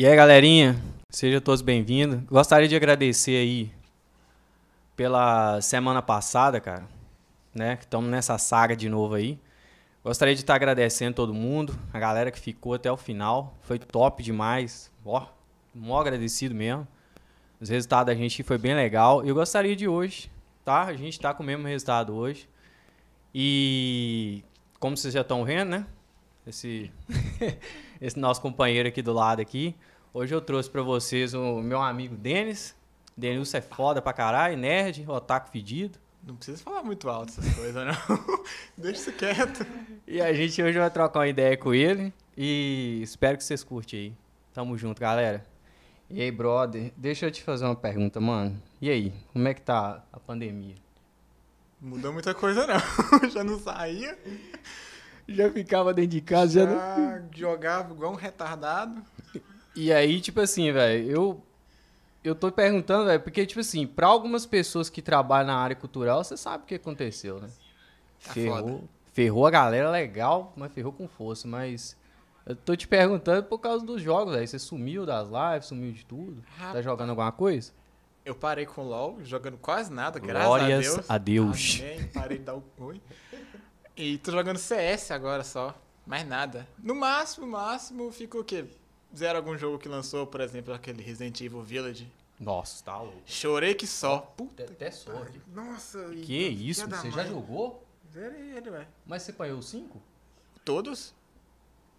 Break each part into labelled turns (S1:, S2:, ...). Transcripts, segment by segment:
S1: E aí, galerinha, sejam todos bem-vindos. Gostaria de agradecer aí pela semana passada, cara, né? Que estamos nessa saga de novo aí. Gostaria de estar agradecendo todo mundo, a galera que ficou até o final. Foi top demais. Ó, mó agradecido mesmo. Os resultados da gente foi bem legal. Eu gostaria de hoje, tá? A gente tá com o mesmo resultado hoje. E como vocês já estão vendo, né? Esse, esse nosso companheiro aqui do lado aqui. Hoje eu trouxe para vocês o meu amigo Denis. Denilson é foda pra caralho, nerd, otaku fedido.
S2: Não precisa falar muito alto essas coisas, não. Deixa isso quieto.
S1: E a gente hoje vai trocar uma ideia com ele. E espero que vocês curtem aí. Tamo junto, galera. E aí, brother, deixa eu te fazer uma pergunta, mano. E aí, como é que tá a pandemia?
S2: Mudou muita coisa, não. Já não saía.
S1: Já ficava dentro de casa, já, não...
S2: Já jogava igual um retardado.
S1: E aí, tipo assim, velho, eu eu tô perguntando, velho, porque tipo assim, para algumas pessoas que trabalham na área cultural, você sabe o que aconteceu, né?
S2: Tá
S1: ferrou,
S2: foda.
S1: ferrou a galera legal, mas ferrou com força, mas eu tô te perguntando por causa dos jogos, velho. Você sumiu das lives, sumiu de tudo. Tá
S2: Rapaz.
S1: jogando alguma coisa?
S2: Eu parei com o LoL, jogando quase nada, graças
S1: Glórias
S2: a Deus.
S1: a Deus.
S2: Amém. Parei de dar o oi. E tô jogando CS agora só. Mais nada. No máximo, máximo, fica o quê? Zero algum jogo que lançou, por exemplo, aquele Resident Evil Village.
S1: Nossa, tá louco.
S2: Chorei que só.
S1: Puta, até sorte.
S2: Nossa, e-
S1: Que isso,
S2: da
S1: você já
S2: mãe.
S1: jogou?
S2: Zerei ele, velho.
S1: Mas você apanhou 5?
S2: Todos?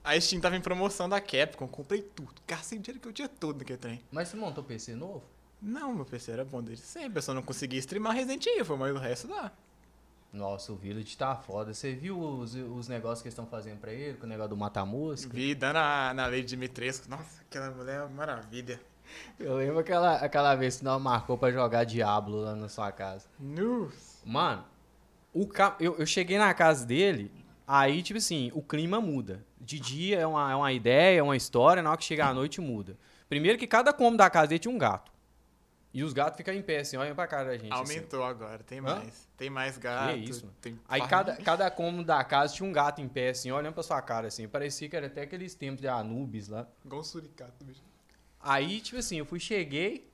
S2: A Steam tava em promoção da Capcom, comprei tudo. Gastei o dinheiro que eu tinha todo naquele trem.
S1: Mas você montou PC novo?
S2: Não, meu PC era bom desde sempre. Eu só não conseguia streamar Resident Evil, mas o resto dá.
S1: Nossa, o Village tá foda. Você viu os, os negócios que eles estão fazendo pra ele, com o negócio do mata-mosca?
S2: Vi dando na Lady Dimitrescu. Nossa, aquela mulher é uma maravilha.
S1: Eu lembro aquela, aquela vez que nós marcou pra jogar Diablo lá na sua casa.
S2: Nossa.
S1: Mano, o ca... eu, eu cheguei na casa dele, aí, tipo assim, o clima muda. De dia é uma, é uma ideia, é uma história, na hora que chega à noite muda. Primeiro que cada cômodo da casa dele tinha um gato. E os gatos ficam em pé, assim, olham pra cara da gente. assim.
S2: Aumentou agora, tem
S1: Hã?
S2: mais. Tem mais gato.
S1: isso, mano? Aí cada, cada cômodo da casa tinha um gato em pé, assim, olhando pra sua cara, assim. Parecia que era até aqueles tempos de Anubis lá.
S2: Igual um suricato, bicho.
S1: Aí, tipo assim, eu fui, cheguei,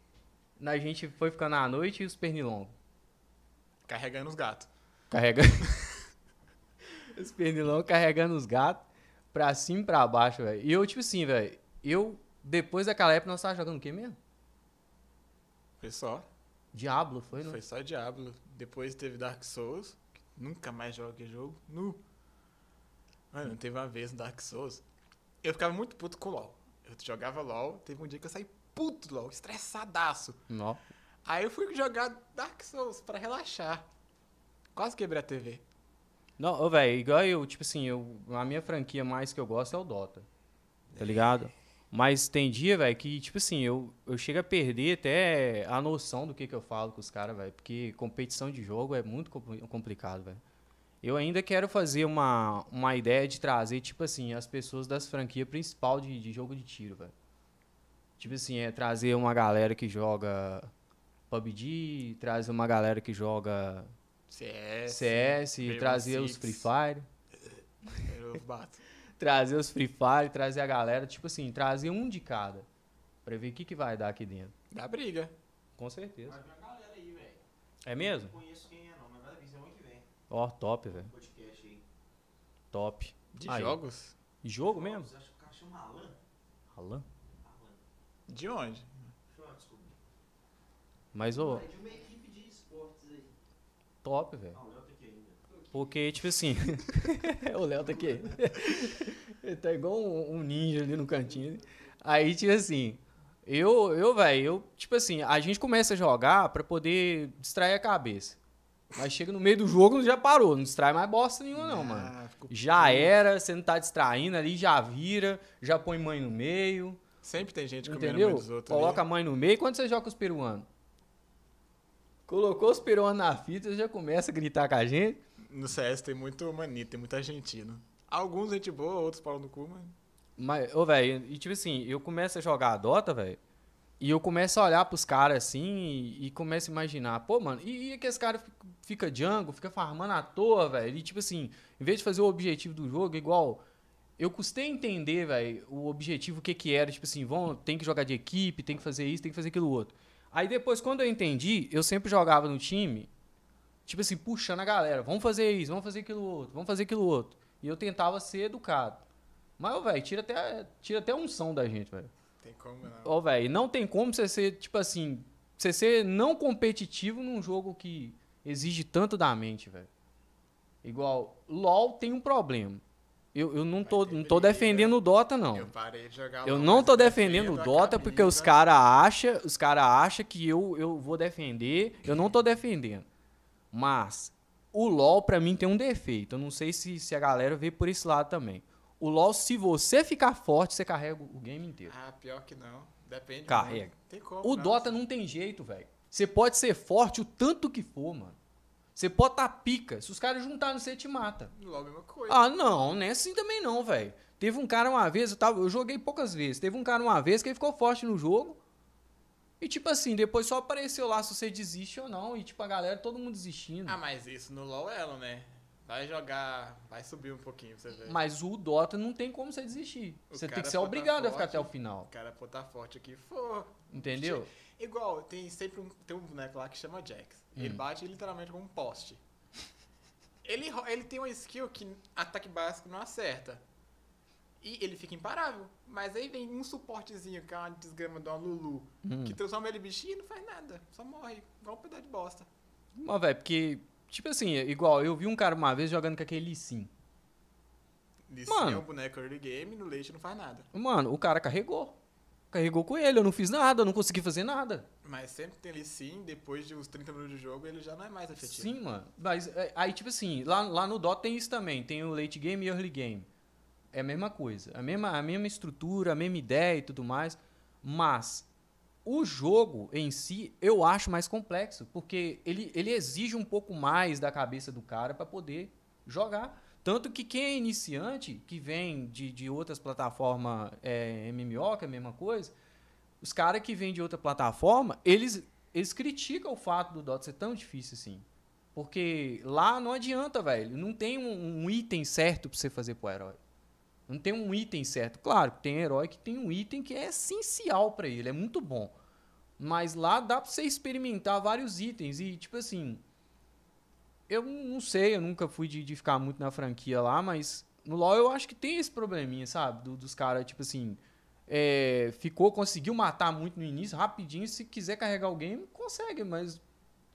S1: a gente foi ficando à noite e os pernilongos.
S2: Carregando os gatos.
S1: Carregando. os pernilongos carregando os gatos pra cima e pra baixo, velho. E eu, tipo assim, velho, eu, depois daquela época, nós tava jogando o quê mesmo?
S2: Foi só.
S1: Diablo, foi, não?
S2: Foi só Diablo. Depois teve Dark Souls. Nunca mais joguei jogo. Nu. Mano, teve uma vez no Dark Souls. Eu ficava muito puto com o LoL. Eu jogava LoL. Teve um dia que eu saí puto do LoL. Estressadaço.
S1: Não.
S2: Aí eu fui jogar Dark Souls pra relaxar. Quase quebrei a TV.
S1: Não, velho, igual eu, tipo assim, eu, a minha franquia mais que eu gosto é o Dota. Tá ligado? Mas tem dia, velho, que, tipo assim, eu, eu chego a perder até a noção do que, que eu falo com os caras, velho. Porque competição de jogo é muito compli- complicado, velho. Eu ainda quero fazer uma, uma ideia de trazer, tipo assim, as pessoas das franquias principal de, de jogo de tiro, velho. Tipo assim, é trazer uma galera que joga PUBG, trazer uma galera que joga
S2: CS.
S1: CS, trazer os. Free Fire
S2: Eu bato.
S1: Trazer os Free Fire, trazer a galera, tipo assim, trazer um de cada. Pra ver o que, que vai dar aqui dentro.
S2: Dá briga.
S1: Com certeza.
S3: Vai vir uma galera aí, velho.
S1: É mesmo?
S3: Não conheço quem é não, mas vai vir semana que vem.
S1: Ó, top, velho.
S3: Podcast aí.
S1: Top.
S2: De
S1: Aí.
S2: jogos?
S1: Jogo mesmo?
S3: Acho que o cara chama Alan.
S1: Alan?
S3: Alan.
S2: De onde?
S3: Deixa eu descobrir.
S1: Mas, ô,
S3: É de uma equipe de esportes aí.
S1: top, velho.
S3: Ah, o Léo tá aqui ainda. Tô aqui.
S1: Porque, tipo assim. o Léo tá aqui. Ele tá igual um, um ninja ali no cantinho. Aí, tipo assim. Eu, eu, velho, eu, tipo assim, a gente começa a jogar pra poder distrair a cabeça. Mas chega no meio do jogo já parou, não distrai mais bosta nenhuma, não, mano.
S2: Ah, ficou
S1: Já era, você não tá distraindo ali, já vira, já põe mãe no meio,
S2: Sempre tem gente comendo no
S1: entendeu?
S2: meio dos outros.
S1: Coloca a
S2: ali.
S1: mãe no meio. Quando você joga com os peruanos? Colocou os peruanos na fita, você já começa a gritar com a gente.
S2: No CS tem muito manito, tem muito argentino. Alguns gente boa, outros pau no cu, mas.
S1: Mas, ô, velho, e tipo assim, eu começo a jogar a Dota, velho, e eu começo a olhar pros caras assim e, e começo a imaginar, pô, mano, e, e que esse cara fica, fica jungle, fica farmando à toa, velho, e tipo assim, em vez de fazer o objetivo do jogo, igual eu custei entender, velho, o objetivo, o que que era. Tipo assim, vão, tem que jogar de equipe, tem que fazer isso, tem que fazer aquilo outro. Aí depois, quando eu entendi, eu sempre jogava no time, tipo assim, puxando a galera. Vamos fazer isso, vamos fazer aquilo outro, vamos fazer aquilo outro. E eu tentava ser educado. Mas, velho, tira até, tira até a unção da gente, velho.
S2: Tem como não.
S1: Ó, velho, não tem como você ser, tipo assim, você ser não competitivo num jogo que exige tanto da mente, velho. Igual, LoL tem um problema. Eu, eu não,
S2: Vai
S1: tô, não tô defendendo o Dota, não.
S2: Eu parei de jogar
S1: Eu
S2: LOL,
S1: não tô defendendo o Dota porque os caras acham, cara acha que eu, eu vou defender. Eu não tô defendendo. Mas o LoL pra mim tem um defeito. Eu não sei se, se a galera vê por esse lado também. O LoL, se você ficar forte, você carrega o game inteiro.
S2: Ah, pior que não. Depende.
S1: Carrega.
S2: como.
S1: O
S2: não.
S1: Dota não tem jeito, velho. Você pode ser forte o tanto que for, mano. Você pode tá pica. Se os caras juntarem, você te mata.
S2: LOL, a mesma coisa.
S1: Ah, não, não é assim também não, velho. Teve um cara uma vez, eu, tava, eu joguei poucas vezes. Teve um cara uma vez que ele ficou forte no jogo. E tipo assim, depois só apareceu lá se você desiste ou não. E tipo, a galera, todo mundo desistindo.
S2: Ah, mas isso no LOL é ela, né? Vai jogar, vai subir um pouquinho pra você ver.
S1: Mas o Dota não tem como você desistir.
S2: O
S1: Você tem que ser
S2: tá
S1: obrigado a ficar
S2: forte.
S1: até o final.
S2: O cara pô tá forte aqui, for.
S1: Entendeu?
S2: Igual, tem sempre um, tem um boneco lá que chama Jax. Ele
S1: Hum.
S2: bate literalmente como um poste. Ele, ele tem uma skill que ataque básico não acerta. E ele fica imparável. Mas aí vem um suportezinho, que é uma desgrama de uma Lulu,
S1: Hum.
S2: que transforma ele em bichinho e não faz nada. Só morre, igual um pedaço de bosta.
S1: Mas, velho, porque, tipo assim, igual, eu vi um cara uma vez jogando com aquele Lee Sin.
S2: Lee. Sin é um boneco early game, no leite não faz nada.
S1: Mano, o cara carregou. Carregou com ele, eu não fiz nada, eu não consegui fazer nada.
S2: Mas sempre tem Lee Sin, depois de uns 30 minutos de jogo, ele já não é mais efetivo.
S1: Sim, mano. Mas é, aí, tipo assim, lá, lá no Dota tem isso também. Tem o late game e early game. É a mesma coisa. A mesma, a mesma estrutura, a mesma ideia e tudo mais. Mas o jogo em si, eu acho mais complexo. Porque ele, ele exige um pouco mais da cabeça do cara para poder jogar. Tanto que quem é iniciante, que vem de, de outras plataformas é, MMO, que é a mesma coisa, os caras que vêm de outra plataforma, eles, eles criticam o fato do Dota ser tão difícil assim. Porque lá não adianta, velho. Não tem um, um item certo pra você fazer pro herói. Não tem um item certo. Claro, tem herói que tem um item que é essencial pra ele, é muito bom. Mas lá dá pra você experimentar vários itens e, tipo assim. Eu não sei, eu nunca fui de, de ficar muito na franquia lá, mas no LoL eu acho que tem esse probleminha, sabe? Do- dos caras, tipo assim. é, ficou, conseguiu matar muito no início, rapidinho. Se quiser carregar o game, consegue, mas,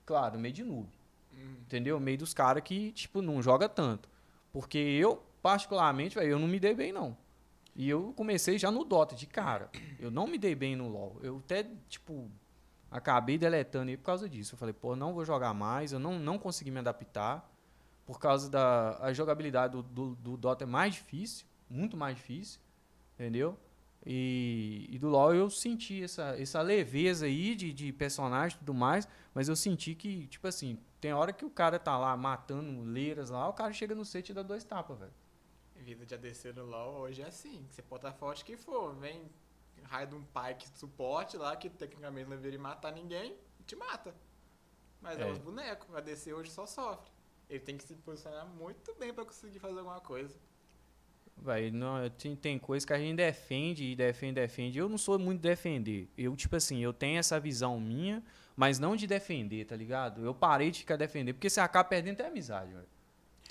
S1: claro, meio de noob.
S2: Hum.
S1: Entendeu? Meio dos caras que, tipo, não joga tanto. Porque eu, particularmente, eu não me dei bem, não. E eu comecei já no Dota, de cara. Eu não me dei bem no LoL. Eu até, tipo, acabei deletando ele por causa disso. Eu falei, pô, não vou jogar mais. Eu não, não consegui me adaptar. Por causa da a jogabilidade do, do, do Dota é mais difícil. Muito mais difícil. Entendeu? E, e do LoL eu senti essa, essa leveza aí de, de personagem e tudo mais. Mas eu senti que, tipo assim, tem hora que o cara tá lá matando leiras lá, o cara chega no set e dá dois tapas, velho.
S2: Vida de ADC no LoL hoje é assim. Você pode estar forte que for. Vem raio de um Pyke de suporte lá, que tecnicamente não deveria matar ninguém, e te mata. Mas é,
S1: É.
S2: os bonecos. O ADC hoje só sofre. Ele tem que se posicionar muito bem pra conseguir fazer alguma coisa.
S1: Vai, não, tem, tem coisa que a gente defende e defende, defende. Eu não sou muito de defender. Eu, tipo assim, eu tenho essa visão minha, mas não de defender, tá ligado? Eu parei de ficar defendendo, porque você acaba perdendo até amizade, velho.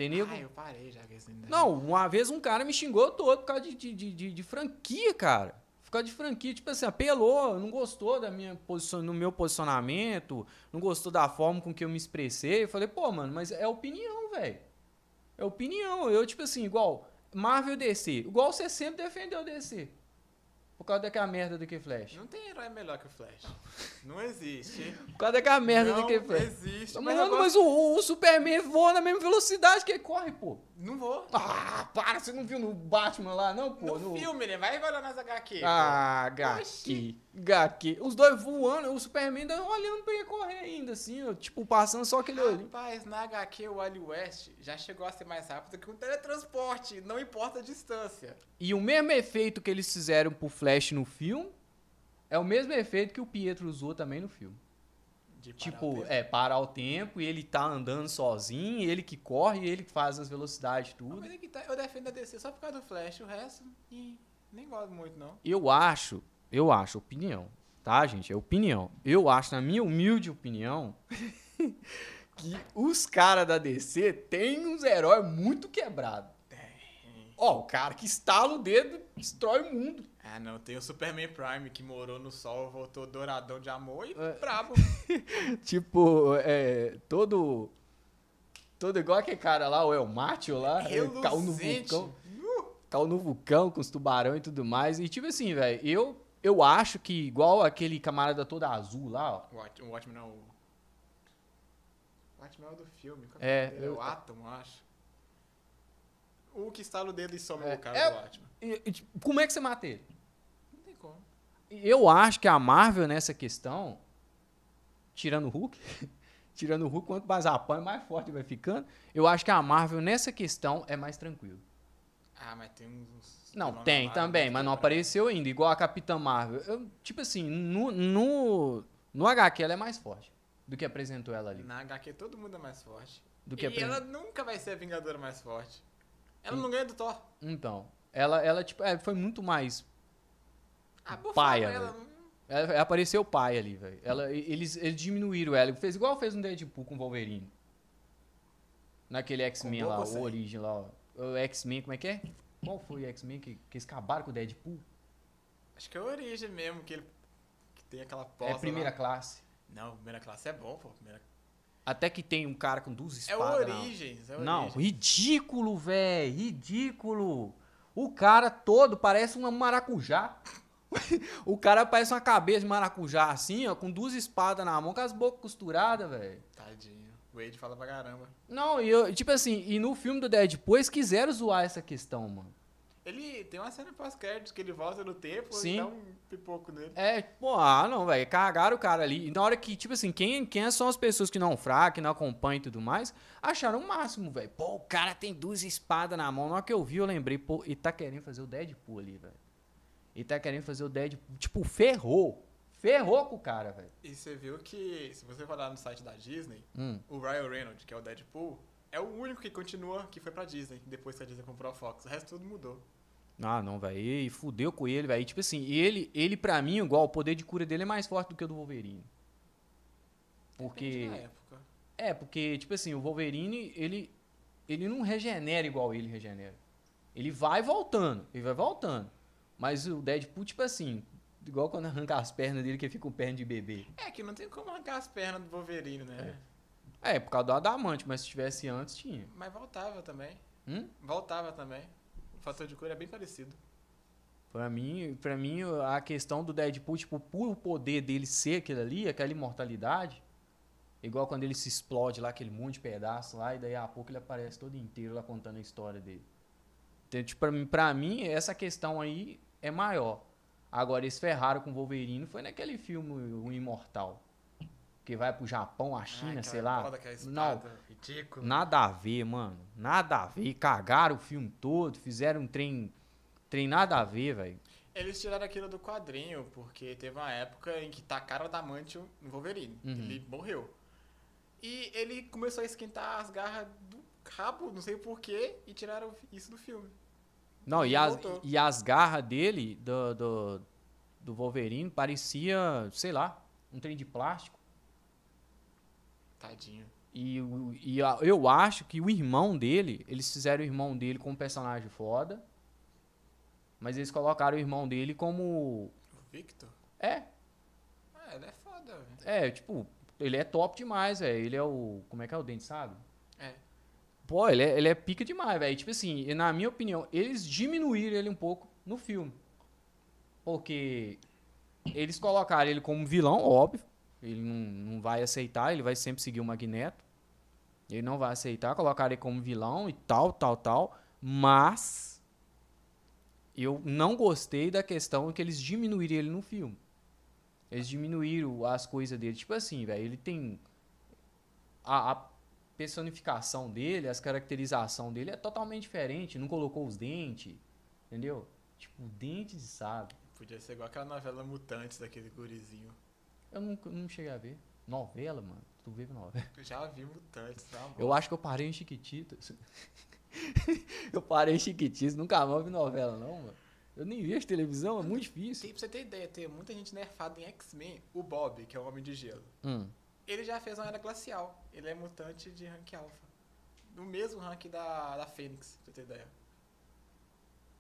S1: Tem nego.
S2: Ah, eu parei já com esse negócio.
S1: Não, uma vez um cara me xingou todo por causa de, de, de, de- de franquia, cara. Por causa de franquia, tipo assim, apelou, não gostou da minha posição, no meu posicionamento, não gostou da forma com que eu me expressei. Eu falei, pô, mano, mas é opinião, velho. É opinião. Eu, tipo assim, igual Marvel DC. Igual você sempre defendeu DC. Por causa daquela merda do que Flash.
S2: Não tem herói melhor que o Flash. Não existe.
S1: Por causa daquela merda
S2: não
S1: do que Flash.
S2: existe. Mas
S1: Mano,
S2: gosto-
S1: mas o, o Superman voa na mesma velocidade que ele corre, pô.
S2: Não vou.
S1: Ah, para, você não viu no Batman lá, não, pô?
S2: no, filme, né? Vai olhar nas HQ.
S1: Ah,
S2: pô.
S1: HQ. HQ. Os dois voando, o Superman olhando pra ele correr ainda, assim, ó, tipo, passando só aquele olho.
S2: Rapaz, na HQ o Wally West já chegou a ser mais rápido que um teletransporte, não importa a distância.
S1: E o mesmo efeito que eles fizeram pro Flash no filme é o mesmo efeito que o Pietro usou também no filme.
S2: De
S1: Tipo, é, parar o tempo e ele tá andando sozinho, ele que corre, ele que faz as velocidades, tudo.
S2: Mas é que tá, eu defendo a DC só por causa do Flash, o resto, ih, nem gosto muito, não.
S1: Eu acho, eu acho, opinião, tá, gente? É opinião. Eu acho, na minha humilde opinião, que os caras da DC têm uns heróis muito quebrados. Ó, o cara que estala o dedo destrói o mundo.
S2: Ah, não, tem o Superman Prime que morou no sol, voltou douradão de amor e
S1: É.
S2: brabo.
S1: Tipo, é, todo. Todo igual aquele cara lá, o El Mátio lá, é, caiu no
S2: Reluzente.
S1: vulcão. Caiu no vulcão com os tubarão e tudo mais. E tipo assim, velho, eu, eu acho que igual aquele camarada todo azul lá, ó.
S2: O Watch- O Watchmen não. O Watchmen é o do filme. Qual
S1: É,
S2: é, o
S1: eu
S2: acho. O que estala o dedo e some
S1: É,
S2: o cara
S1: é-
S2: do Watchmen.
S1: E- e, tipo, como é que você mata ele?
S2: Não tem como.
S1: Eu acho que a Marvel nessa questão, tirando o Hulk, tirando o Hulk, quanto mais apanha, mais forte vai ficando. Eu acho que a Marvel nessa questão é mais tranquilo.
S2: Ah, mas tem uns.
S1: Não, tem
S2: Marvel
S1: também,
S2: muito
S1: mas não apareceu ainda, igual a Capitã Marvel. Eu, tipo assim, no, no, no HQ ela é mais forte do que apresentou ela ali.
S2: Na HQ todo mundo é mais forte.
S1: Do que
S2: e
S1: apresen-
S2: ela nunca vai ser a Vingadora mais forte. Ela não ganha do Thor.
S1: Então, ela, ela tipo, é, foi muito mais.
S2: Ah,
S1: Paia,
S2: ela.
S1: Ela, ela apareceu pai ali, velho. Eles, eles diminuíram ela. Fez igual fez no Deadpool com o Wolverine. Naquele X-Men lá, o? Origem lá, ó. O X-Men, como é que é? Qual foi o X-Men que, que eles acabaram com o Deadpool?
S2: Acho que é a origem mesmo, que ele que tem aquela posa
S1: é primeira
S2: lá.
S1: classe.
S2: Não, primeira classe é bom, pô. Primeira...
S1: Até que tem um cara com duas
S2: É
S1: espadas. na-
S2: Origens, é o
S1: Não,
S2: Origens.
S1: ridículo, velho. Ridículo. O cara todo parece um maracujá. o cara parece uma cabeça de maracujá assim, ó, com duas espadas na mão, com as bocas costuradas, velho.
S2: Tadinho. O Wade fala pra caramba.
S1: Não, e eu, tipo assim, e no filme do Deadpool eles quiseram zoar essa questão, mano.
S2: Ele tem uma cena pós-créditos que ele volta no tempo
S1: Sim.
S2: e dá um pipoco nele.
S1: É, pô, ah, não, velho, cagaram o cara ali. E na hora que, tipo assim, quem, quem são as pessoas que não fracam, que não acompanham e tudo mais, acharam o máximo, velho. Pô, o cara tem duas espadas na mão. Na hora que eu vi, eu lembrei, pô, ele tá querendo fazer o Deadpool ali, velho. Ele tá querendo fazer o Deadpool. Tipo, ferrou. Ferrou com o cara, velho.
S2: E você viu que, se você for lá no site da Disney,
S1: Hum.
S2: o Ryan Reynolds, que é o Deadpool, é o único que continua que foi pra Disney, depois que a Disney comprou a Fox. O resto tudo mudou.
S1: Ah, não, velho. E fudeu com ele, velho. Tipo assim, ele, ele pra mim, igual, o poder de cura dele é mais forte do que o do Wolverine. Porque.
S2: Época.
S1: É, porque, tipo assim, o Wolverine, ele, ele não regenera igual ele regenera. Ele vai voltando, ele vai voltando. Mas o Deadpool, tipo assim, igual quando arranca as pernas dele, que fica com perna de bebê.
S2: É que não tem como arrancar as pernas do Wolverine, né?
S1: É, por causa do adamante, mas se tivesse antes, tinha.
S2: Mas voltava também.
S1: Hum?
S2: Voltava também. O fator de cura é bem parecido.
S1: Pra mim, pra mim, a questão do Deadpool, tipo, por o poder dele ser aquilo ali, aquela imortalidade, igual quando ele se explode lá, aquele monte de pedaço lá, e daí a pouco ele aparece todo inteiro lá contando a história dele. Então, tipo, pra mim, pra mim, essa questão aí é maior. Agora, eles ferraram com o Wolverine foi naquele filme, O Imortal. Que vai pro Japão, a China,
S2: Ai,
S1: sei lá.
S2: foda, aquela
S1: Não,
S2: Ridículo.
S1: Nada a ver, mano. Nada a ver. Cagaram o filme todo, fizeram um trem. Trem nada a ver, velho.
S2: Eles tiraram aquilo do quadrinho, porque teve uma época em que tacaram adamantio no Wolverine.
S1: Uhum.
S2: Ele morreu. E ele começou a esquentar as garras do rabo, não sei porquê, e tiraram isso do filme.
S1: Não,
S2: E
S1: as, e as garras dele, do, do, do Wolverine, parecia, sei lá, um trem de plástico.
S2: Tadinho.
S1: E, e a- eu acho que o irmão dele, eles fizeram o irmão dele como personagem foda. Mas eles colocaram o irmão dele como.
S2: O Victor?
S1: É,
S2: Ah, ele é foda, velho.
S1: é, tipo, ele é top demais, velho. Ele é o. Como é que é o dente, sabe? Pô, ele é, ele é pica demais, velho. Tipo assim, na minha opinião, eles diminuíram ele um pouco no filme. Porque eles colocaram ele como vilão, óbvio. Ele não, não vai aceitar, ele vai sempre seguir o Magneto. Ele não vai aceitar, colocaram ele como vilão e tal, tal, tal. Mas eu não gostei da questão que eles diminuíram ele no filme. Eles diminuíram as coisas dele. Tipo assim, velho, ele tem. A, a personificação dele, as caracterização dele é totalmente diferente. Não colocou os dentes, entendeu? Tipo, dentes, sabe?
S2: Podia ser igual aquela novela Mutantes daquele gurizinho.
S1: Eu não, não cheguei a ver. Novela, mano. Tu vê novela.
S2: Eu já vi mutantes, tá bom.
S1: Eu acho que eu parei em Chiquititas. eu parei em Chiquititas, nunca mais vi novela, não, mano. Eu nem vejo televisão, é muito difícil.
S2: Tem, pra você ter ideia, tem muita gente nerfada em X-Men. O Bob, que é o Homem de Gelo.
S1: Hum.
S2: Ele já fez uma era glacial. Ele é mutante de rank alpha. No mesmo rank da, da Fênix, pra ter ideia.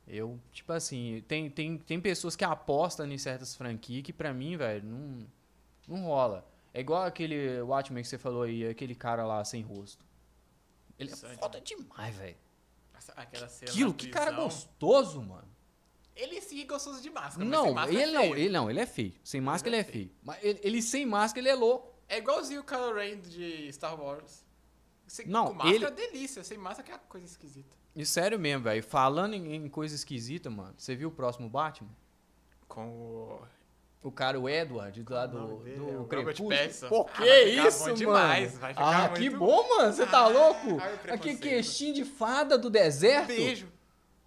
S1: Eu, tipo assim, tem, tem, tem pessoas que apostam em certas franquias que pra mim, velho, não, não rola. É igual aquele Watchmen que você falou aí, aquele cara lá sem rosto. Ele é
S2: Sandy,
S1: foda demais, velho.
S2: Aquela cena
S1: Aquilo, que cara gostoso, mano.
S2: Ele sim é gostoso de máscara, mas
S1: Não,
S2: máscara
S1: ele
S2: é
S1: não, ele não, ele é feio. Sem máscara ele
S2: Ele
S1: é
S2: é
S1: feio. Mas ele, ele sem máscara ele é louco.
S2: É igualzinho o Kylo Ren de Star Wars. Sem,
S1: Não,
S2: com máscara
S1: ele-
S2: é delícia, sem máscara que é uma coisa esquisita.
S1: E sério mesmo, velho. Falando em, em coisa esquisita, mano. Você viu o próximo Batman?
S2: Com o...
S1: O cara, o Edward, lá do,
S2: dele?
S1: do
S2: É
S1: Crepúsculo. Pô,
S2: Ah,
S1: que
S2: ficar
S1: isso,
S2: bom
S1: mano?
S2: demais, vai ficar
S1: ah, que
S2: muito-
S1: bom, mano. Você tá
S2: Ah,
S1: louco? Aqui, queixinho de fada do deserto.
S2: Beijo.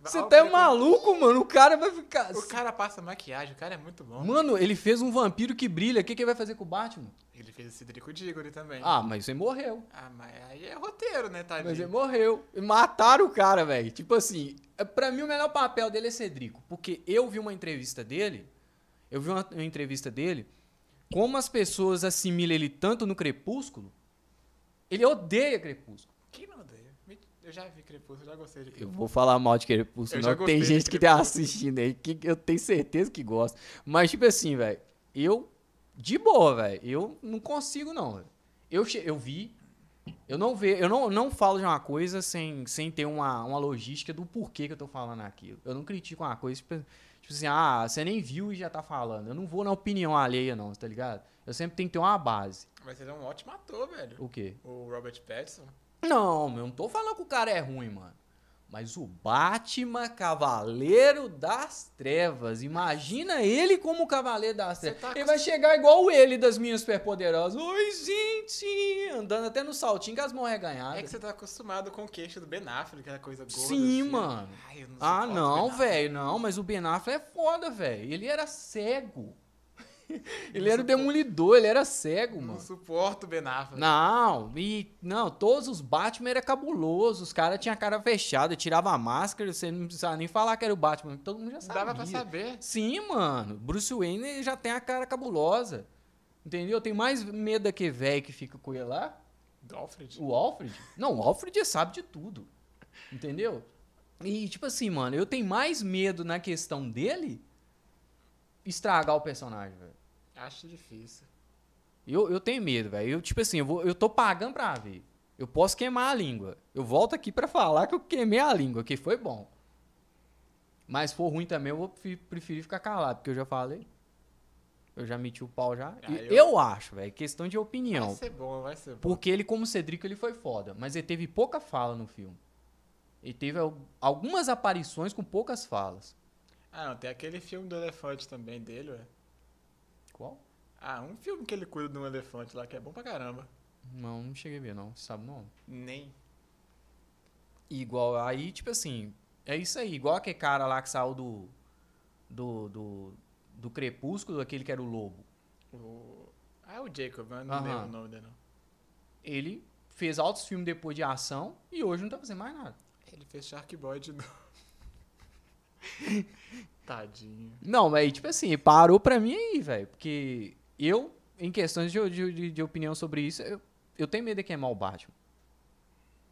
S1: Você
S2: Ah, o
S1: tá
S2: precon-
S1: maluco, mano? O cara vai ficar...
S2: O cara passa maquiagem, o cara é muito bom.
S1: Mano, ele fez um vampiro que brilha. O que, que ele vai fazer com o Batman?
S2: Ele fez esse Cedrico Diggory também.
S1: Ah, mas você morreu.
S2: Ah, mas aí é roteiro, né,
S1: Mas ele
S2: tadinho?
S1: morreu. Mataram o cara, velho. Tipo assim, é- pra mim o melhor papel dele é Cedrico. Porque eu vi uma entrevista dele. Eu vi uma, uma entrevista dele. Como as pessoas assimilam ele tanto no Crepúsculo. Ele odeia Crepúsculo.
S2: Quem não odeia? Me- Eu já vi Crepúsculo, eu já gostei de
S1: Eu
S2: Crepúsculo.
S1: vou falar mal de Crepúsculo,
S2: Eu
S1: não. Tem gente que tá assistindo aí que eu tenho certeza que gosta. Mas, tipo assim, velho, eu, de boa, velho, eu não consigo, não. Eu, eu vi, eu não ve, eu não, não falo de uma coisa sem, sem ter uma, uma logística do porquê que eu tô falando aquilo. Eu não critico uma coisa, tipo, tipo assim, ah, você nem viu e já tá falando. Eu não vou na opinião alheia, não, tá ligado? Eu sempre tenho que ter uma base.
S2: Mas ele é um ótimo ator, velho.
S1: O quê?
S2: O Robert Pattinson.
S1: Não, eu não tô falando que o cara é ruim, mano. Mas o Batman, Cavaleiro das Trevas. Imagina ele como Cavaleiro das Trevas.
S2: tá
S1: ele vai chegar igual ele das minhas superpoderosas. Oi, gente! Andando até no saltinho com as mãos
S2: É
S1: reganhadas.
S2: que você tá acostumado com o queixo do Ben Affleck, aquela coisa gorda.
S1: Sim,
S2: assim.
S1: mano.
S2: Ai, não
S1: Ah, não, velho. Não, mas o Ben Affleck é foda, velho. Ele era cego. ele era o demolidor, ele era cego,
S2: Não
S1: mano.
S2: suporto o Ben Affleck.
S1: Não, e não, todos os Batman era cabuloso, os caras tinham a cara fechada, tirava a máscara, você não precisava nem falar que era o Batman, todo mundo já sabia.
S2: Dava pra saber.
S1: Sim, mano. Bruce Wayne já tem a cara cabulosa. Entendeu? Tem mais medo daquele velho que fica com ele lá.
S2: Do Alfred.
S1: O Alfred? Não, o Alfred sabe de tudo. Entendeu? E, tipo assim, mano, eu tenho mais medo na questão dele estragar o personagem, velho.
S2: Acho difícil.
S1: Eu, eu tenho medo, velho. Eu, tipo assim, eu, vou, eu tô pagando pra ver. Eu posso queimar a língua. Eu volto aqui pra falar que eu queimei a língua, que foi bom. Mas se for ruim também, eu vou preferir ficar calado, porque eu já falei. Eu já meti o pau já.
S2: Ah, eu-
S1: eu... acho, velho, questão de
S2: Vai
S1: opinião.
S2: ser bom, vai ser bom.
S1: Porque ele, como Cedrico, ele foi foda. Mas ele teve pouca fala no filme. Ele teve al- algumas aparições com poucas falas.
S2: Ah, não, tem aquele filme do elefante também dele, ué.
S1: Qual?
S2: Ah, um filme que ele cuida de um elefante lá que é bom pra caramba.
S1: Não, não cheguei a ver, não. Você sabe o nome?
S2: Nem.
S1: Igual, aí, tipo assim, é isso aí. Igual aquele cara lá que saiu do. Do. Do, do Crepúsculo, aquele que era o lobo.
S2: O... Ah, o Jacob, mas não lembro o nome dele, não.
S1: Ele fez altos filmes depois de ação e hoje não tá fazendo mais nada.
S2: Ele fez Shark Boy de novo. Tadinho.
S1: Não, mas tipo assim, parou pra mim aí, velho. Porque eu, em questões de, de, de opinião sobre isso, eu, eu tenho medo de queimar o Batman.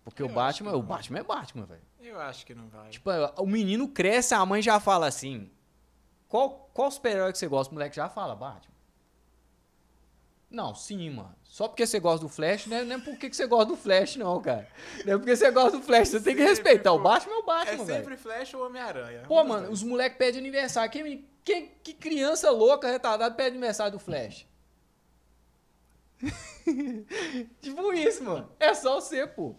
S1: Porque
S2: Eu
S1: o Batman, o
S2: não.
S1: Batman é Batman, velho.
S2: Eu acho que não vai.
S1: Tipo, o menino cresce, a mãe já fala assim. Qual, qual super-herói que você gosta? O moleque já fala, Batman. Não, sim, mano. Só porque você gosta do Flash, né? não é porque que você gosta do Flash, não, cara. Não é porque você gosta do Flash, você tem que
S2: Sempre,
S1: respeitar. O
S2: pô.
S1: Batman é o
S2: é
S1: Batman, velho.
S2: sempre Flash ou Homem-Aranha.
S1: Pô, mano, os moleques pedem aniversário. Que, que, que criança louca, retardada, pede aniversário do Flash? tipo isso, mano. É só você, pô.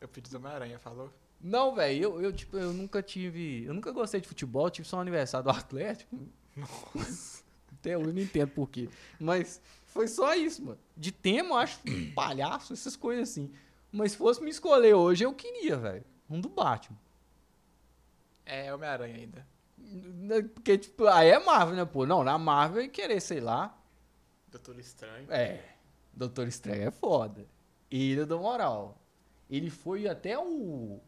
S2: Eu pedi do Homem-Aranha, falou?
S1: Não, velho, eu, eu, tipo, eu nunca tive. Eu nunca gostei de futebol, tive só um aniversário do Atlético. Até hoje eu não entendo por quê. Mas foi só isso, mano. De tema, eu acho palhaço, essas coisas assim. Mas se fosse me escolher hoje, eu queria, velho. Um do Batman.
S2: É Homem-Aranha ainda.
S1: Né, Porque, tipo, aí é Marvel, né, pô? Não, na Marvel eu ia querer, sei lá.
S2: Doutor Estranho.
S1: É. Doutor Estranho é foda. Ele eu dou moral. Ele foi até o.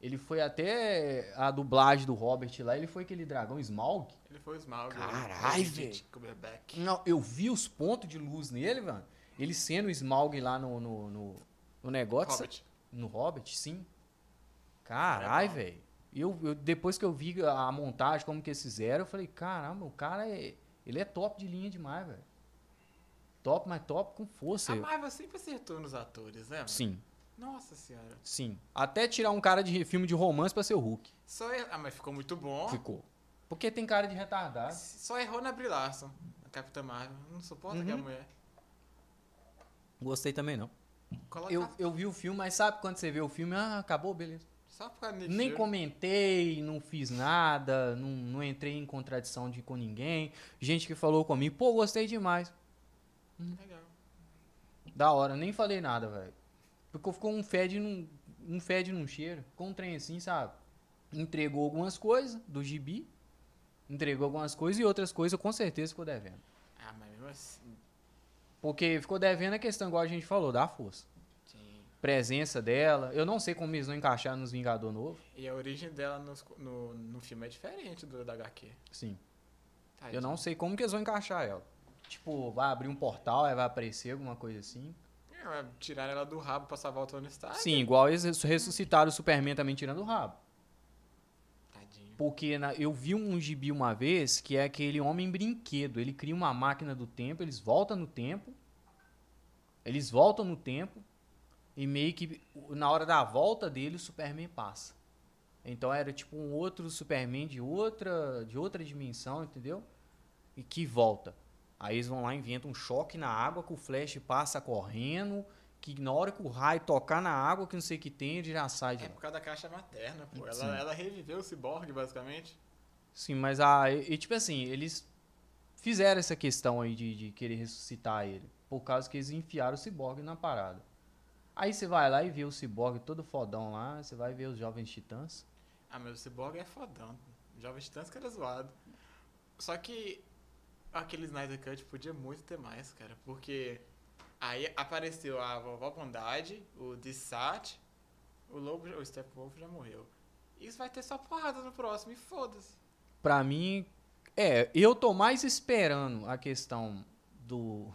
S1: Ele foi até a dublagem do Robert lá, ele foi aquele dragão Smaug.
S2: Ele foi o Smaug.
S1: Carai,
S2: Benedict
S1: velho. Não, eu vi os pontos de luz nele, mano. Ele sendo o Smaug lá no, no, no, no negócio.
S2: Hobbit.
S1: No Hobbit, sim. Carai,
S2: bom.
S1: velho. Eu, eu- depois que eu vi a montagem, como que eles fizeram, eu falei, caramba, o cara é. Ele é top de linha demais, velho. Top, mas top com força.
S2: A Marvel sempre acertou nos atores, né? mano?
S1: Sim,
S2: Nossa senhora.
S1: sim. Até tirar um cara de filme de romance pra ser o Hulk.
S2: Só er... Ah, mas ficou muito bom.
S1: Ficou. Porque tem cara de retardado.
S2: Só errou na Brie Larson, a Capitã Marvel. Não suporta
S1: Uhum.
S2: aquela mulher.
S1: Gostei também, não.
S2: Coloca
S1: Eu, eu vi o filme, mas sabe quando você vê o filme, ah, acabou, beleza.
S2: Só por causa
S1: Nem comentei, não fiz nada, não, não entrei em contradição de, com ninguém. Gente que falou comigo, pô, gostei demais.
S2: Legal.
S1: Da hora, nem falei nada, velho. Porque ficou um fede num, um fede num cheiro. Ficou um trem assim, sabe? Entregou algumas coisas do gibi. Entregou algumas coisas e outras coisas com certeza ficou devendo.
S2: Ah, mas mesmo assim.
S1: Porque ficou devendo a questão, igual a gente falou, da força.
S2: Sim.
S1: Presença dela. Eu não sei como eles vão encaixar nos Vingador Novo.
S2: E a origem dela nos- no, no filme é diferente do da HQ.
S1: Sim.
S2: Tadinha.
S1: Eu não sei como que eles vão encaixar ela. Tipo, vai abrir um portal, vai aparecer alguma coisa assim.
S2: Tiraram ela do rabo pra salvar o Tony Stark.
S1: Sim, igual eles ressuscitaram o Superman também tirando o rabo.
S2: Tadinho.
S1: Porque na- eu vi um gibi uma vez que é aquele homem brinquedo. Ele cria uma máquina do tempo, eles voltam no tempo. Eles voltam no tempo. E meio que na hora da volta dele, o Superman passa. Então era tipo um outro Superman de outra, de outra dimensão, entendeu? E que volta. Aí eles vão lá e inventam um choque na água que o Flash passa correndo. Que na hora que o raio tocar na água, que não sei o que tem, ele já sai de
S2: É por causa da caixa materna, pô.
S1: Sim.
S2: Ela, ela reviveu o Cyborg, basicamente.
S1: Sim, mas a. E, tipo assim, eles fizeram essa questão aí de, de querer ressuscitar ele. Por causa que eles enfiaram o Cyborg na parada. Aí você vai lá e vê o Cyborg todo fodão lá, você vai ver os Jovens Titãs.
S2: Ah, mas o Cyborg é fodão. Jovem Titãs que era zoado. Só que aquele Snyder Cut podia muito ter mais, cara. Porque aí apareceu a Vovó Bondade, o Dissat, o Lobo, o Steppenwolf já morreu. Isso vai ter só porrada no próximo e foda-se.
S1: Pra mim, é, eu tô mais esperando a questão do.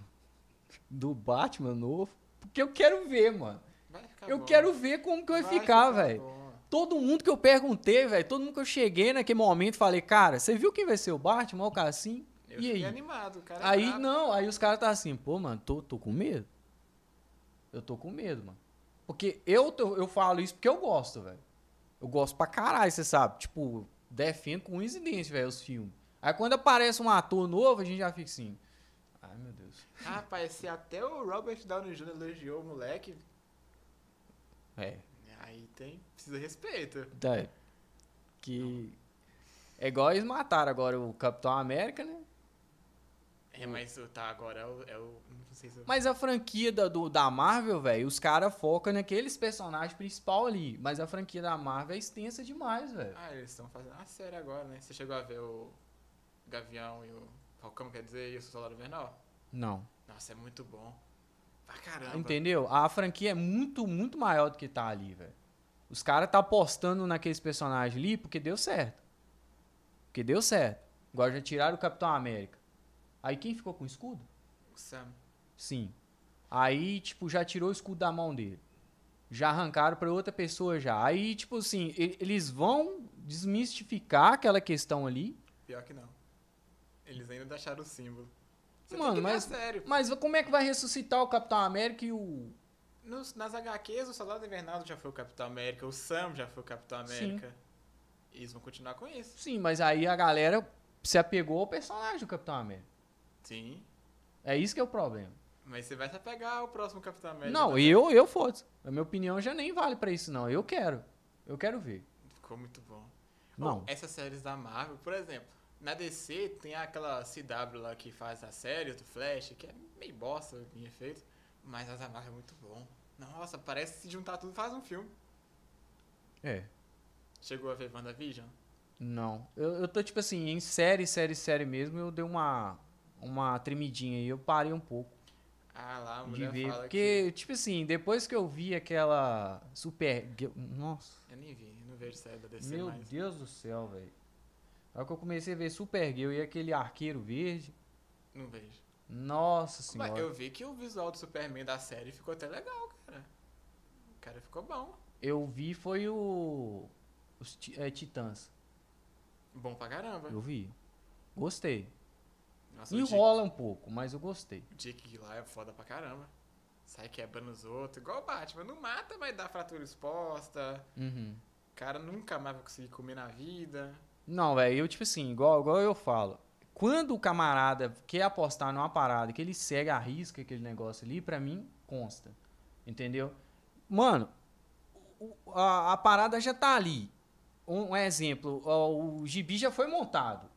S1: do Batman novo. Porque eu quero ver, mano.
S2: Vai
S1: Eu
S2: bom.
S1: quero ver como que vai, ficar, velho. Todo mundo que eu perguntei, velho, todo mundo que eu cheguei naquele momento, falei, cara, você viu quem vai ser o Batman? O cara assim?
S2: Eu
S1: e aí?
S2: animado, cara é
S1: Aí
S2: brabo.
S1: não, aí os caras tá assim, pô, mano, tô, tô com medo. Eu tô com medo, mano. Porque eu, tô- eu falo isso porque eu gosto, velho. Eu gosto pra caralho, você sabe. Tipo, defendo com incidência, velho, os filmes. Aí quando aparece um ator novo, a gente já fica assim. Ai, meu Deus.
S2: Rapaz, se até o Robert Downey Jr. elogiou o moleque,
S1: É.
S2: aí tem. Precisa de respeito.
S1: Tá. Que. É igual eles mataram agora o Capitão América, né?
S2: É, mas o- tá, agora é o. É o se eu...
S1: Mas a franquia da, do, da Marvel, velho, os caras focam naqueles personagens principal ali. Mas a franquia da Marvel é extensa demais, velho.
S2: Ah, eles estão fazendo a série agora, né? Você chegou a ver o Gavião e o Falcão, quer dizer, e o Soldado Invernal?
S1: Não.
S2: Nossa, é muito bom. Pra caramba.
S1: Entendeu? A franquia é muito, muito maior do que tá ali, velho. Os caras tá apostando naqueles personagens ali porque deu certo. Porque deu certo. Agora já tiraram o Capitão América. Aí quem ficou com o escudo?
S2: O Sam.
S1: Sim. Aí, tipo, já tirou o escudo da mão dele. Já arrancaram pra outra pessoa já. Aí, tipo assim, eles vão desmistificar aquela questão ali.
S2: Pior que não. Eles ainda deixaram o símbolo. Você
S1: Mano, mas-. Mas como é que vai ressuscitar o Capitão América e o.
S2: Nos, nas HQs, o Soldado Invernal já foi o Capitão América, o Sam já foi o Capitão América. E eles vão continuar com isso.
S1: Sim, mas aí a galera se apegou ao personagem do Capitão América.
S2: Sim.
S1: É isso que é o problema.
S2: Mas você vai se apegar ao próximo Capitão América.
S1: Não,
S2: também.
S1: eu, eu foda-se. A minha opinião já nem vale pra isso, não. Eu quero. Eu quero ver.
S2: Ficou muito bom.
S1: Não.
S2: Oh, essas séries da Marvel, por exemplo, na DC tem aquela CW lá que faz as séries do Flash, que é meio bosta em efeito, mas as da Marvel é muito bom. Nossa, parece se juntar tudo faz um filme.
S1: É.
S2: Chegou a ver WandaVision?
S1: Não. Eu, eu tô, tipo assim, em série, série, série mesmo, eu dei uma, uma tremidinha aí. Eu parei um pouco.
S2: Ah, lá, a
S1: de
S2: mulher
S1: ver.
S2: fala
S1: Porque, tipo assim, depois que eu vi aquela Super. Nossa.
S2: que... Eu nem vi, não vejo série da DC
S1: Meu
S2: mais.
S1: Deus do céu, velho. Na hora que eu comecei a ver Supergirl e aquele arqueiro verde.
S2: Não vejo.
S1: Nossa
S2: Mas
S1: senhora.
S2: eu vi que o visual do Superman da série ficou até legal, cara. O cara ficou bom.
S1: Eu vi foi o. Os é, Titãs.
S2: Bom pra caramba.
S1: Eu vi. Gostei.
S2: Nossa, o
S1: Enrola um pouco, mas eu gostei.
S2: o Dick lá é foda pra caramba. Sai quebrando os outros. Igual o Batman. Não mata, mas dá fratura exposta.
S1: Uhum.
S2: O cara nunca mais vai conseguir comer na vida.
S1: Não, velho, eu, tipo assim, igual, igual eu falo. Quando o camarada quer apostar numa parada que ele segue a risca aquele negócio ali, pra mim, consta. Entendeu? Mano, o- a, a parada já tá ali. Um, um exemplo, ó, o gibi já foi montado.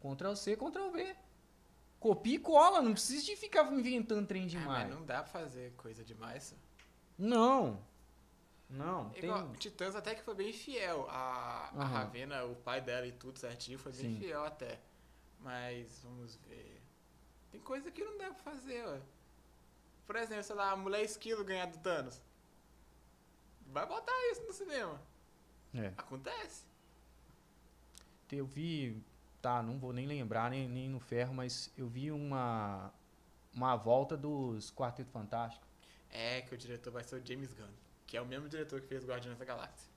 S1: Ctrl C, Ctrl V. Copia e cola, não precisa de ficar inventando trem
S2: Ah,
S1: demais.
S2: mas não dá pra fazer coisa demais. só.
S1: não. Não, tem...
S2: Igual, Titãs até que foi bem fiel. A, a
S1: Aham.
S2: Ravena, o pai dela e tudo certinho, foi bem
S1: Sim.
S2: fiel até. Mas vamos ver. Tem coisa que não dá pra fazer, ué. Por exemplo, sei lá, a mulher esquilo ganhar do Thanos. Vai botar isso no cinema.
S1: É.
S2: Acontece.
S1: Eu vi, tá, não vou nem lembrar, nem, nem no ferro, mas eu vi uma, uma volta dos Quarteto Fantástico.
S2: É que o diretor vai ser o James Gunn, que é o mesmo diretor que fez Guardiões da Galáxia.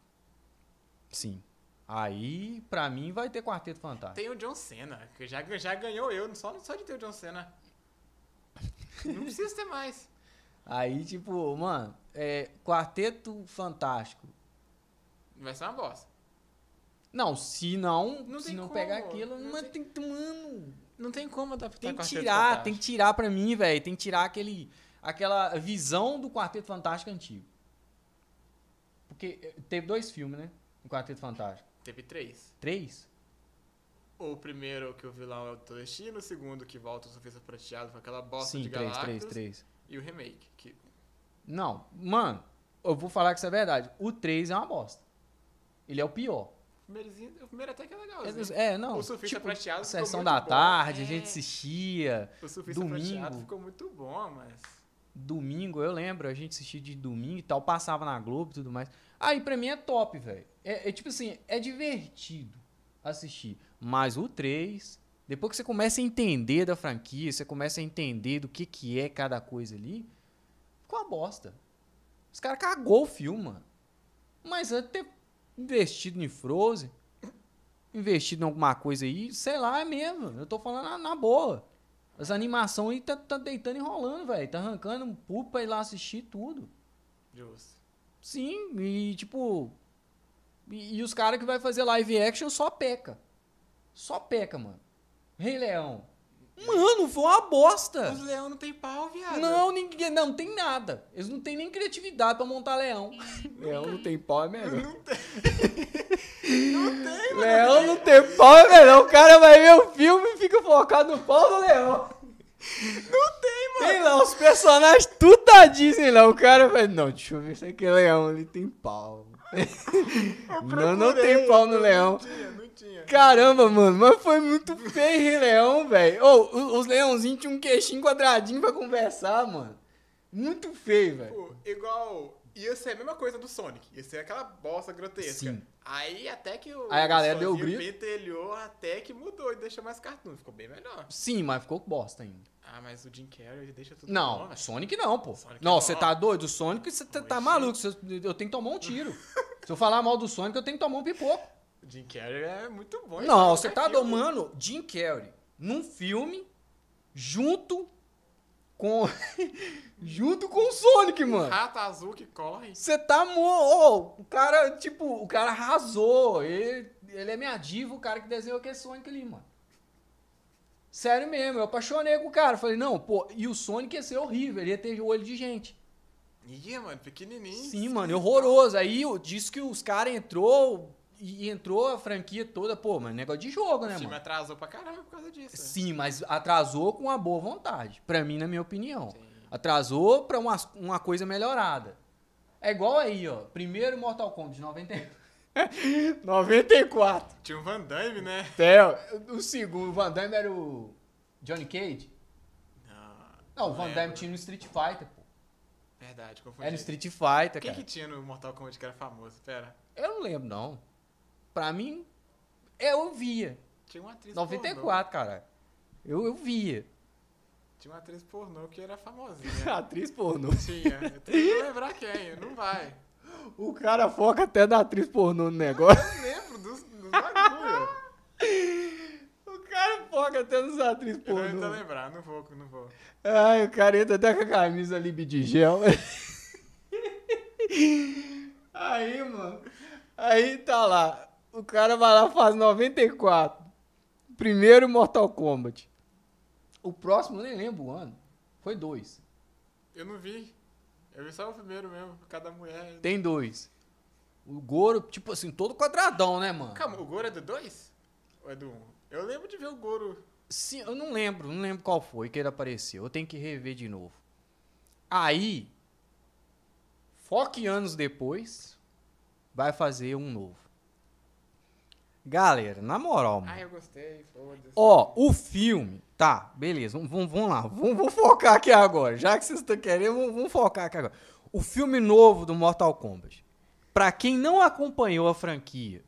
S1: Sim. Aí, pra mim, vai ter Quarteto Fantástico.
S2: Tem o John Cena, que já, já ganhou eu, só, só de ter o John Cena. Não precisa ter mais.
S1: Aí, tipo, mano, é, Quarteto Fantástico.
S2: Vai ser uma bosta.
S1: Não, se não,
S2: Não
S1: se não
S2: como,
S1: pegar aquilo,
S2: não
S1: mas tem que, mano,
S2: Não tem como adaptar
S1: tem que tirar, tem que tirar pra mim, velho, tem que tirar aquele, aquela visão do Quarteto Fantástico antigo. Porque eh, teve dois filmes, né, do Quarteto Fantástico.
S2: Teve três.
S1: Três?
S2: O primeiro que o vilão é o Destino, o segundo que volta o Surfista Prateado foi aquela bosta
S1: Sim,
S2: de
S1: três,
S2: Galactus.
S1: três, três.
S2: E o remake, que
S1: Não, mano, eu vou falar que isso é verdade. O 3 é uma bosta. Ele é o pior.
S2: O primeirizinho- o primeiro até que é legalzinho.
S1: É, não.
S2: O Surfista Prateado ficou
S1: Sessão
S2: muito
S1: da
S2: bom.
S1: tarde, a
S2: É.
S1: gente assistia.
S2: O Surfista
S1: domingo.
S2: Prateado ficou muito bom, mas...
S1: Domingo, eu lembro, a gente assistia de domingo e tal, passava na Globo e tudo mais. Aí pra mim é top, velho. É, é tipo assim, é divertido assistir. Mas o 3, depois que você começa a entender da franquia, você começa a entender do que, que é cada coisa ali, ficou uma bosta. Os caras cagou o filme, mano. Mas ter investido em Frozen, investido em alguma coisa aí, sei lá, é mesmo. Eu tô falando na, na boa. As animações aí tá, tá deitando e enrolando, velho. Tá arrancando um pulo pra ir lá assistir tudo.
S2: Justo.
S1: Sim, e tipo. E, e os caras que vai fazer live action só peca. Só peca, mano. Rei Leão. Mano, foi uma bosta.
S2: Os leão não tem pau, viado.
S1: Não, ninguém, não tem nada. Eles não têm nem criatividade pra montar leão. leão não tem pau, é melhor.
S2: Não tem. não tem, mano.
S1: Leão não tem pau, é melhor. O cara vai ver o filme e fica focado no pau do leão.
S2: Não tem, mano.
S1: Tem lá os personagens tudo da Disney lá. O cara vai, não, deixa eu ver se aquele leão ali tem pau. não, não tem pau no leão.
S2: tinha.
S1: Caramba, mano, mas foi muito feio Rei Leão, velho. Ô, o- os leãozinhos tinham um queixinho quadradinho pra conversar, mano. Muito feio, velho.
S2: Igual. Ia ser a mesma coisa do Sonic. Ia ser aquela bosta grotesca.
S1: Sim.
S2: Aí até que o.
S1: Aí a galera deu o grito.
S2: pentelhou até que mudou e deixou mais cartoon. Ficou bem melhor.
S1: Sim, mas ficou bosta ainda.
S2: Ah, mas o Jim Carrey ele deixa tudo bom,
S1: Não,
S2: velho.
S1: Sonic não, pô.
S2: Sonic
S1: não,
S2: é
S1: você
S2: bom.
S1: tá doido? O Sonic, você tá, tá maluco. Você- eu tenho que tomar um tiro. Se eu falar mal do Sonic, eu tenho que tomar um pipoco.
S2: Jim Carrey é muito bom.
S1: Não, você tá
S2: filme.
S1: doido, mano. Jim Carrey, num filme, junto com. junto com o Sonic, mano.
S2: Rato azul que corre.
S1: Você tá mo... ô, o cara, tipo, o cara arrasou. Ele, ele é minha diva, o cara que desenhou aquele Sonic ali, mano. Sério mesmo, eu apaixonei com o cara. Falei, não, pô, e o Sonic ia ser horrível, ele ia ter olho de gente.
S2: Ia, mano, pequenininho.
S1: Sim, mano, horroroso. Aí disse que os caras entrou e entrou a franquia toda, pô, mas negócio de jogo,
S2: O
S1: né,
S2: filme
S1: mano?
S2: atrasou pra caramba por causa disso.
S1: Sim, mas atrasou com uma boa vontade. Pra mim, na minha opinião.
S2: Sim.
S1: Atrasou pra uma, uma coisa melhorada. É igual aí, ó. Primeiro Mortal Kombat de 90... 94.
S2: Tinha um Van Damme, né?
S1: É, o segundo, o Van Damme era o Johnny Cage.
S2: Não.
S1: Não, o Van. Damme tinha no Street Fighter, pô.
S2: Verdade, confundi.
S1: Era no Street Fighter,
S2: Quem
S1: cara.
S2: que tinha no Mortal Kombat que era famoso? Pera.
S1: Eu não lembro, não. Pra mim, eu via.
S2: Tinha uma atriz pornô.
S1: 94, cara. Eu, eu via.
S2: Tinha uma atriz pornô que era famosinha.
S1: atriz pornô.
S2: Tinha. Eu tenho que lembrar quem. Não vai.
S1: O cara foca até da atriz pornô no negócio.
S2: Eu lembro dos, dos bagulho.
S1: o cara foca até nos atrizes
S2: Eu não vou
S1: pornô.
S2: lembrar. Não vou, não vou.
S1: Ai, o cara entra até com a camisa ali de gel. Aí, mano. Aí tá lá. O cara vai lá faz 94. Primeiro Mortal Kombat. O próximo, eu nem lembro o ano. Foi dois.
S2: Eu não vi. Eu vi só o primeiro mesmo. Cada mulher.
S1: Tem dois. O Goro, tipo assim, todo quadradão, né, mano?
S2: Calma, o Goro é do 2? Ou é do 1? Um? Eu lembro de ver o Goro.
S1: Sim, eu não lembro, não lembro qual foi que ele apareceu. Eu tenho que rever de novo. Aí, foque anos depois, vai fazer um novo. Galera, na moral, mano.
S2: Ah, eu gostei. Foda-se.
S1: Ó, o filme. Tá, beleza. Vamos, lá. Vamos, vamos focar aqui agora. Já que vocês estão querendo, vamos, vamos focar aqui agora. O filme novo do Mortal Kombat. Pra quem não acompanhou a franquia,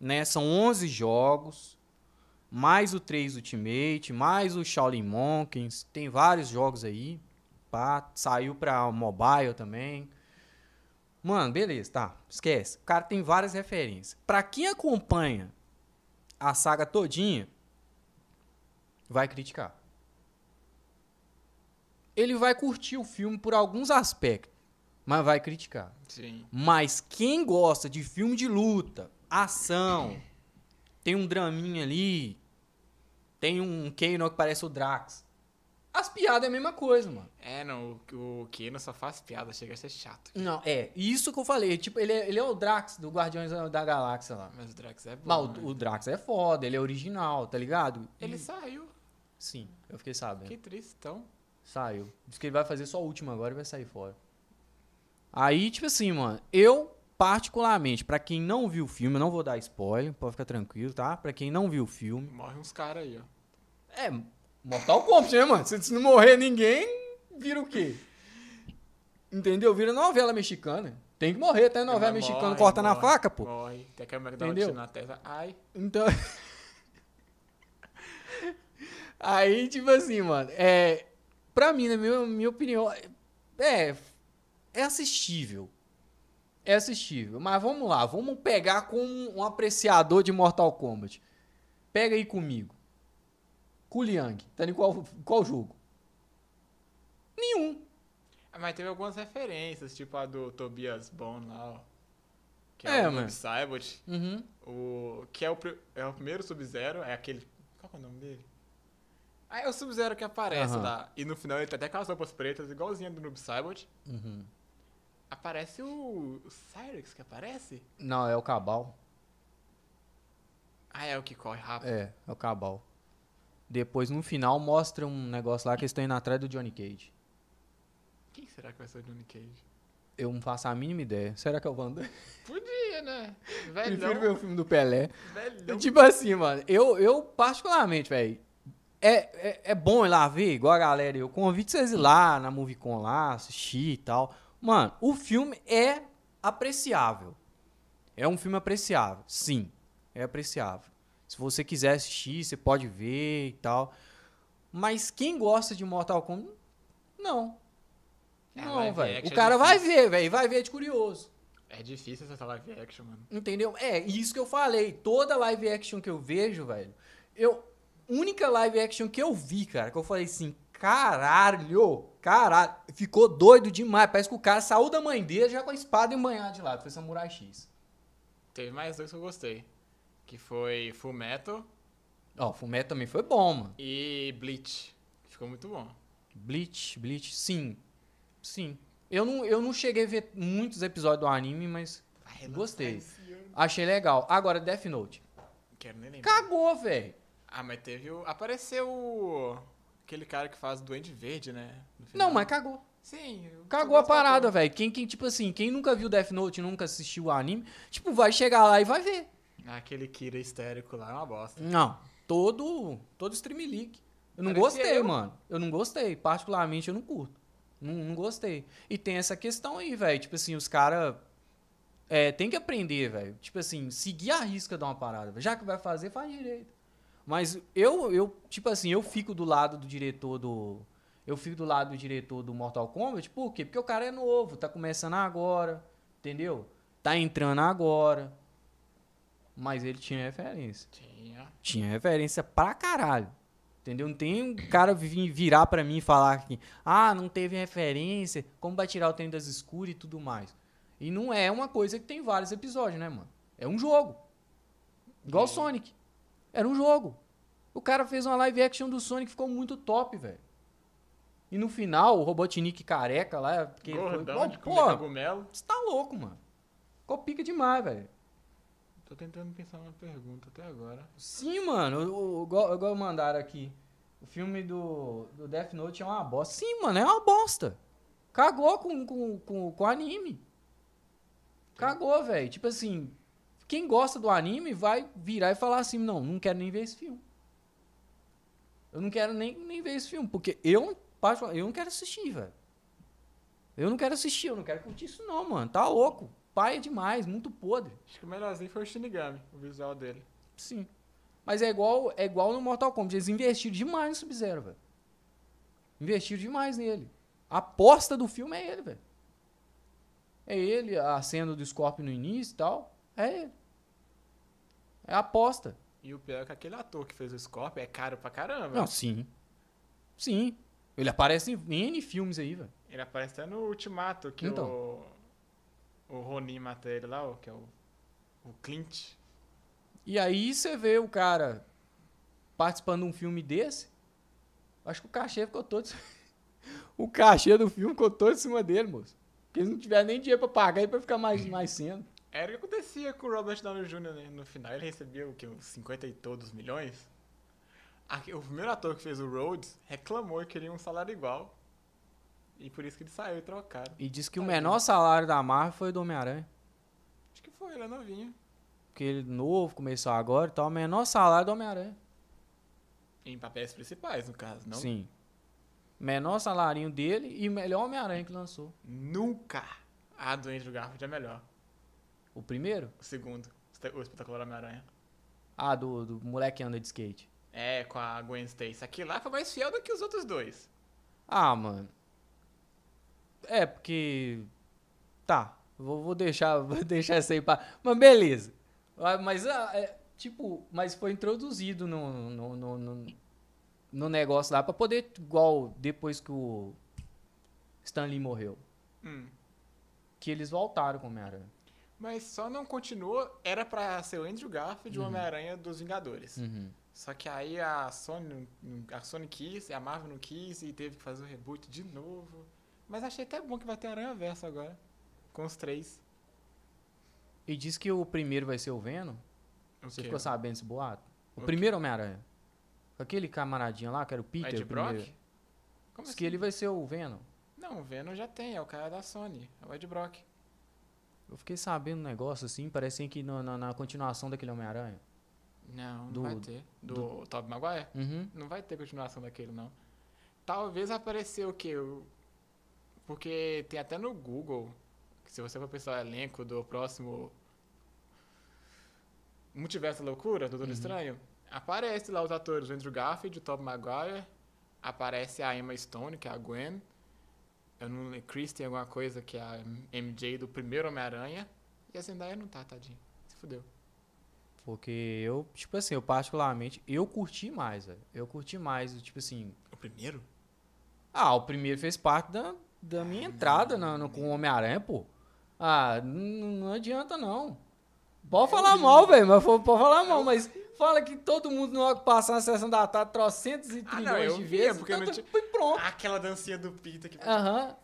S1: né? São 11 jogos. Mais o 3 Ultimate, mais o Shaolin Monkeys. Tem vários jogos aí. Pá, saiu pra mobile também. Mano, beleza, tá. Esquece. O cara tem várias referências. Pra quem acompanha a saga todinha, vai criticar. Ele vai curtir o filme por alguns aspectos, mas vai criticar.
S2: Sim.
S1: Mas quem gosta de filme de luta, ação, tem um draminha ali, tem um Kano que parece o Drax. As piadas é a mesma coisa, mano.
S2: É, não. O, o Keno só faz piada. Chega a ser chato.
S1: Não, é, isso que eu falei. Tipo, ele é, ele é o Drax do Guardiões da Galáxia lá.
S2: Mas o Drax é bom.
S1: Mas
S2: né?
S1: o, o Drax é foda, ele é original, tá ligado?
S2: Ele
S1: E-
S2: saiu.
S1: Sim, eu fiquei sabendo.
S2: Que triste, então.
S1: Saiu. Diz que ele vai fazer só o último agora e vai sair fora. Aí, tipo assim, mano, eu, particularmente, pra quem não viu o filme, eu não vou dar spoiler, pode ficar tranquilo, tá? Pra quem não viu o filme.
S2: Morre uns caras aí, ó.
S1: É, Mortal Kombat, né, mano? Se se não morrer ninguém, vira o quê? Entendeu? Vira novela mexicana. Tem que morrer, até novela mexicana
S2: morre,
S1: corta na
S2: morre,
S1: faca, pô.
S2: Morre. Tem McDonald's
S1: Entendeu?
S2: na testa. Ai.
S1: Então. Aí, tipo assim, mano, é. Pra mim, na minha, minha opinião, é. É assistível. É assistível. Mas vamos lá, vamos pegar com um apreciador de Mortal Kombat. Pega aí comigo. Kuliang. Tá em qual, qual jogo? Nenhum.
S2: Ah, Mas teve algumas referências, tipo a do Tobias Bond lá, ó. Que
S1: É,
S2: é, o
S1: mano.
S2: Noob Saibot.
S1: Uhum.
S2: O, que é o, é o primeiro Sub-Zero, é aquele... Qual é o nome dele? Ah, é o Sub-Zero que aparece
S1: Aham.
S2: lá. E no final ele tem até aquelas roupas pretas, igualzinha do Noob Saibot.
S1: Uhum.
S2: Aparece o, o Cyrix que aparece?
S1: Não, é o Cabal.
S2: Ah, é o que corre rápido.
S1: É, é o Cabal. Depois, no final, mostra um negócio lá que eles estão indo atrás do Johnny Cage.
S2: Quem será que vai ser o Johnny Cage?
S1: Eu não faço a mínima ideia. Será que é o Van Damme?
S2: Podia, né?
S1: Prefiro ver
S2: Velhão.
S1: o filme do Pelé.
S2: Velhão.
S1: Tipo assim, mano, eu, eu particularmente, velho, é, é, é bom ir lá ver, igual a galera. Eu convido vocês ir lá na Movicon lá, assistir e tal. Mano, o filme é apreciável. É um filme apreciável, sim. É apreciável. Se você quiser assistir, você pode ver e tal. Mas quem gosta de Mortal Kombat, não.
S2: É,
S1: Não, velho. O
S2: é
S1: cara vai
S2: difícil.
S1: ver, velho. Vai ver de curioso.
S2: É difícil essa live action, mano.
S1: Entendeu? É, isso que eu falei. Toda live action que eu vejo, velho. Eu. Única live action que eu vi, cara, que eu falei assim, caralho, caralho, ficou doido demais. Parece que o cara saiu da mãe dele já com a espada embanhada de lado. Foi Samurai X.
S2: Teve mais dois que eu gostei. Que foi Full Metal
S1: Ó, Fumeto também foi bom, mano.
S2: e Bleach. Ficou muito bom.
S1: Bleach, Bleach, sim. Sim. Eu não, eu não cheguei a ver muitos episódios do anime, mas Gostei. achei legal. Agora, Death Note.
S2: Quero nem lembrar.
S1: Cagou, velho.
S2: Ah, mas teve o... Apareceu o... Aquele cara que faz Duende Verde, né?
S1: Não, mas cagou.
S2: Sim.
S1: Cagou a parada, velho. Quem, quem, tipo assim, quem nunca viu Death Note e nunca assistiu o anime, tipo, vai chegar lá e vai ver.
S2: Aquele Kira histérico lá é uma bosta.
S1: Não. Todo. Todo Stream League. Eu não
S2: Parecia
S1: gostei,
S2: eu.
S1: mano. Eu não gostei. Particularmente, eu não curto. Não, não gostei. E tem essa questão aí, velho. Tipo assim, os caras. É, tem que aprender, velho. Tipo assim, seguir a risca de uma parada. Já que vai fazer, faz direito. Mas eu, eu, tipo assim, eu fico do lado do diretor do. Eu fico do lado do diretor do Mortal Kombat, por quê? Porque o cara é novo, tá começando agora, entendeu? Tá entrando agora. Mas ele tinha referência.
S2: Tinha.
S1: Tinha referência pra caralho. Entendeu? Não tem um cara vir, virar pra mim e falar que, ah, não teve referência, como vai tirar o trem das escuras e tudo mais. E não é uma coisa que tem vários episódios, né, mano? É um jogo. Igual o
S2: É.
S1: Sonic. Era um jogo. O cara fez uma live action do Sonic ficou muito top, velho. E no final, o Robotnik careca lá, que
S2: Gordão
S1: foi,
S2: de
S1: pô,
S2: cogumelo.
S1: você tá louco, mano. Ficou pica demais, velho.
S2: Tô tentando pensar uma pergunta até agora.
S1: Sim, mano. O, o, igual, mandaram aqui. O filme do, do Death Note é uma bosta. Sim, mano, é uma bosta. Cagou com, com, com, com anime. Cagou, velho. Tipo assim, quem gosta do anime vai virar e falar assim: não, não quero nem ver esse filme. Eu não quero nem, nem ver esse filme, porque eu, eu não quero assistir, velho. Eu não quero assistir, eu não quero curtir isso, não, mano. Tá louco. Pai é demais, muito podre.
S2: Acho que o melhorzinho foi o Shinigami, o visual dele.
S1: Sim. Mas é igual, é igual no Mortal Kombat. Eles investiram demais no Sub-Zero, velho. Investiram demais nele. A aposta do filme é ele, velho. É ele, a cena do Scorpion no início e tal. É ele. É a aposta.
S2: E o pior é que aquele ator que fez o Scorpion é caro pra caramba.
S1: Não, sim. Sim. Ele aparece em N filmes aí, velho.
S2: Ele aparece até no Ultimato, que
S1: Então.
S2: o, o Ronin mata ele lá, o- que é o, o Clint.
S1: E aí você vê o cara participando de um filme desse. Acho que o cachê ficou todo. o cachê do filme ficou todo em cima dele, moço. Porque eles não tiveram nem dinheiro pra pagar e pra ficar mais, mais cena.
S2: Era o que acontecia com o Robert Downey Jr. né? no final. Ele recebia o que? Uns 50 e todos milhões? O primeiro ator que fez o Rhodes reclamou que queria um salário igual. E por isso que ele saiu e trocaram.
S1: E diz que o
S2: Tadinho.
S1: menor salário da Marvel foi do Homem-Aranha.
S2: Acho que foi, ele é novinho.
S1: Porque ele novo, começou agora e tal. O menor salário do Homem-Aranha.
S2: Em papéis principais, no caso, não?
S1: Sim. Menor salarinho dele e melhor Homem-Aranha que lançou.
S2: Nunca a do Andrew Garfield é melhor.
S1: O primeiro?
S2: O segundo, o espetacular Homem-Aranha.
S1: Ah, do, do moleque que anda de skate.
S2: É, com a Gwen Stacy. Aquele lá foi mais fiel do que os outros dois.
S1: Ah, mano. É, porque. Tá. Vou, vou deixar, vou deixar isso aí pra. Mas beleza. Ah, Mas, ah, é, tipo, mas foi introduzido no, no, no, no, no negócio lá pra poder, igual depois que o Stan Lee morreu.
S2: Hum.
S1: Que eles voltaram com o Homem-Aranha.
S2: Mas só não continuou. Era pra ser o Andrew Garfield o Homem-Aranha dos Vingadores.
S1: Uhum.
S2: Só que aí a Sony, a Sony quis, a Marvel não quis e teve que fazer o reboot de novo. Mas achei até bom que vai ter Aranha Verso agora. Com os três.
S1: E diz que o primeiro vai ser o Venom.
S2: O
S1: Você ficou sabendo desse boato? O
S2: O
S1: primeiro Homem-Aranha. Aquele camaradinha lá, que era o Peter.
S2: Ed
S1: o
S2: Brock?
S1: primeiro.
S2: Como
S1: Diz
S2: assim?
S1: que ele vai ser o Venom.
S2: Não, o Venom já tem, é o cara da Sony. É o Ed Brock.
S1: Eu fiquei sabendo um negócio assim, parecia que no- na, na continuação daquele Homem-Aranha.
S2: Não, não
S1: Do-
S2: vai ter. Do, Tobey Maguire?
S1: Uhum.
S2: Não vai ter continuação daquele, não. Talvez aparecer o quê? O- Porque tem até no Google, que se você for pensar o elenco do próximo Multiverso da Loucura, do Doutor
S1: Uhum.
S2: Estranho, aparece lá os atores, o Andrew Garfield, o Tobey Maguire, aparece a Emma Stone, que é a Gwen, eu não lembro, Kristen alguma coisa, que é a MJ do primeiro Homem-Aranha, e a Zendaya não tá, tadinho. Se fudeu.
S1: Porque eu, tipo assim, eu particularmente, eu curti mais, velho. Eu curti mais, tipo assim.
S2: O primeiro?
S1: Ah, o primeiro fez parte da, da minha entrada na- no, com o Homem-Aranha, pô. Ah, não, não adianta não. Pode falar mal, velho, mas pode falar mal, mas fala que todo mundo não passar na sessão da tarde trocentos e
S2: Ah,
S1: trilhões
S2: não, eu
S1: de vezes.
S2: porque não
S1: tá-
S2: tinha-
S1: pronto.
S2: Aquela dancinha do Peter que
S1: Aham.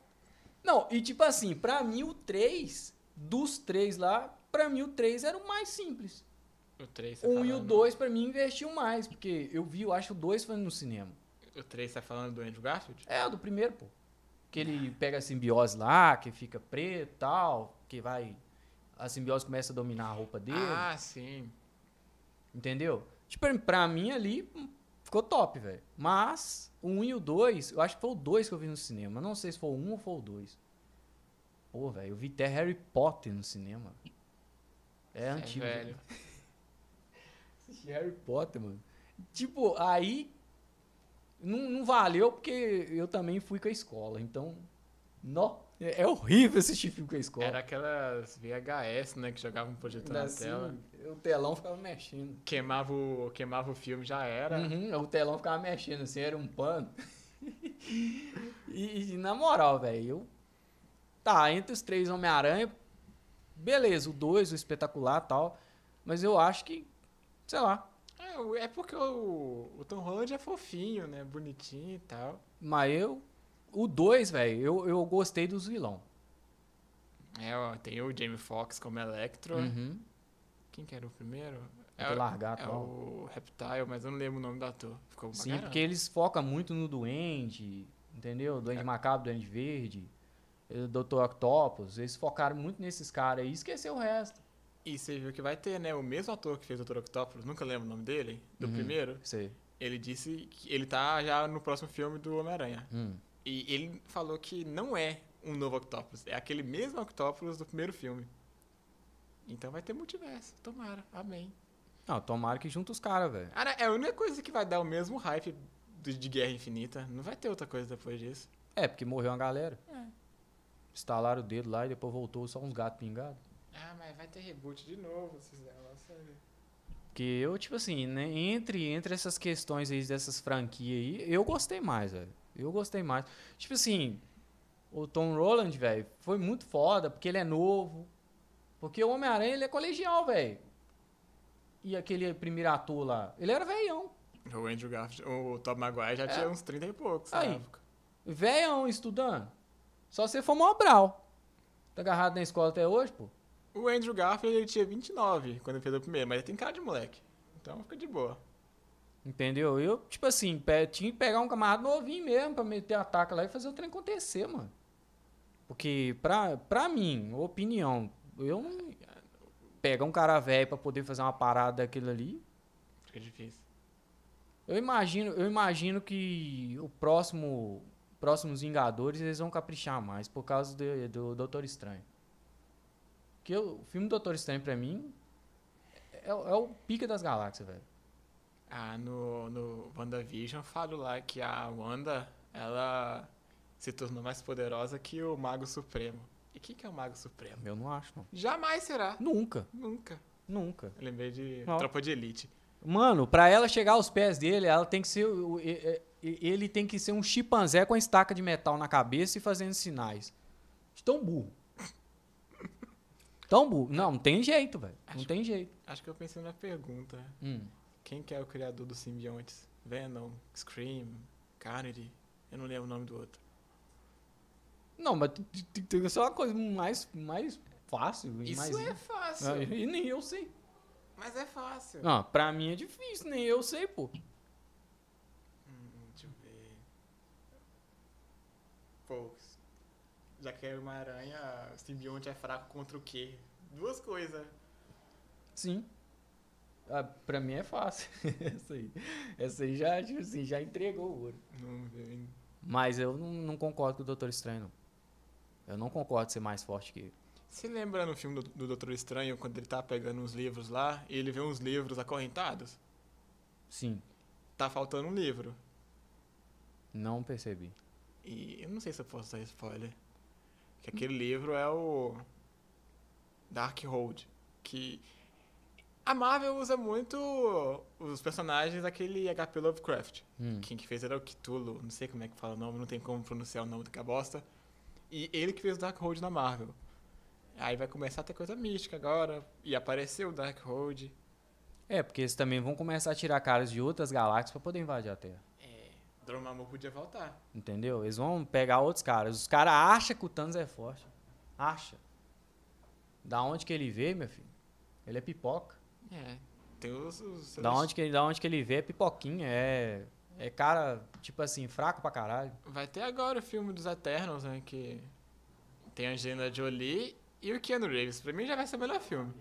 S1: Não, e tipo assim, pra mim o 3, dos três lá, pra mim o 3 era o mais simples.
S2: O 3 tá
S1: O 1 e o
S2: falando.
S1: 2 pra mim investiu mais, porque eu vi, eu acho o 2 foi no cinema.
S2: O 3 tá falando do Andrew Garfield?
S1: É, o do primeiro, pô. Que ele pega a simbiose lá, que fica preto e tal, que vai. A simbiose começa a dominar a roupa dele,
S2: Ah, sim.
S1: entendeu? Tipo, pra mim ali, ficou top, velho. Mas o 1 e o 2, eu acho que foi o 2 que eu vi no cinema. Não sei se foi o 1 ou foi o 2. Pô, velho, eu vi até Harry Potter no cinema. É antigo.
S2: velho.
S1: Harry Potter, mano. Tipo, aí não, não valeu porque eu também fui com a escola. Então, nó, é, é horrível assistir filme com a escola.
S2: Era aquelas VHS, né, que jogavam um projetor na
S1: Assim,
S2: tela.
S1: O telão ficava mexendo.
S2: Queimava o, queimava o filme, já era.
S1: Uhum, o telão ficava mexendo, assim, era um pano. e, e, na moral, velho, eu. Tá, entre os três Homem-Aranha, beleza, o dois, o espetacular e tal. Mas eu acho que, sei lá.
S2: É, é porque o, o Tom Holland é fofinho, né, bonitinho e tal.
S1: Mas eu. O dois, velho, eu, eu gostei dos vilão.
S2: É, ó, tem o Jamie Foxx como Electro.
S1: Uhum.
S2: Quem que era o primeiro?
S1: É o Largato,
S2: é o Reptile, mas eu não lembro o nome do ator. Ficou
S1: Sim,
S2: bacana.
S1: porque eles focam muito no Duende, entendeu? Duende
S2: É.
S1: Macabro, Duende Verde, eh, Dr. Octopus. Eles focaram muito nesses caras aí e esqueceu o resto.
S2: E você viu que vai ter, né? O mesmo ator que fez o Dr. Octopus, nunca lembro o nome dele, do
S1: Uhum.
S2: primeiro.
S1: Sei.
S2: Ele disse que ele tá já no próximo filme do Homem-Aranha.
S1: Hum.
S2: E ele falou que não é um novo Octopus, é aquele mesmo Octopus do primeiro filme. Então vai ter multiverso, tomara, amém.
S1: Não, tomara que junta os caras, velho.
S2: Cara, é a única coisa que vai dar o mesmo hype de, de Guerra Infinita. Não vai ter outra coisa depois disso.
S1: É, porque morreu uma galera.
S2: É.
S1: Estalaram o dedo lá e depois voltou só uns gatos pingados.
S2: Ah, mas vai ter reboot de novo, esses negócios aí.
S1: Porque eu, tipo assim, né, entre, entre essas questões aí dessas franquias aí, eu gostei mais, velho. Eu gostei mais. Tipo assim, o Tom Rolland, velho, foi muito foda, porque ele é novo. Porque o Homem-Aranha, ele é colegial, velho. E aquele primeiro ator lá, ele era velhão.
S2: O Andrew Garfield, o Tom Maguire já
S1: É.
S2: tinha uns 30 e poucos na
S1: Aí.
S2: época.
S1: Velhão estudando. Só se for Mobral. Tá agarrado na escola até hoje, pô.
S2: O Andrew Garfield ele tinha 29 quando ele fez o primeiro, mas ele tem cara de moleque. Então fica de boa.
S1: Entendeu? Eu, tipo assim, tinha que pegar um camarada novinho mesmo pra meter ataque lá e fazer o trem acontecer, mano. Porque, pra, pra mim, opinião, eu não. Pegar um cara velho pra poder fazer uma parada daquilo ali.
S2: Fica difícil.
S1: Eu imagino, eu imagino que o próximo. Próximos Vingadores eles vão caprichar mais por causa de- do Doutor Estranho. Porque o filme Doutor Estranho, pra mim, é, é o pica das galáxias, velho.
S2: Ah, no, no WandaVision falo lá que a Wanda, ela se tornou mais poderosa que o Mago Supremo. E quem que é o Mago Supremo?
S1: Eu não acho, não.
S2: Jamais será.
S1: Nunca,
S2: Nunca.
S1: nunca.
S2: Eu lembrei de
S1: Não.
S2: Tropa de Elite.
S1: Mano, pra ela chegar aos pés dele, ela tem que ser. Ele tem que ser um chimpanzé com a estaca de metal na cabeça e fazendo sinais. De Tão burro. Tão burro. Não, não tem jeito, velho. Não tem jeito.
S2: Acho que eu pensei na pergunta.
S1: Hum.
S2: Quem que é o criador dos simbiontes? Venom, Scream, Carnage? Eu não lembro o nome do outro.
S1: Não, mas tem- que ser uma coisa mais, mais fácil.
S2: Isso
S1: mais...
S2: é fácil.
S1: Ah, E nem eu sei.
S2: Mas é fácil.
S1: Não, pra mim é difícil, nem eu sei, pô.
S2: Hum, deixa eu ver. Pô, já que é uma aranha, o simbionte é fraco contra o quê? Duas coisas.
S1: Sim. Ah, pra mim é fácil. Essa aí. Essa aí já, tipo assim, já entregou o ouro.
S2: Não.
S1: Mas eu não, não concordo com o Doutor Estranho, não. Eu não concordo ser mais forte que ele.
S2: Você lembra no filme do, do Doutor Estranho, quando ele tá pegando uns livros lá, e ele vê uns livros acorrentados?
S1: Sim,
S2: Tá faltando um livro.
S1: não percebi.
S2: E eu não sei se eu posso dar spoiler. Que aquele livro é o Darkhold, que a Marvel usa muito os personagens daquele HP Lovecraft.
S1: Hum.
S2: Quem que fez era o Cthulhu, não sei como é que fala o nome, não tem como pronunciar o nome daquela bosta. E ele que fez o Darkhold na Marvel. Aí vai começar a ter coisa mística agora, e apareceu o Darkhold.
S1: É, porque eles também vão começar a tirar caras de outras galáxias pra poder invadir a Terra.
S2: Dormammu podia voltar.
S1: Entendeu? Eles vão pegar outros caras. Os caras acham que o Thanos é forte. Acha. Da onde que ele vê, meu filho? Ele é pipoca.
S2: É, tem os... os
S1: Da onde que, da onde que ele vê é pipoquinha. É, é cara, tipo assim, fraco pra caralho.
S2: Vai ter agora o filme dos Eternals, né? Que tem a Angelina Jolie e o Keanu Reeves. Pra mim já vai ser o melhor filme.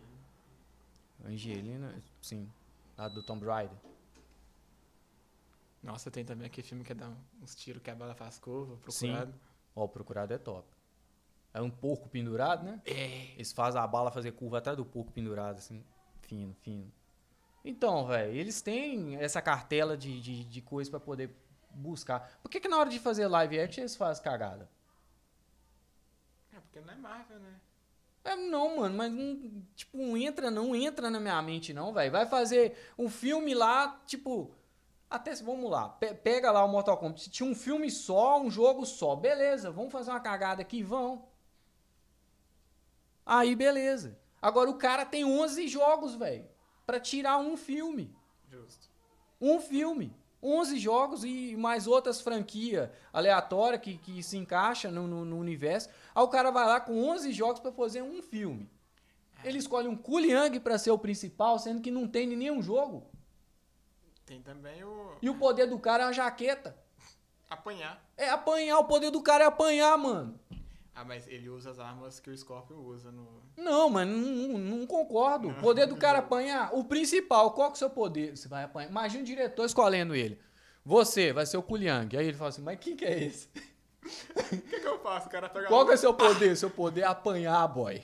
S1: Angelina, sim. Lá do Tomb Raider.
S2: Nossa, tem também aquele filme que é dar uns tiros que a bala faz curva,
S1: Sim.
S2: procurado.
S1: Ó, o procurado é top. É um porco pendurado, né?
S2: É.
S1: Eles fazem a bala fazer curva atrás do porco pendurado, assim, fino, fino. Então, velho, eles têm essa cartela de, de, de coisa pra poder buscar. Por que, que na hora de fazer live action eles fazem cagada?
S2: É, porque não é Marvel, né?
S1: É, não, mano, mas não, tipo, não entra, não entra na minha mente, não, velho. Vai fazer um filme lá, tipo. Até se vamos lá, pe- pega lá o Mortal Kombat. Se tinha um filme só, um jogo só, beleza, vamos fazer uma cagada aqui, vão. Aí, beleza. Agora o cara tem 11 jogos, velho, pra tirar um filme.
S2: Justo.
S1: Um filme. 11 jogos e mais outras franquias aleatórias que, que se encaixa no, no- no universo. Aí o cara vai lá com 11 jogos pra fazer um filme. Ele escolhe um Kuliang pra ser o principal, sendo que não tem nenhum jogo.
S2: Tem também o.
S1: E o poder do cara é uma jaqueta.
S2: Apanhar.
S1: É apanhar, o poder do cara é apanhar, mano.
S2: Ah, mas ele usa as armas que o Scorpion usa no.
S1: Não, mas não, não- concordo. O poder do cara é apanhar. O principal, qual que é o seu poder? Você vai apanhar. Imagina o diretor escolhendo ele. Você vai ser o Kuliang. Aí ele fala assim, mas quem que é esse?
S2: O que, que eu faço? O cara pega
S1: Qual que é o seu poder? Seu poder é apanhar, boy.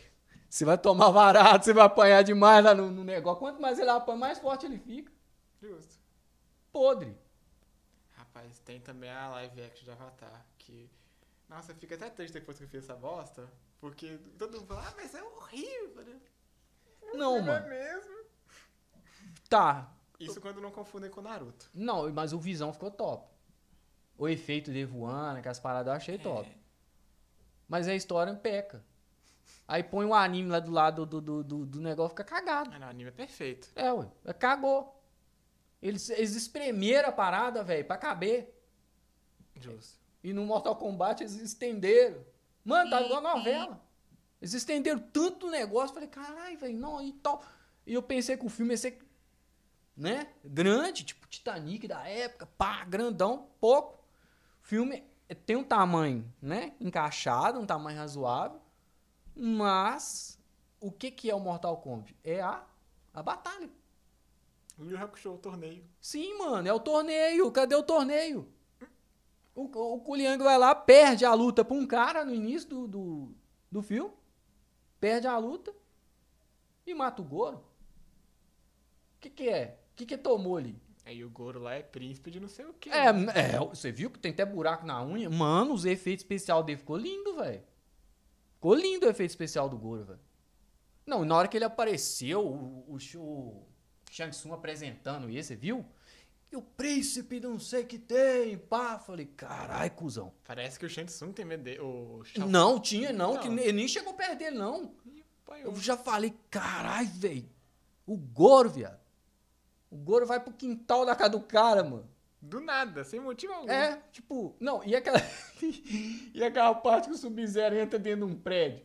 S1: Você vai tomar varado, você vai apanhar demais lá no, no negócio. Quanto mais ele apanha, mais forte ele fica.
S2: Justo.
S1: Podre.
S2: Rapaz, tem também a live action de Avatar, que. Nossa, fica até triste depois que eu fiz essa bosta, porque todo mundo fala, ah, mas é horrível, né?
S1: Não,
S2: é
S1: mano.
S2: mesmo?
S1: Tá.
S2: Isso quando não confundem com Naruto.
S1: Não, mas o Visão ficou top. O efeito de voando, aquelas paradas eu achei top. Mas a história peca. Aí põe o anime lá do lado do, do, do, do negócio, fica cagado.
S2: Ah, não, o anime é perfeito.
S1: É, ué. Cagou. Eles, eles espremeram a parada, velho, pra caber.
S2: Justo.
S1: E no Mortal Kombat eles estenderam. Mano, tá igual novela. Eles estenderam tanto o negócio. Falei, caralho, velho, não, e tal. E eu pensei que o filme ia ser, né, grande, tipo Titanic da época, pá, grandão, pouco. O filme tem um tamanho, né, encaixado, um tamanho razoável. Mas, o que que é o Mortal Kombat? É a, a batalha.
S2: O Yu Hakusho, o torneio.
S1: Sim, mano, é o torneio. Cadê o torneio? O, o Kuliang vai lá, perde a luta pra um cara no início do, do, do filme. Perde a luta e mata o Goro. O que que é? O que que tomou ali?
S2: Aí o Goro lá é príncipe de não sei o quê.
S1: É, é, você viu que tem até buraco na unha? Mano, os efeitos especiais dele ficou lindo, velho. Ficou lindo o efeito especial do Goro, velho. Não, na hora que ele apareceu, o, o, o Shang Tsung apresentando isso, você viu? E o príncipe não sei que tem, pá. Falei, carai, cuzão.
S2: Parece que o Shang Tsung tem medo dele. O Shao
S1: Não, tinha não, que
S2: Não.
S1: ele nem chegou perto dele, não.
S2: Ih, apanhou.
S1: Eu já falei, carai, velho. O Goro, viado. O Goro vai pro quintal da casa do cara, mano.
S2: Do nada, sem motivo algum.
S1: É, tipo, não, e aquela. e aquela parte que o Sub-Zero entra dentro de um prédio.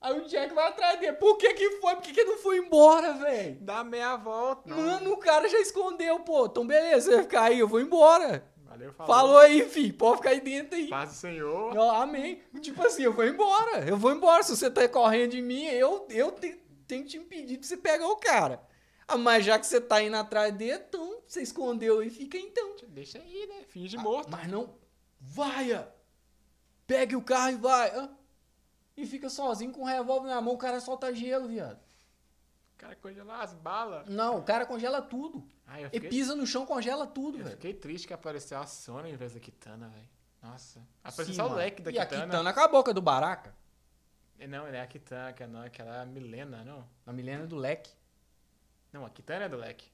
S1: Aí o Jack vai atrás dele. Por que que foi? Por que que não foi embora, velho?
S2: Dá meia volta.
S1: Mano, o cara já escondeu, pô. Então beleza, você vai ficar aí, eu vou embora.
S2: Valeu, falou.
S1: Falou aí, fi. Pode ficar aí dentro aí.
S2: Paz do Senhor.
S1: Ó, amém. Tipo assim, eu vou embora. Eu vou embora. Se você tá correndo de mim, eu, eu te- tenho que te impedir de você pegar o cara. Ah, mas já que você tá indo atrás dele, então você escondeu e fica então.
S2: Deixa aí, né? Finge morto.
S1: Mas não. Vaia! Pegue o carro e vai. hã? E fica sozinho com o revólver na mão, o cara solta gelo, viado.
S2: O cara congelar as balas.
S1: Não, o cara congela tudo.
S2: Ai, eu
S1: E
S2: fiquei,
S1: pisa no chão, congela tudo,
S2: eu
S1: velho.
S2: fiquei triste que apareceu a Sony ao invés da Kitana, velho. Nossa. Apareceu
S1: Sim,
S2: só o leque da
S1: E a
S2: Kitana.
S1: Kitana acabou com a do Baraka.
S2: Não, ele é a Kitana, que não, aquela é a Milena, não?
S1: A Milena do leque.
S2: Não, a Kitana é do leque.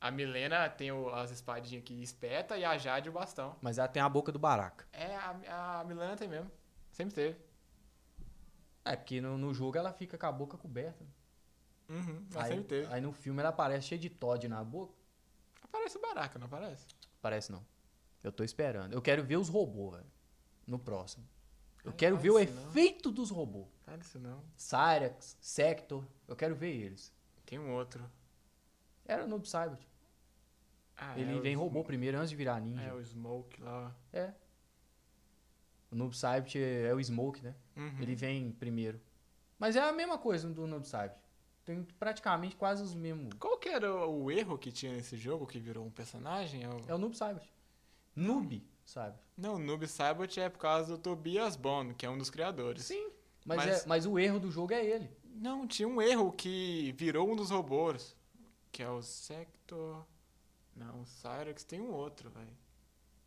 S2: A Milena tem o- as espadinhas que espeta e a Jade o bastão.
S1: Mas ela tem a boca do Baraka.
S2: É, a, a Milena tem mesmo. Sempre teve.
S1: É, porque no, no jogo ela fica com a boca coberta.
S2: Uhum, mas
S1: Aí, aí no filme ela aparece cheia de Todd na boca.
S2: Aparece o Baraka, não aparece?
S1: Parece não. Eu tô esperando. Eu quero ver os robôs, velho. No próximo. Eu
S2: Ai,
S1: quero ver o
S2: não.
S1: efeito dos robôs.
S2: Isso não.
S1: Cyrax, Sector. Eu quero ver eles.
S2: Tem um outro.
S1: Era no Cyber.
S2: Ah,
S1: Ele
S2: é
S1: vem robô primeiro antes de virar ninja.
S2: É o Smoke lá.
S1: É. O Noob Saibot é o Smoke, né?
S2: Uhum.
S1: Ele vem primeiro. Mas é a mesma coisa do Noob Saibot. Tem praticamente quase os mesmos.
S2: Qual que era o, o erro que tinha nesse jogo que virou um personagem? É o-
S1: É o Noob Saibot. Noob, sabe?
S2: Não, o Noob Saibot é por causa do Tobias Bond, que é um dos criadores.
S1: Sim. Mas,
S2: Mas-
S1: é- mas o erro do jogo é ele.
S2: Não, tinha um erro que virou um dos robôs, que é o Sector... Não, o Cyrex tem um outro, velho.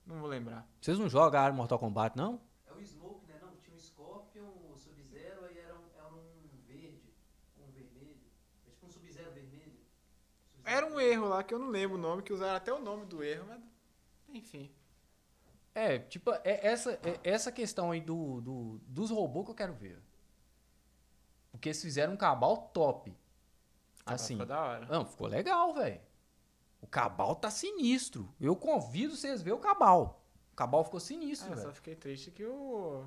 S2: Não vou lembrar.
S1: Vocês não jogaram Mortal Kombat, não?
S3: É o Smoke, né? Não, tinha um Scorpion, o Sub-Zero, aí era um, era um verde, um vermelho. É tipo um Sub-Zero vermelho. Sub-Zero
S2: Era um erro lá que eu não lembro o nome, que usaram até o nome do erro, mas... Enfim.
S1: É, tipo, é essa, é essa questão aí do, do- dos robôs que eu quero ver. Porque eles fizeram um cabal top. Assim.
S2: Ficou da hora.
S1: Não, ficou legal, velho. O cabal tá sinistro. Eu convido vocês a ver o cabal. O cabal ficou sinistro,
S2: Ah, eu
S1: velho.
S2: só fiquei triste que o...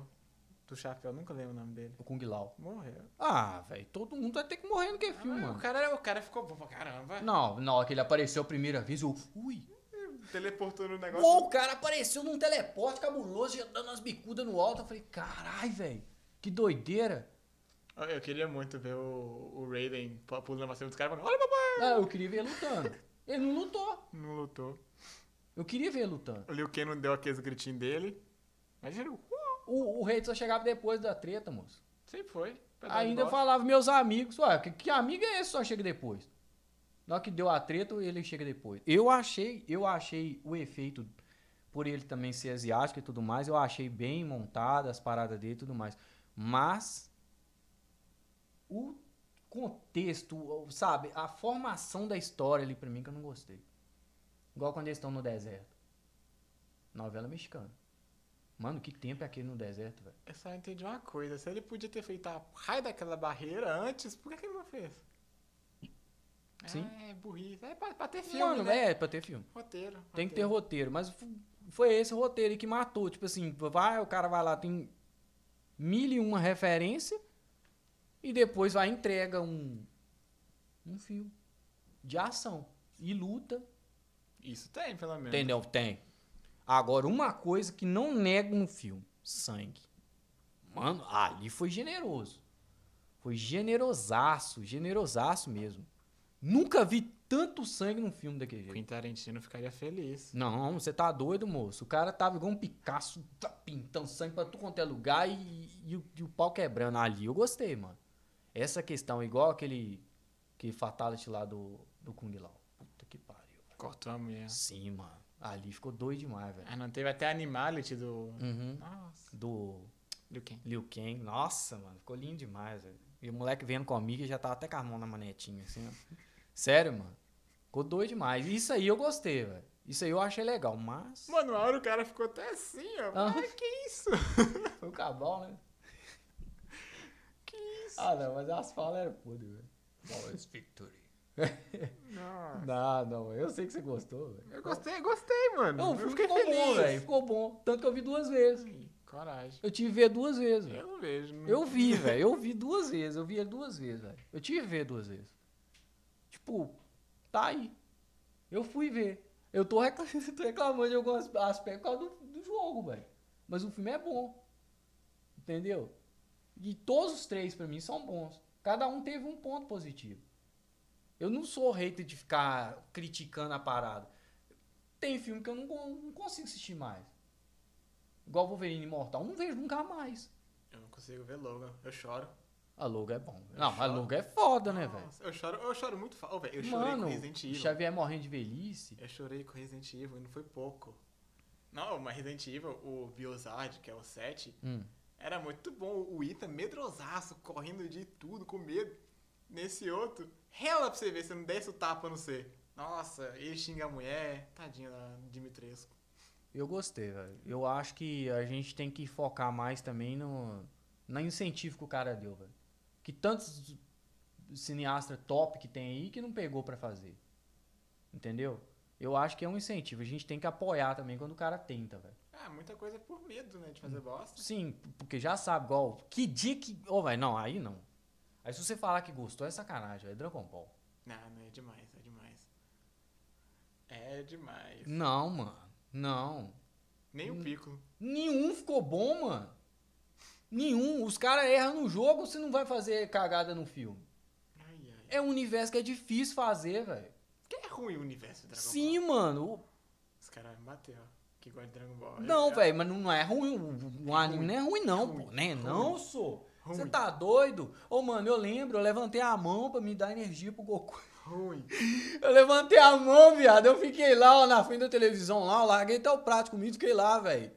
S2: Do chapéu, nunca lembro o nome dele.
S1: O Kung Lao.
S2: Morreu.
S1: Ah, velho, todo mundo vai ter que morrer no que filme,
S2: Ah,
S1: mano.
S2: o, cara, o cara ficou bom pra caramba.
S1: Não, na hora que ele apareceu a primeira vez, eu. Ui.
S2: Teleportou no negócio.
S1: Uou, o cara apareceu num teleporte cabuloso, já dando umas bicudas no alto. Eu falei, carai, velho. Que doideira.
S2: Eu queria muito ver o, o Raiden pu- pulando pra cima dos caras falando, olha papai!
S1: Ah, eu queria ver ele lutando. Ele não lutou.
S2: Não lutou.
S1: Eu queria ver ele lutando.
S2: O Liu Kang não deu aqueles gritinhos dele. Mas ele, uh,
S1: O, o rei só chegava depois da treta, moço.
S2: sempre foi.
S1: Ainda
S2: bosta.
S1: falava meus amigos, ué, que, que amigo é esse só chega depois? Na hora que deu a treta, ele chega depois. Eu achei, eu achei o efeito, por ele também ser asiático e tudo mais, eu achei bem montado as paradas dele e tudo mais. Mas o contexto, sabe, a formação da história ali pra mim que eu não gostei. Igual quando eles estão no deserto. Novela mexicana. Mano, que tempo é aquele no deserto, velho?
S2: Eu só entendi uma coisa. Se ele podia ter feito a raio daquela barreira antes, por que, que ele não fez?
S1: Sim.
S2: É, burrice. É pra, pra ter filme,
S1: Mano,
S2: né?
S1: é pra ter filme.
S2: Roteiro.
S1: Tem que ter
S2: roteiro.
S1: roteiro, mas foi esse roteiro aí que matou. Tipo assim, vai, o cara vai lá, tem mil e uma referência e depois vai e entrega um, um filme de ação e luta.
S2: Isso tem, pelo menos.
S1: Entendeu? Tem. Agora, uma coisa que não nega no filme: sangue. Mano, ali foi generoso. Foi generosaço, generosaço mesmo. Nunca vi tanto sangue num filme daquele jeito.
S2: Quentin Tarantino ficaria feliz.
S1: Não, você tá doido, moço. O cara tava igual um Picasso, tá pintando sangue pra tudo quanto é lugar e, e o- e o pau quebrando ali. Eu gostei, mano. Essa questão, igual aquele, aquele fatality lá do, do Kung Lao. Puta que pariu.
S2: Cortou a mulher.
S1: Sim, mano. Ali ficou doido demais, velho.
S2: Ah, não teve até Animality do.
S1: Uhum.
S2: Nossa.
S1: Do
S2: Liu Kang.
S1: Liu Kang. Nossa, mano. Ficou lindo demais, velho. E o moleque vendo comigo já tava até com a mão na manetinha, assim, ó. Sério, mano. Ficou doido demais. Isso aí eu gostei, velho. Isso aí eu achei legal, mas...
S2: Mano, a hora o cara ficou até assim, ó.
S1: Ah.
S2: Ah, que isso?
S1: Foi o cabal, né?
S2: Que isso?
S1: Ah, não, mas as falas eram podres, velho. Victory. Não, não, eu sei que você gostou, velho.
S2: Eu gostei, gostei, mano.
S1: Não, o
S2: eu
S1: filme
S2: fiquei
S1: ficou
S2: feliz.
S1: bom, velho. Ficou bom. Tanto que eu vi duas vezes.
S2: Coragem.
S1: Eu tive que ver duas vezes.
S2: Eu não vejo. não-
S1: Eu vi, velho. Eu vi duas vezes. Eu vi ele duas vezes, velho. Eu tive que ver duas vezes. Tipo, tá aí. Eu fui ver. Eu tô, recla- tô reclamando de alguns aspectos por causa do, do jogo, velho. Mas o filme é bom. Entendeu? E todos os três, pra mim, são bons. Cada um teve um ponto positivo. Eu não sou hater de ficar criticando a parada. Tem filme que eu não, não consigo assistir mais. Igual Wolverine Imortal. Não vejo nunca mais.
S2: Eu não consigo ver Logan. Eu choro.
S1: A logo é bom.
S2: Eu
S1: Não, a
S2: choro.
S1: logo é foda, né, velho?
S2: Eu choro, eu choro muito. Ô, velho, eu chorei
S1: Mano,
S2: com Resident Evil.
S1: Xavier morrendo de velhice.
S2: Eu chorei com Resident Evil e não foi pouco. Não, mas Resident Evil, o Biozard, que é o 7,
S1: Hum.
S2: era muito bom. O Ethan medrosaço, correndo de tudo, com medo. Nesse outro, rela pra você ver se não desce o tapa no C. Nossa, ele xinga a mulher. Tadinha da Dimitrescu.
S1: Eu gostei, velho. Eu acho que a gente tem que focar mais também no, no incentivo que o cara deu, velho. Que tantos cineastas top que tem aí que não pegou pra fazer. Entendeu? Eu acho que é um incentivo. A gente tem que apoiar também quando o cara tenta, velho.
S2: Ah, muita coisa é por medo, né, de fazer bosta.
S1: Sim, porque já sabe, igual. Que dia que. Ô, velho, não, aí não. Aí se você falar que gostou, é sacanagem, velho. Dragon Ball.
S2: Não, não é demais, é demais. É demais.
S1: Não, mano. Não.
S2: Nem o Piccolo.
S1: Nenhum ficou bom, mano. Nenhum. Os caras erram no jogo, você não vai fazer cagada no filme.
S2: Ai, ai.
S1: É um universo que é difícil fazer, velho.
S2: Que é ruim o universo de Dragon Ball.
S1: Sim, mano.
S2: Os caras me bater, ó. Que gosta de Dragon Ball.
S1: Não,
S2: É-
S1: velho, mas não é ruim. O, o anime não é ruim, não,
S2: Ruim,
S1: pô. Né?
S2: ruim.
S1: Não, sou. Você tá doido? Ô, mano, eu lembro, eu levantei a mão pra me dar energia pro Goku.
S2: Ruim.
S1: Eu levantei a mão, viado. Eu fiquei lá, ó, na frente da televisão lá, eu larguei até o prato comigo, fiquei lá, velho.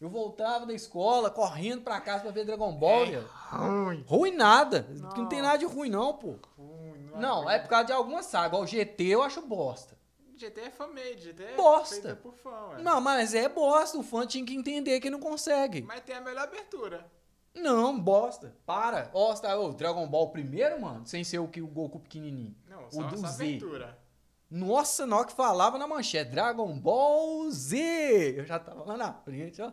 S1: Eu voltava da escola, correndo pra casa pra ver Dragon Ball,
S2: É
S1: viado.
S2: Ruim.
S1: Ruim nada. Não tem nada de ruim, não, pô.
S2: Ruim.
S1: Não, é por causa de alguma saga. Igual o GT eu acho bosta.
S2: GT é fan-made, GT é
S1: Bosta.
S2: feita por fã, ué.
S1: Não, mas é bosta. O fã tinha que entender que não consegue.
S2: Mas tem a melhor abertura.
S1: Não, bosta. Para. Você tá, ô, Dragon Ball primeiro, mano, sem ser o que o Goku pequenininho.
S2: Não,
S1: O
S2: só
S1: do
S2: essa
S1: Z.
S2: abertura.
S1: Nossa, na hora que falava na manchete, Dragon Ball Z. Eu já tava lá na frente, ó.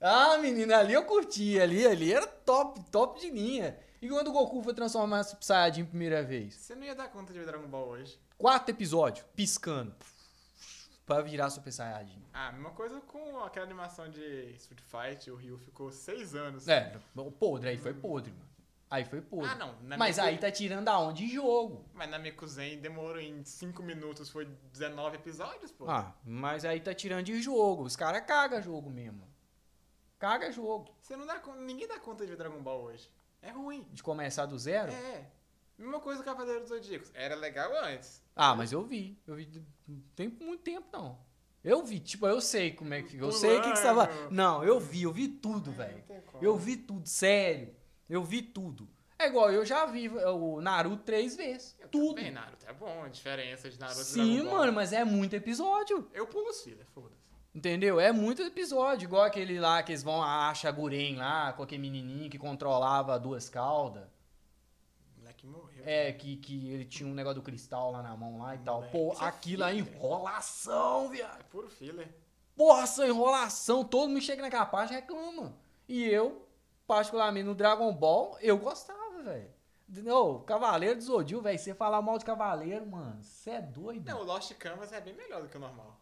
S1: Ah, menina, ali eu curti, ali, ali era top, top de linha. E quando o Goku foi transformar em Super Saiyajin primeira vez?
S2: Você não ia dar conta de ver Dragon Ball hoje.
S1: Quatro episódios, piscando. Pra virar Super Saiyajin.
S2: Ah, mesma coisa com aquela animação de Street Fight, o Ryu ficou seis anos.
S1: É, podre, aí foi podre, mano. Aí foi podre.
S2: Ah, não.
S1: Mas
S2: Miku-
S1: aí tá tirando aonde de jogo.
S2: Mas na Mikuzen demorou em 5 minutos, foi 19 episódios, pô.
S1: Ah, mas aí tá tirando de jogo. Os caras cagam jogo mesmo. Caga jogo.
S2: Você não dá ninguém dá conta de ver Dragon Ball hoje. É ruim.
S1: De começar do zero?
S2: É. Mesma coisa do Cavaleiro dos Zodíacos. Era legal antes.
S1: Ah, mas eu vi. Eu vi. Não tem muito tempo, não. Eu vi, tipo, eu sei como é que. Eu sei o que, que você tava. Não, eu vi, eu vi tudo, velho. Eu vi tudo, sério. Eu vi tudo. É igual, eu já vi o Naruto três vezes.
S2: Eu
S1: tudo.
S2: Também, Naruto é bom, a diferença de Naruto
S1: Sim,
S2: Dragon Ball.
S1: mano, mas é muito episódio.
S2: Eu pulo os filler, foda-se.
S1: Entendeu? É muito episódio. Igual aquele lá que eles vão a Asha Guren lá, com aquele menininho que controlava duas caudas.
S2: Moleque morreu.
S1: É, que, que ele tinha um negócio do cristal lá na mão lá e tal.
S2: Moleque,
S1: Pô,
S2: é
S1: aquilo é enrolação, viado.
S2: É puro filler.
S1: Porra, essa enrolação. Todo mundo chega naquela parte e reclama. E eu, particularmente no Dragon Ball, eu gostava, velho. Ô, Cavaleiro do Zodíaco, velho. Você falar mal de Cavaleiro, mano, você é doido.
S2: Não, o Lost Canvas é bem melhor do que o normal.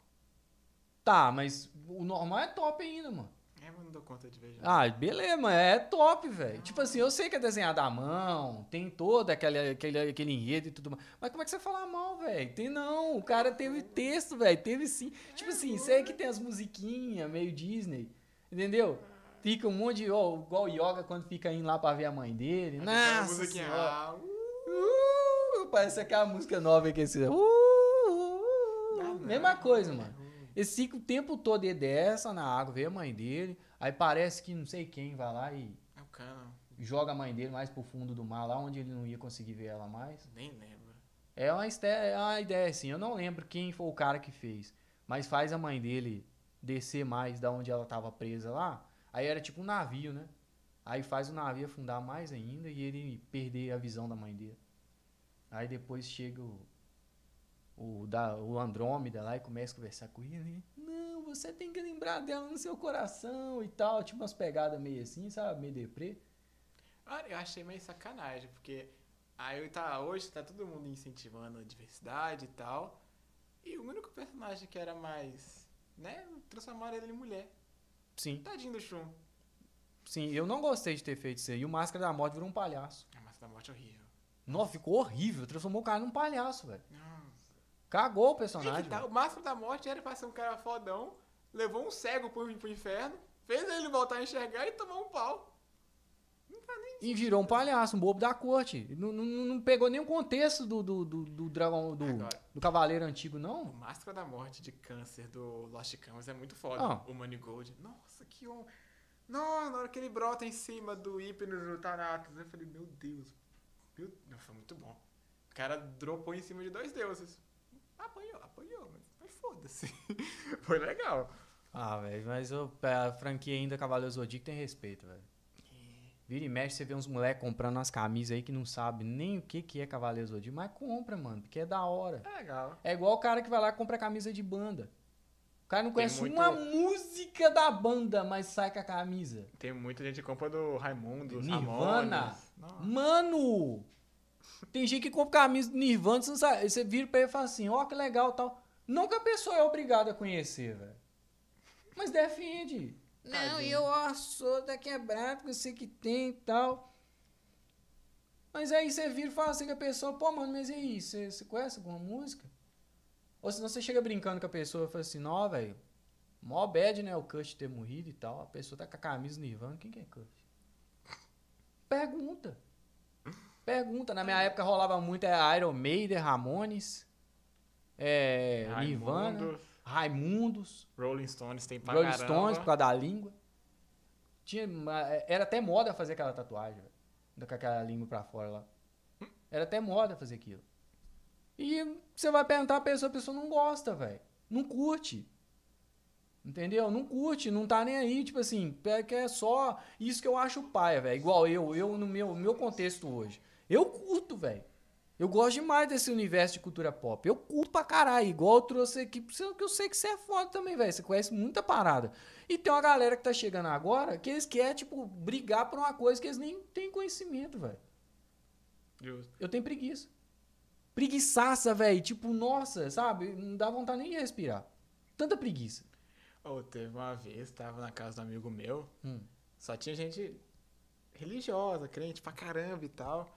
S1: Tá, mas o normal é top ainda, mano.
S2: É, mas não dou conta de ver.
S1: Ah, beleza, mas é top, velho. Tipo assim, eu sei que é desenhado à mão, tem todo aquele, aquele, aquele enredo e tudo mais. Mas como é que você fala mal, velho? Tem não. O cara teve texto, velho. Teve sim. Tipo assim, sei que tem as musiquinhas meio Disney. Entendeu? Fica um monte de. Ó, igual o Yoga quando fica indo lá pra ver a mãe dele. Nossa
S2: musiquinha, ah, uh,
S1: Uh, parece aquela música nova que esse. Uh, uh, uh. Mesma coisa, mano. Esse fica o tempo todo ele desce na água, vê a mãe dele. Aí parece que não sei quem vai lá e
S2: É o cano.
S1: joga a mãe dele mais pro fundo do mar, lá onde ele não ia conseguir ver ela mais.
S2: Nem lembro.
S1: É uma, é uma ideia assim, eu não lembro quem foi o cara que fez, mas faz a mãe dele descer mais da onde ela tava presa lá. Aí era tipo um navio, né? Aí faz o navio afundar mais ainda e ele perder a visão da mãe dele. Aí depois chega o, o, da, o Andrômeda lá e começa a conversar com ele. Não, você tem que lembrar dela no seu coração e tal. Tipo umas pegadas meio assim, sabe? Meio deprê.
S2: Olha, eu achei meio sacanagem, porque aí tá, hoje tá todo mundo incentivando a diversidade e tal. E o único personagem que era mais, né, transformaram ele em mulher.
S1: Sim,
S2: Tadinho do Shun.
S1: sim. Eu não gostei de ter feito isso aí. O Máscara da Morte virou um palhaço.
S2: A Massa da Morte é horrível.
S1: Nossa, ficou horrível. Transformou o cara num palhaço, velho.
S2: Nossa.
S1: Cagou o personagem.
S2: tá, o Máscara da Morte era pra ser um cara fodão, levou um cego pro, pro inferno, fez ele voltar a enxergar e tomou um pau.
S1: E virou um palhaço, um bobo da corte. Não, não, não pegou nem o contexto do, do, do, do dragão, do,
S2: Agora.
S1: do cavaleiro antigo,
S2: O
S1: não.
S2: Máscara da Morte de câncer do Lost Canvas é muito foda.
S1: Ah.
S2: O Manigold. Nossa, que um. Nossa, na hora que ele brota em cima do Hypnos do Thanatos, eu falei, meu Deus. Meu... Não, foi muito bom. O cara dropou em cima de dois deuses. Apanhou, apanhou, mas, mas foda-se. foi legal.
S1: Ah, velho, mas o- a franquia ainda Cavaleiro Zodíaco tem respeito, velho. Vira e mexe, você vê uns moleques comprando umas camisas aí que não sabe nem o que, que é Cavaleiro Zodíaco, mas compra, mano, porque é da hora.
S2: É legal.
S1: É igual o cara que vai lá e compra camisa de banda. O cara não conhece
S2: muito-
S1: uma música da banda, mas sai com a camisa.
S2: Tem muita gente que compra do Raimundo,
S1: Nirvana.
S2: Ramones.
S1: Mano! Tem gente que compra camisa do Nirvana, você, não sabe, você vira pra ele e fala assim, ó, que legal tal. Que a pessoa é obrigada a conhecer, velho. Mas defende. Não,
S2: Tadinho.
S1: eu ó, sou da quebrada, porque eu sei que tem e tal. Mas aí você vira e fala assim com a pessoa, pô, mano, mas e aí, você, você conhece alguma música? Ou senão você chega brincando com a pessoa e fala assim, não, velho, mó bad, né, o Kurt ter morrido e tal. A pessoa tá com a camisa Nirvana, quem que é Kurt? Pergunta. Pergunta. Na minha época rolava muito é, Iron Maiden, Ramones, é, Nirvana,
S2: Raimundos,
S1: Raimundos,
S2: Rolling Stones tem pra
S1: Rolling
S2: caramba.
S1: Stones por causa da língua. Tinha, ma- era até moda fazer aquela tatuagem, velho. Com aquela língua pra fora lá. Era até moda fazer aquilo. E você vai perguntar a pessoa, a pessoa não gosta, velho. Não curte. Entendeu? Não curte, não tá nem aí, tipo assim, é que é só isso que eu acho paia, velho. Igual eu, eu no meu, meu contexto hoje. Eu curto, velho. Eu gosto demais desse universo de cultura pop. Eu curto pra caralho. Igual eu trouxe aqui, pra você, que eu sei que você é foda também, velho. Você conhece muita parada. E tem uma galera que tá chegando agora que eles querem, tipo, brigar por uma coisa que eles nem têm conhecimento, velho.
S2: Justo.
S1: Eu tenho preguiça. Preguiçaça, velho. Tipo, nossa, sabe? Não dá vontade nem de respirar. Tanta preguiça.
S2: Ou teve uma vez, tava na casa do amigo meu,
S1: Hum.
S2: só tinha gente religiosa, crente pra caramba e tal.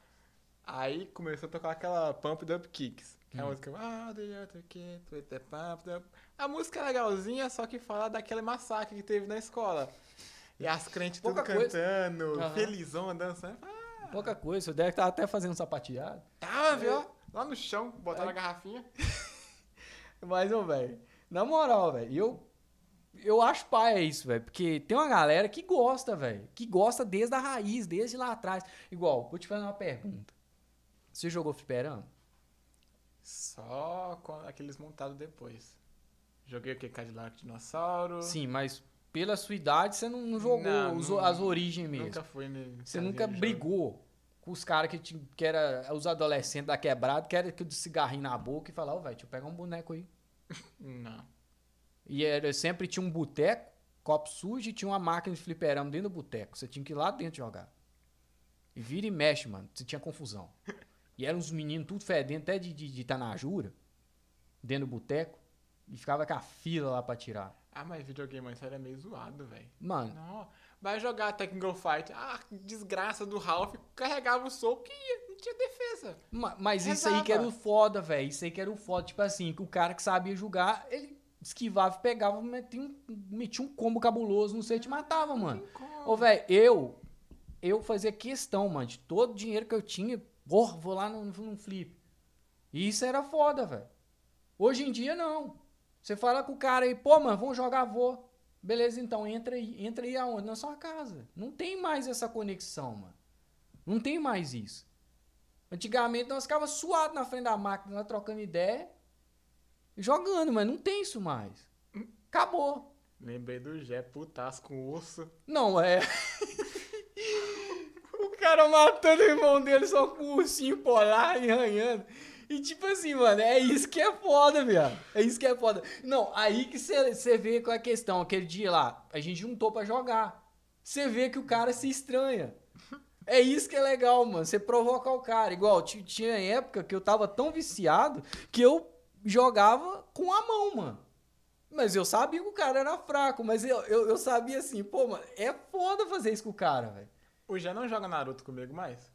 S2: Aí começou a tocar aquela Pump Up Kicks. Que é a
S1: Hum.
S2: música. Ah, the other kid with the pump up. A música é legalzinha, só que fala daquele massacre que teve na escola. E as crentes tudo
S1: coisa.
S2: cantando,
S1: Aham.
S2: felizão, dançando. Ah,
S1: Pouca coisa. Você deve estar até fazendo sapateado.
S2: tava, viu? Lá no chão, botaram a garrafinha.
S1: Mas, ô, velho, na moral, velho, eu, eu acho pai é isso, velho. Porque tem uma galera que gosta, velho. Que gosta desde a raiz, desde lá atrás. Igual, vou te fazer uma pergunta. Você jogou fliperama?
S2: Só com aqueles montados depois. Joguei aquele Cadillac Dinossauro.
S1: Sim, mas pela sua idade você não, não jogou
S2: Não,
S1: os-
S2: não-
S1: as origens mesmo.
S2: Nunca fui ne-
S1: Você nunca
S2: jogo.
S1: brigou com os caras que, ti- que era os adolescentes da quebrada, que era que de cigarrinho na boca e falar, ô, velho, deixa eu pegar um boneco aí.
S2: Não.
S1: E era, sempre tinha um boteco, copo sujo e tinha uma máquina de fliperama dentro do boteco. Você tinha que ir lá dentro jogar. E vira e mexe, mano. Você tinha confusão. E eram uns meninos tudo fedendo, até de, de, de Tanajura, dentro do boteco. E ficava com a fila lá pra tirar.
S2: Ah, mas videogame antes era meio zoado, velho.
S1: Mano,
S2: Não. Vai jogar Tekken Fight. Ah, desgraça do Ralph. Carregava o soco que ia. Não tinha defesa.
S1: ma- mas isso aí que era o
S2: Rezava.
S1: foda, velho. Isso aí que era o foda. Tipo assim, que o cara que sabia jogar, ele esquivava, pegava, metia um, metia um combo cabuloso no você e te matava, mano. Ô, velho, eu, eu fazia questão, mano, de todo o dinheiro que eu tinha, porra, vou lá no, no flip. E isso era foda, velho. Hoje em dia, não. Você fala com o cara aí, pô, mano, vamos jogar, vou. Beleza, então, entra aí. Entra aí aonde? Na sua casa. Não tem mais essa conexão, mano. Não tem mais isso. Antigamente, nós ficávamos suados na frente da máquina, lá trocando ideia, jogando, mas não tem isso mais. Acabou.
S2: Lembrei do Jé, putaço com urso.
S1: Não, é. cara matando o irmão dele só com o ursinho polar e arranhando. E tipo assim, mano, é isso que é foda, viado. É isso que é foda. Não, aí que você vê qual é a questão. Aquele dia lá, a gente juntou pra jogar. Você vê que o cara se estranha. É isso que é legal, mano. Você provocar o cara. Igual, ti- tinha época que eu tava tão viciado que eu jogava com a mão, mano. Mas eu sabia que o cara era fraco, mas eu, eu, eu sabia assim, pô, mano, é foda fazer isso com o cara, velho.
S2: O Jé não joga Naruto comigo mais?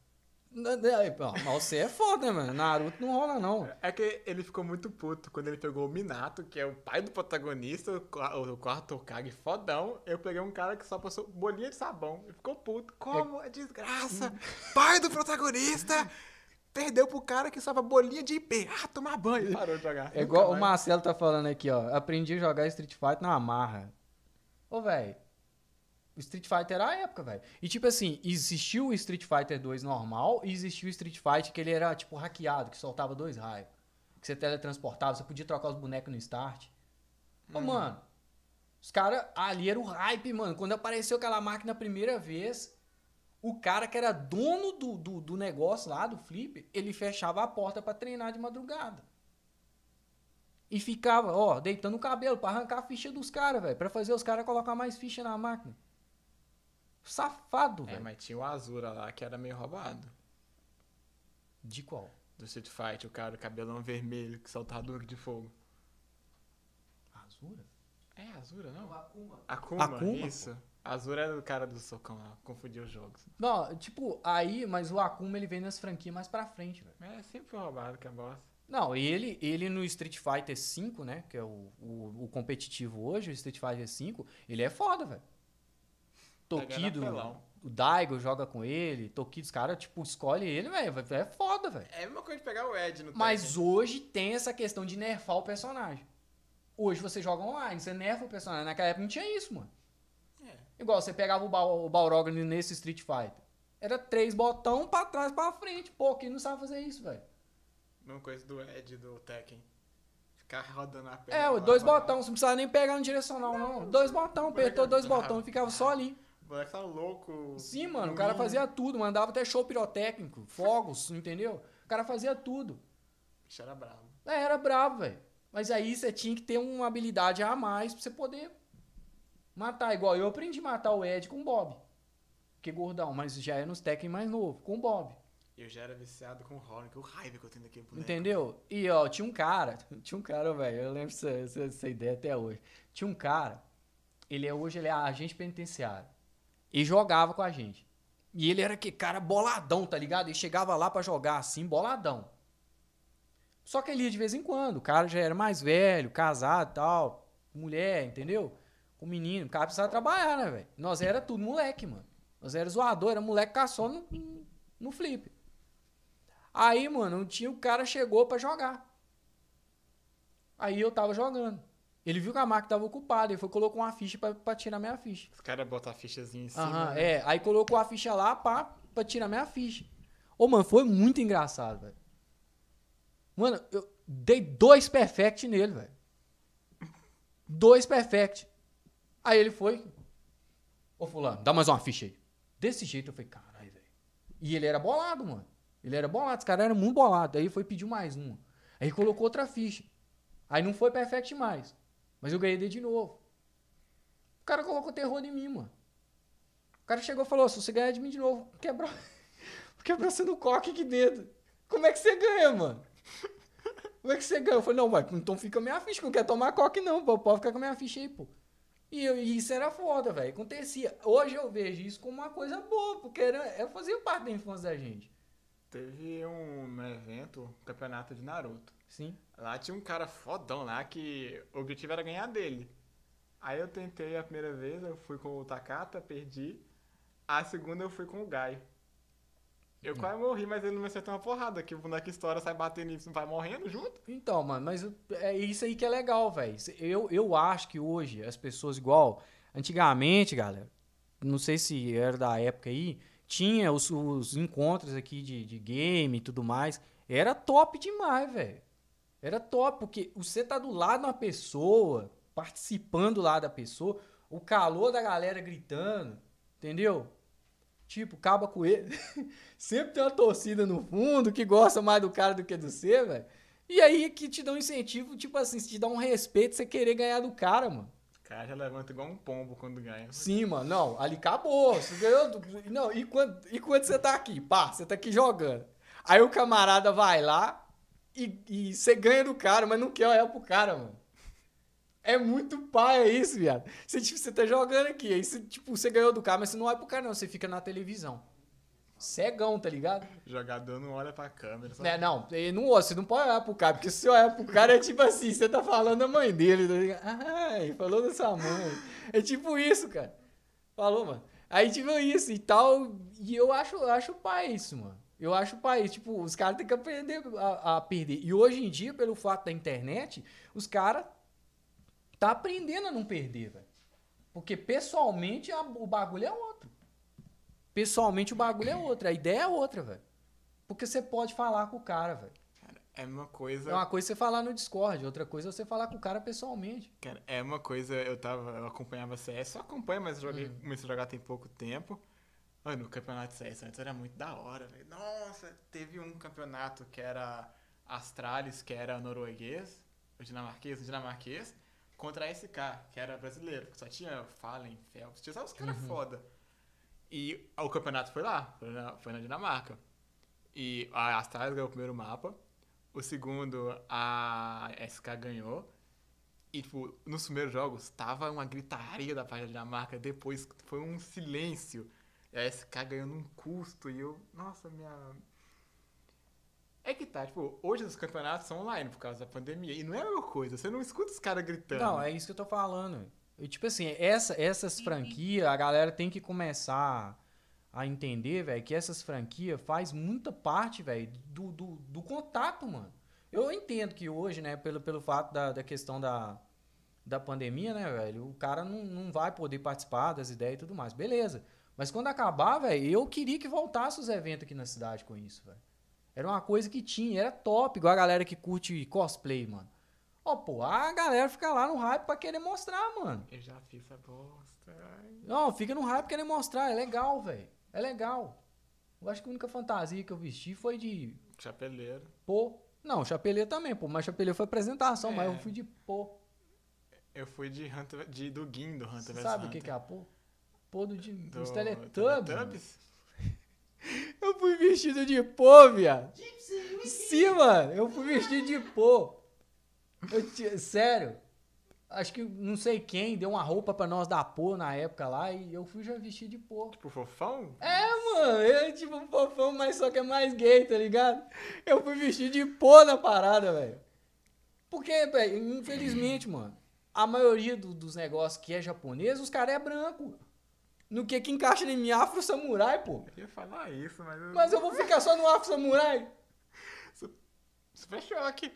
S1: Não, não, Mas você é foda, né, mano? Naruto não rola, não.
S2: É que ele ficou muito puto quando ele pegou o Minato, que é o pai do protagonista, o qua- o quarto Hokage fodão. Eu peguei um cara que só passou bolinha de sabão. Ele ficou puto. Como? É desgraça! pai do protagonista! Perdeu pro cara que só bolinha de IP. Ah, tomar banho. Parou de jogar.
S1: É igual o. Marcelo tá falando aqui, ó. Aprendi a jogar Street Fighter na marra. Ô, velho. Street Fighter era a época, velho. E tipo assim, existiu o Street Fighter 2 normal e existiu o Street Fighter que ele era tipo hackeado, que soltava dois raios. Que você teletransportava, você podia trocar os bonecos no start. Ô, mano. Os caras, ali era o hype, mano. Quando apareceu aquela máquina a primeira vez, o cara que era dono do, do, do negócio lá, do flip, ele fechava a porta pra treinar de madrugada. E ficava, ó, deitando o cabelo pra arrancar a ficha dos caras, velho. Pra fazer os caras colocar mais ficha na máquina. Safado,
S2: É,
S1: velho.
S2: mas tinha o Azura lá que era meio roubado.
S1: De qual?
S2: Do Street Fight, o cara, o cabelão vermelho que soltava dunk de fogo.
S1: Azura?
S2: É Azura,
S3: O
S2: não?
S3: Akuma.
S2: Akuma,
S1: Akuma,
S2: isso. Azul era o cara do socão lá, confundia os jogos.
S1: Não, tipo, aí, mas o Akuma ele vem nas franquias mais pra frente, velho.
S2: É sempre foi roubado, que é bosta.
S1: Não, ele, ele no Street Fighter V, né? Que é o, o, o competitivo hoje, o Street Fighter V, ele é foda, velho. Tokido,
S2: Tá
S1: o Daigo joga com ele, Tokido, os caras, tipo, escolhe ele, velho. É foda, velho.
S2: É a mesma coisa de pegar o Ed no
S1: Mas hoje tem essa questão de nerfar o personagem. Hoje você joga online, você nerfa o personagem. Naquela época não tinha isso, mano.
S2: É.
S1: Igual você pegava o, Bal o Balrog nesse Street Fighter. Era três botão pra trás, pra frente. Pô, quem não sabe fazer isso, velho?
S2: Mesma coisa do Ed do Tekken. Ficar rodando a perna.
S1: É, dois botões, você não precisava nem pegar no direcional, não. Dois botões, apertou dois botões e ficava só ali.
S2: O moleque tá louco.
S1: Sim, mano, o cara
S2: Hum,
S1: fazia tudo, mandava até show pirotécnico, fogos, entendeu? O cara fazia tudo.
S2: O bicho era bravo.
S1: É, era bravo, velho. Mas aí você tinha que ter uma habilidade a mais pra você poder matar. Igual eu aprendi a matar o Ed com o Bob. Que gordão, mas já é nos Tekken mais novo, com o Bob.
S2: Eu já era viciado com o Horn, que o raiva que eu tenho daquele boneco.
S1: Entendeu? E ó, tinha um cara, tinha um cara, velho, eu lembro essa, essa, essa ideia até hoje. Tinha um cara, ele é hoje ele é agente penitenciário. E jogava com a gente. E ele era que cara boladão, tá ligado? Ele chegava lá pra jogar assim, boladão. Só que ele ia de vez em quando, o cara já era mais velho, casado e tal, mulher, entendeu? Com menino, o cara precisava trabalhar, né, velho? Nós era tudo moleque, mano. Nós era zoador, era moleque caçou no, no flip. Aí, mano, um dia o cara chegou pra jogar. Aí eu tava jogando. Ele viu que a máquina tava ocupada, ele foi colocou uma ficha pra, pra tirar minha ficha.
S2: Os caras botam a fichazinha em cima.
S1: Aham,
S2: né?
S1: é. Aí colocou a ficha lá pra, pra tirar minha ficha. Ô, mano, foi muito engraçado, velho. Mano, eu dei dois perfect nele, velho. Dois perfect. Aí ele foi. Ô, fulano, dá mais uma ficha aí. Desse jeito eu falei, caralho, velho. E ele era bolado, mano. Ele era bolado, esse cara era muito bolado. Aí foi pedir mais uma. Aí colocou outra ficha. Aí não foi perfect mais. Mas eu ganhei dele de novo. O cara colocou terror em mim, mano. O cara chegou e falou: se você ganhar de mim de novo, quebrou. Quebrou você no coque aqui dentro. Como é que você ganha, mano? Como é que você ganha? Eu falei, não, vai, então fica a minha ficha, não quero tomar coque, não, pô. Pode ficar com a minha ficha aí, pô. E, eu- e isso era foda, velho. Acontecia. Hoje eu vejo isso como uma coisa boa, porque era, é fazia parte da infância da gente.
S2: Teve um no evento, um campeonato de Naruto.
S1: Sim.
S2: Lá tinha um cara fodão lá que o objetivo era ganhar dele. Aí eu tentei a primeira vez, eu fui com o Takata, perdi. A segunda eu fui com o Gai. Eu quase morri, mas ele não me acertou uma porrada, que o boneco estoura, sai batendo e vai morrendo junto.
S1: Então, mano, mas é isso aí que é legal, velho. Eu, eu acho que hoje as pessoas, igual antigamente, galera, não sei se era da época aí, tinha os, os encontros aqui de, de game e tudo mais. Era top demais, velho. Era top, porque você tá do lado de uma pessoa, participando lá da pessoa, o calor da galera gritando, entendeu? Tipo, acaba com ele. Sempre tem uma torcida no fundo que gosta mais do cara do que do você, velho. E aí que te dá um incentivo, tipo assim, te dá um respeito você querer ganhar do cara, mano.
S2: O cara já levanta igual um pombo quando ganha.
S1: Sim, mano. Não, ali acabou. Você ganhou. do- Não, e quando, e quando você tá aqui? Pá, você tá aqui jogando. Aí o camarada vai lá e, e você ganha do cara, mas não quer olhar pro cara, mano. É muito pai, é isso, viado. Você, tipo, você tá jogando aqui, aí você, tipo, você ganhou do cara, mas você não olha pro cara, não. Você fica na televisão. Cegão, tá ligado?
S2: Jogador não olha pra câmera. Só...
S1: Né, não, ele não, você não pode olhar pro cara, porque se você olhar pro cara é tipo assim, você tá falando da mãe dele, tá ligado? Ai, falou da sua mãe. É tipo isso, cara. Falou, mano. Aí tipo isso e tal, e eu acho, eu acho pai isso, mano. Eu acho pai, tipo, os caras têm que aprender a, a perder. E hoje em dia, pelo fato da internet, os caras tá aprendendo a não perder, velho. Porque pessoalmente a- o bagulho é outro. Pessoalmente o bagulho é outro, a ideia é outra, velho. Porque você pode falar com o cara, velho.
S2: É uma coisa.
S1: É uma coisa você falar no Discord, outra coisa é você falar com o cara pessoalmente.
S2: Cara, é uma coisa, eu tava, eu acompanhava CS, só acompanho, mas joguei,
S1: Uhum.
S2: comecei a jogar tem pouco tempo. Mano, o campeonato de CS antes era muito da hora, velho. Nossa, teve um campeonato que era Astralis, que era norueguês, o dinamarquês, o dinamarquês, contra a SK, que era brasileiro, que só tinha Fallen, Phelps, tinha só os caras foda. E o campeonato foi lá, foi na, foi na Dinamarca. E a Astralis ganhou o primeiro mapa, o segundo a SK ganhou, E, tipo, nos primeiros jogos, tava uma gritaria da parte da Dinamarca, depois foi um silêncio. E a SK ganhando um custo, e eu, nossa, minha... É que tá, tipo, hoje os campeonatos são online por causa da pandemia, e não é a mesma coisa, você não escuta os caras gritando.
S1: Não, é isso que eu tô falando. E, tipo assim, essa, essas franquias, a galera tem que começar a entender, velho, que essas franquias faz muita parte, velho, do, do, do contato, mano. Eu entendo que hoje, né, pelo, pelo fato da, da questão da, da pandemia, né, velho, o cara não, não vai poder participar das ideias e tudo mais. Beleza. Mas quando acabar, velho, eu queria que voltasse os eventos aqui na cidade com isso, velho. Era uma coisa que tinha, era top, igual a galera que curte cosplay, mano. Ó, pô, a galera fica lá no hype pra querer mostrar, mano.
S2: Eu já fiz essa bosta.
S1: Não, fica no hype querer mostrar, é legal, velho. É legal. Eu acho que a única fantasia que eu vesti foi de
S2: Chapeleiro.
S1: pô. Não, chapeleiro também, pô. Mas chapeleiro foi apresentação,
S2: É.
S1: mas eu fui de pô.
S2: Eu fui de Hunter, de, do Gin, do Hunter vs
S1: sabe o que, que é a pô? Pô do, de,
S2: Do
S1: dos Teletubbies.
S2: Teletubbies?
S1: Eu fui vestido de pô, viado. Sim, mano. Eu fui vestido de pô. Sério. Acho que não sei quem deu uma roupa pra nós da pô na época lá e eu fui já vestido de pô.
S2: Tipo, fofão?
S1: É, mano, eu tipo um fofão, mas só que é mais gay, tá ligado? Eu fui vestido de pô na parada, velho. Porque, velho, infelizmente, mano, a maioria do- dos negócios que é japonês, os caras é branco. No que que encaixa em mim, afro samurai, pô.
S2: Eu ia falar isso, mas... eu-
S1: Mas eu vou ficar só no afro samurai?
S2: Super choque.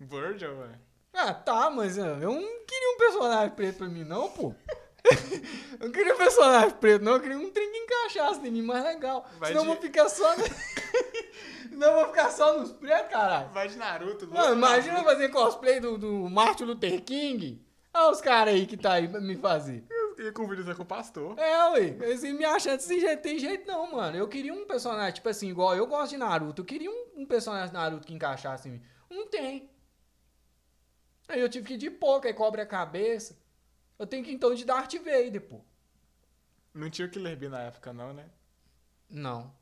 S2: Virgil, velho.
S1: Ah, tá, mas eu não queria um personagem preto pra mim, não, pô. eu não queria um personagem preto, não. Eu queria um trem que encaixasse em mim mais legal.
S2: Vai
S1: Senão eu
S2: de-
S1: vou ficar só... No... Senão eu vou ficar só nos pretos, caralho.
S2: Vai de Naruto.
S1: Mano, imagina fazer cosplay do, do Martin Luther King. Olha os caras aí que tá aí pra me fazer.
S2: Eu ia convidar com o pastor.
S1: É, ué. Assim, me achando desse jeito, tem jeito não, mano. Eu queria um personagem, tipo assim, igual eu gosto de Naruto. Eu queria um, um personagem de Naruto que encaixasse em mim. Não tem. Aí eu tive que ir de pouco, aí cobre a cabeça. Eu tenho que ir, então de Darth Vader, pô.
S2: Não tinha o Killer Bee na época, não, né?
S1: Não.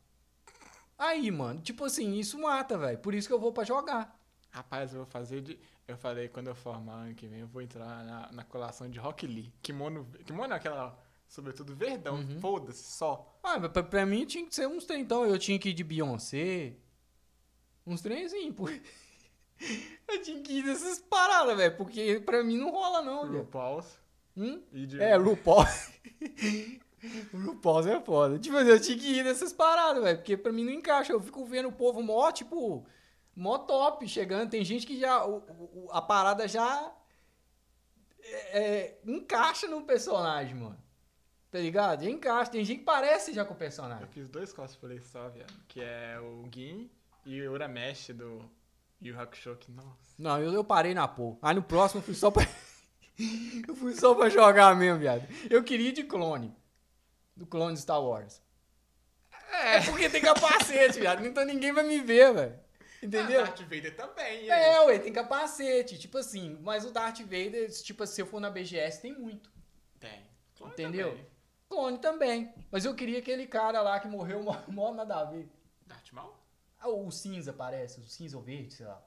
S1: Aí, mano, tipo assim, isso mata, velho. Por isso que eu vou pra jogar.
S2: Rapaz, eu vou fazer de... Eu falei, quando eu formar ano que vem, eu vou entrar na, na colação de Rock Lee. Kimono... Kimono é aquela... Sobretudo verdão.
S1: Uhum.
S2: Foda-se, só.
S1: Ah, mas pra, pra mim tinha que ser uns trem, então. Eu tinha que ir de Beyoncé. Uns trenzinhos, pô. Eu tinha que ir dessas paradas, velho. Porque pra mim não rola, não, velho.
S2: RuPaul's.
S1: Hum?
S2: De...
S1: É, RuPaul. RuPaul é foda. Tipo eu tinha que ir dessas paradas, velho. Porque pra mim não encaixa. Eu fico vendo o povo mó, tipo, mó top chegando. Tem gente que já. o- o- a parada já. é, é, encaixa no personagem, mano. Tá ligado? Já encaixa. Tem gente que parece já com o
S2: Eu
S1: personagem.
S2: fiz dois cosplays só, viado. Que é o Gin e o Uramesh do Yu Hakusho. Que, nossa.
S1: Não, eu, eu parei na porra. Aí no próximo eu fui só pra. eu fui só pra jogar mesmo, viado. Eu queria de clone. Do clone de Star Wars. É, porque tem capacete, viado. Então ninguém vai me ver, velho. Entendeu?
S2: Ah, Darth Vader também,
S1: É, ué, tem capacete. Tipo assim, mas o Darth Vader, tipo, se eu for na BGS, tem muito.
S2: Tem. Clone
S1: Entendeu?
S2: também.
S1: Clone também. Mas eu queria aquele cara lá que morreu mó, mó nada a ver.
S2: Darth Maul?
S1: Ah, O cinza parece, o cinza ou verde, sei lá.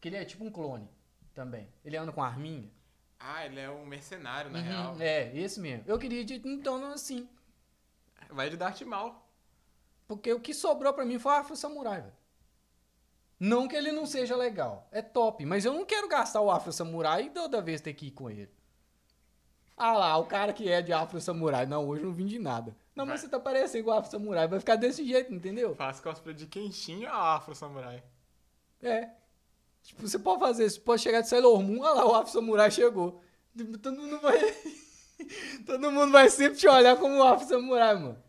S1: Que ele é tipo um clone também. Ele anda com arminha.
S2: Ah, ele é um mercenário, na
S1: Uhum,
S2: real.
S1: É, esse mesmo. Eu queria de então assim.
S2: Vai de Darth Maul.
S1: Porque o que sobrou pra mim foi o Samurai, velho. Não que ele não seja legal. É top. Mas eu não quero gastar o Afro Samurai e toda vez ter que ir com ele. Ah lá, o cara que é de Afro Samurai. Não, hoje eu não vim de nada. Não, mas você tá parecendo com o Afro Samurai. Vai ficar desse jeito, entendeu?
S2: Faz cosplay de Kenshin Afro Samurai?
S1: É. Tipo, você pode fazer isso. Pode chegar de Sailor Moon. Olha lá, o Afro Samurai chegou. Todo mundo vai... Todo mundo vai sempre te olhar como o Afro Samurai, mano.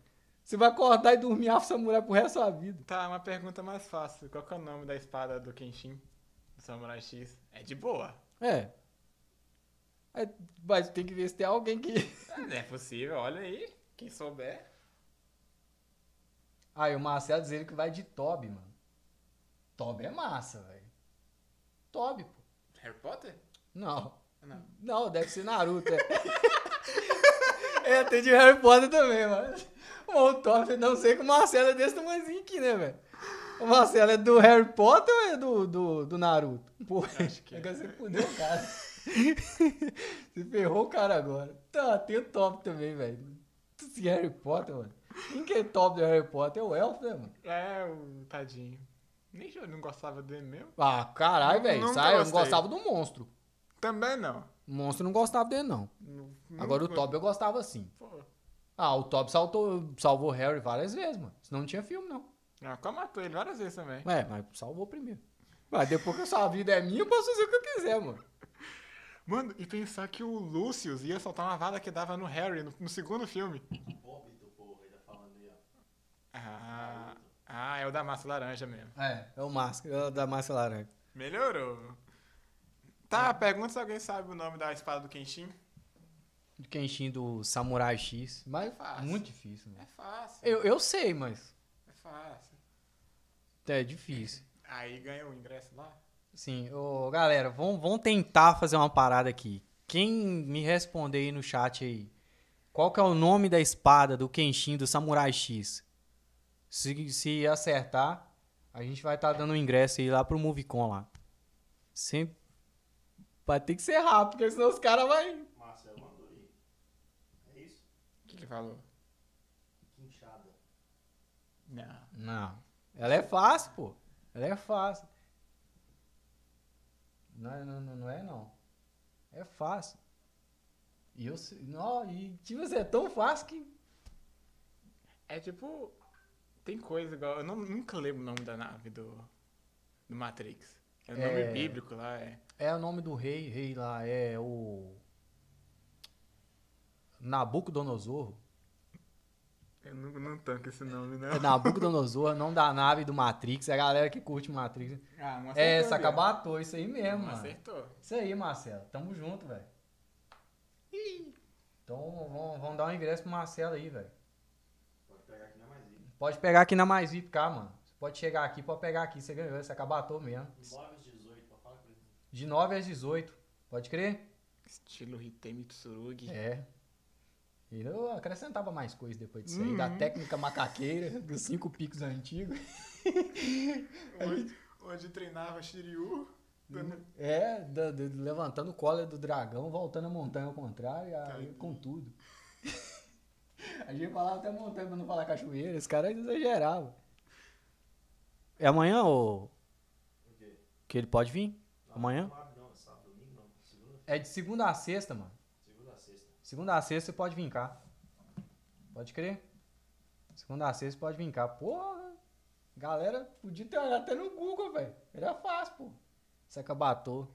S1: Você vai acordar e dormir Afro Samurai pro resto da sua vida.
S2: Tá, uma pergunta mais fácil. Qual que é o nome da espada do Kenshin? Do Samurai X? É de boa.
S1: É. É, Mas tem que ver se tem alguém que.
S2: Não é possível, olha aí. Quem souber.
S1: Ah, e o Marcelo dizendo que vai de Toby, mano. Toby é massa, velho. Toby, pô.
S2: Harry Potter?
S1: Não.
S2: Não.
S1: Não, deve ser Naruto. É, é tem de Harry Potter também, mano. O Toby, não sei que o Marcelo é desse tamanhozinho aqui, né, velho? O Marcelo é do Harry Potter ou é do, do, do Naruto? Pô,
S2: Acho que
S1: é que você fudeu, cara. Você ferrou o cara agora. Tá, tem o top também, velho. Esse Harry Potter, mano. Quem que é top do Harry Potter? É o Elfo, né, mano?
S2: É, o tadinho. Nem eu não gostava dele mesmo.
S1: Ah, caralho, velho. Sai, eu não gostava do monstro.
S2: Também não.
S1: O monstro não gostava dele, não.
S2: Nu-
S1: Agora o
S2: nunca-
S1: Toby eu gostava sim.
S2: Pô,
S1: Ah, o Toby saltou, salvou o Harry várias vezes, mano. Senão não tinha filme, não.
S2: ah, quase matou ele várias vezes também.
S1: É, mas salvou primeiro. Mas depois que a sua vida é minha, eu posso fazer o que eu quiser, mano.
S2: Mano, e pensar que o Lucius ia soltar uma vada que dava no Harry no, no segundo filme.
S3: Óbito, porra, ele tá falando aí, ó.
S2: Ah, ah, é o da massa laranja mesmo.
S1: É, é o máscara, é o da massa laranja.
S2: Melhorou. Tá, pergunta se alguém sabe o nome da espada do Kenshin.
S1: Do Kenshin do Samurai X. Mas
S2: Fácil.
S1: muito difícil,
S2: É
S1: mano.
S2: fácil.
S1: Eu, eu sei, mas
S2: É fácil.
S1: é difícil.
S2: Aí ganha o ingresso lá.
S1: Sim, ô, galera, vamos, vamos tentar fazer uma parada aqui. Quem me responder aí no chat aí, qual que é o nome da espada do Kenshin do Samurai X? Se, se acertar, a gente vai estar dando o ingresso aí lá pro Movicon lá. Sempre vai ter que ser rápido, porque senão os caras vai
S3: Marcelo mandou aí. É isso?
S2: O que ele falou?
S3: Quinchada.
S2: Não.
S1: Não. Ela é fácil, pô. Ela é fácil. Não, é- não, não, não é, não. É fácil. E eu sei. Não, e tipo assim, é tão fácil que.
S2: É tipo. Tem coisa igual. Eu não- nunca lembro o nome da nave do. Do Matrix. É o nome
S1: É.
S2: bíblico lá, é.
S1: É o nome do rei, rei lá, é o. Nabucodonosor.
S2: Eu não, não tanco esse nome, não.
S1: É Nabucodonosor, nome da nave do Matrix. É a galera que curte Matrix.
S2: Ah, um
S1: É,
S2: acertou,
S1: Sacabatô, isso aí mesmo,
S2: Um
S1: mano.
S2: acertou.
S1: Isso aí, Marcelo. Tamo junto, velho. Então vamos, vamos dar um ingresso pro Marcelo aí, velho.
S3: Pode pegar aqui na mais aí.
S1: Pode pegar aqui na Mais VIP cá, mano. Você pode chegar aqui, pode pegar aqui. Você ganhou, você acabatou mesmo.
S3: 9 às 18, pra falar com ele.
S1: De 9 às 18. Pode crer?
S2: Estilo Hitemi Tsurugi.
S1: É. E eu acrescentava mais coisas depois disso aí. Da
S2: Uhum.
S1: técnica macaqueira, dos cinco picos antigos.
S2: Onde, onde treinava Shiryu. dando-
S1: É, da- da- levantando o cólera do dragão, voltando a montanha ao contrário, aí, com tudo. A gente falava até montanha pra não falar cachoeira, esse cara exagerava. É amanhã ou
S3: O quê?
S1: que ele pode vir?
S3: Não,
S1: Amanhã?
S3: Não é sábado, domingo não. Segunda,
S1: É de segunda a sexta, mano.
S3: Segunda a sexta.
S1: Você pode vir cá. Pode crer? Segunda a sexta pode vir cá. Porra! Galera, podia ter olhado até no Google, velho. Era fácil, pô. Sacabatô.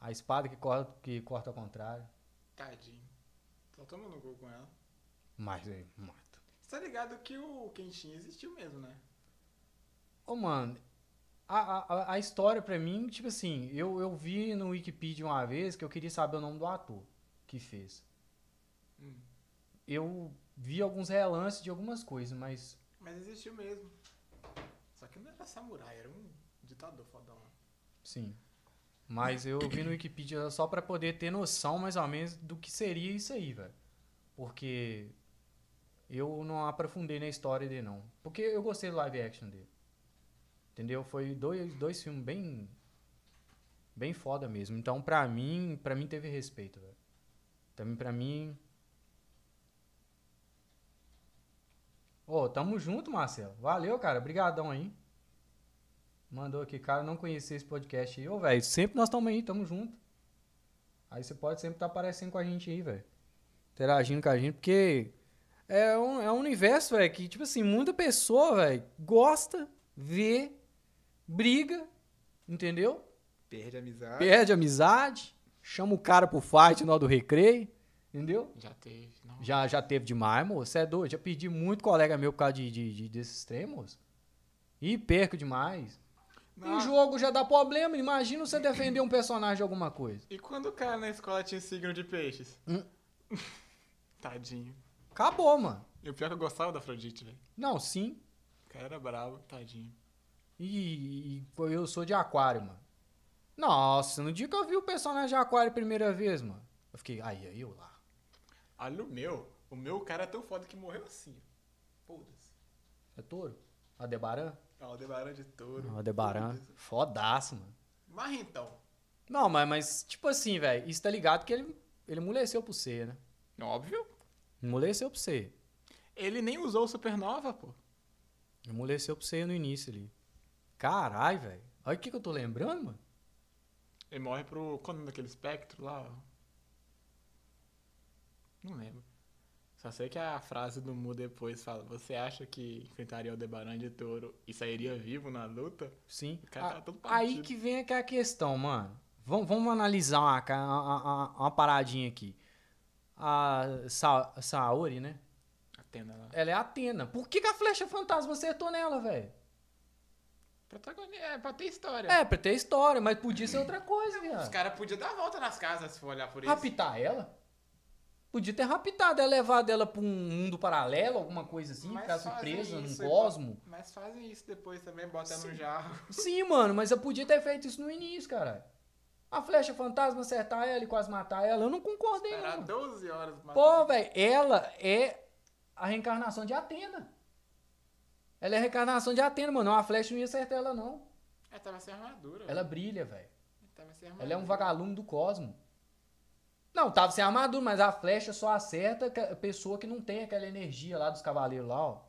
S1: A espada que corta, que corta ao contrário.
S2: Tadinho. Só toma no gol com ela.
S1: Mas é muito.
S2: Você tá ligado que o Kenshin existiu mesmo, né?
S1: Ô, mano, a, a, a história pra mim, tipo assim, eu, eu vi no Wikipedia uma vez que eu queria saber o nome do ator que fez. Eu vi alguns relances de algumas coisas, mas
S2: Mas existiu mesmo. Só que não era samurai, era um ditador fodão.
S1: Sim. Mas eu vi no Wikipedia só pra poder ter noção mais ou menos do que seria isso aí, velho. Porque eu não aprofundei na história dele, não. Porque eu gostei do live action dele. Entendeu? Foi dois, dois filmes bem. Bem foda mesmo. Então, pra mim, pra mim teve respeito, velho. Também pra mim. Ô, tamo junto, Marcelo. Valeu, cara. Obrigadão aí. Mandou aqui, cara, não conhecia esse podcast aí. Ô, velho, sempre nós estamos aí, tamo junto. Aí você pode sempre estar aparecendo com a gente aí, velho. Interagindo com a gente, porque é um, é um universo, velho, que, tipo assim, muita pessoa, velho, gosta, vê, briga, entendeu?
S2: Perde amizade.
S1: Perde amizade, chama o cara pro fight hora do recreio, entendeu?
S2: Já teve. Não.
S1: Já, já teve demais, moço. Você é doido. Já perdi muito colega meu por causa de, de, de- desses extremos. E perco demais. Em
S2: Não.
S1: jogo já dá problema. Imagina você defender um personagem de alguma coisa.
S2: E quando o cara na escola tinha signo de peixes?
S1: Hum.
S2: Tadinho.
S1: Acabou, mano.
S2: E o pior é que eu gostava da Afrodite, velho.
S1: Não, sim.
S2: O cara era bravo, tadinho.
S1: E, e eu sou de aquário, mano. Nossa, no dia que eu vi o personagem de aquário a primeira vez, mano. Eu fiquei, aí, aí eu lá.
S2: Olha o meu. O meu cara é tão foda que morreu assim. Foda-se.
S1: É touro? Aldebaran?
S2: Ó, Aldebaran de touro.
S1: Aldebaran.
S2: Foda-se.
S1: Fodaço, mano.
S2: Marrentão.
S1: Não, mas, mas tipo assim, velho, isso tá ligado que ele, ele amoleceu pra você, né?
S2: Óbvio.
S1: Amoleceu pra você.
S2: Ele nem usou o Supernova, pô.
S1: Amoleceu pra você no início ali. Caralho, velho. Olha o que, que eu tô lembrando, mano.
S2: Ele morre pro. Quando daquele espectro lá, ó. Não lembro. Só sei que a frase do Mu depois fala: Você acha que enfrentaria o Debaran de touro e sairia vivo na luta?
S1: Sim.
S2: O cara
S1: Ah,
S2: tá todo
S1: aí que vem aquela questão, mano. Vamos, vamos analisar uma, uma, uma- paradinha aqui. A Sa Saori, né?
S2: Atena lá.
S1: Ela é Atena. Por que, que a flecha fantasma acertou nela, velho?
S2: Protagonista. É, pra ter história.
S1: É, pra ter história, mas podia ser outra coisa,
S2: Os
S1: viado.
S2: caras podiam dar a volta nas casas se for olhar por isso.
S1: Raptar ela? Podia ter raptado ela, levado ela pra um mundo paralelo, alguma coisa assim,
S2: Mas
S1: ficar surpresa num cosmo.
S2: Mas fazem isso depois também, bota no jarro.
S1: Sim, mano, mas eu podia ter feito isso no início, cara. A flecha fantasma acertar ela e quase matar ela, eu não concordei,
S2: Esperar
S1: não.
S2: 12 horas pra
S1: Pô, velho, ela é a reencarnação de Atena. Ela é a reencarnação de Atena, mano. Uma flecha não ia acertar ela, não.
S2: Ela tava sem armadura.
S1: Ela brilha, velho.
S2: Sem armadura.
S1: Ela é um vagalume do cosmo. Não, tava sem armadura, mas a flecha só acerta a pessoa que não tem aquela energia lá dos cavaleiros lá, ó.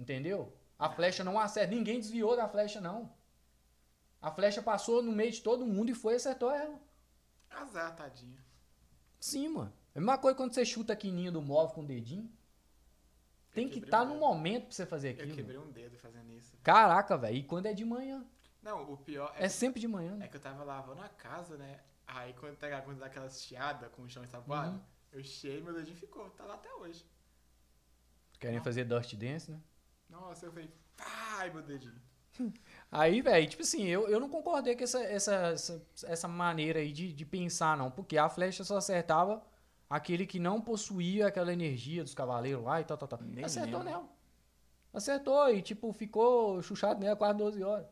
S1: Entendeu? A flecha não acerta. Ninguém desviou da flecha, não. A flecha passou no meio de todo mundo e foi e acertou ela.
S2: Azar, tadinha.
S1: Sim, mano. É a mesma coisa quando você chuta a quininha do móvel com o dedinho. Tem que estar
S2: um
S1: no
S2: dedo.
S1: momento pra você fazer
S2: Eu
S1: aquilo.
S2: quebrei um dedo fazendo isso.
S1: Caraca, velho. E quando é de manhã?
S2: Não, o pior é,
S1: É sempre de manhã.
S2: é
S1: né?
S2: que eu tava lavando a casa, né? Aí quando pega quando dá aquela chiada com o chão ensaboado,
S1: Uhum.
S2: eu chiei e meu dedinho ficou. Tá lá até hoje.
S1: Querem fazer Dust Dance, né?
S2: Nossa, eu falei, ai meu dedinho.
S1: Aí, velho, tipo assim, eu, eu não concordei com essa, essa, essa, essa maneira aí de, de pensar, não. Porque a flecha só acertava aquele que não possuía aquela energia dos cavaleiros lá e tal, tal, tal.
S2: Nem
S1: Acertou nela. Acertou e, tipo, ficou chuchado nela quase 12 horas.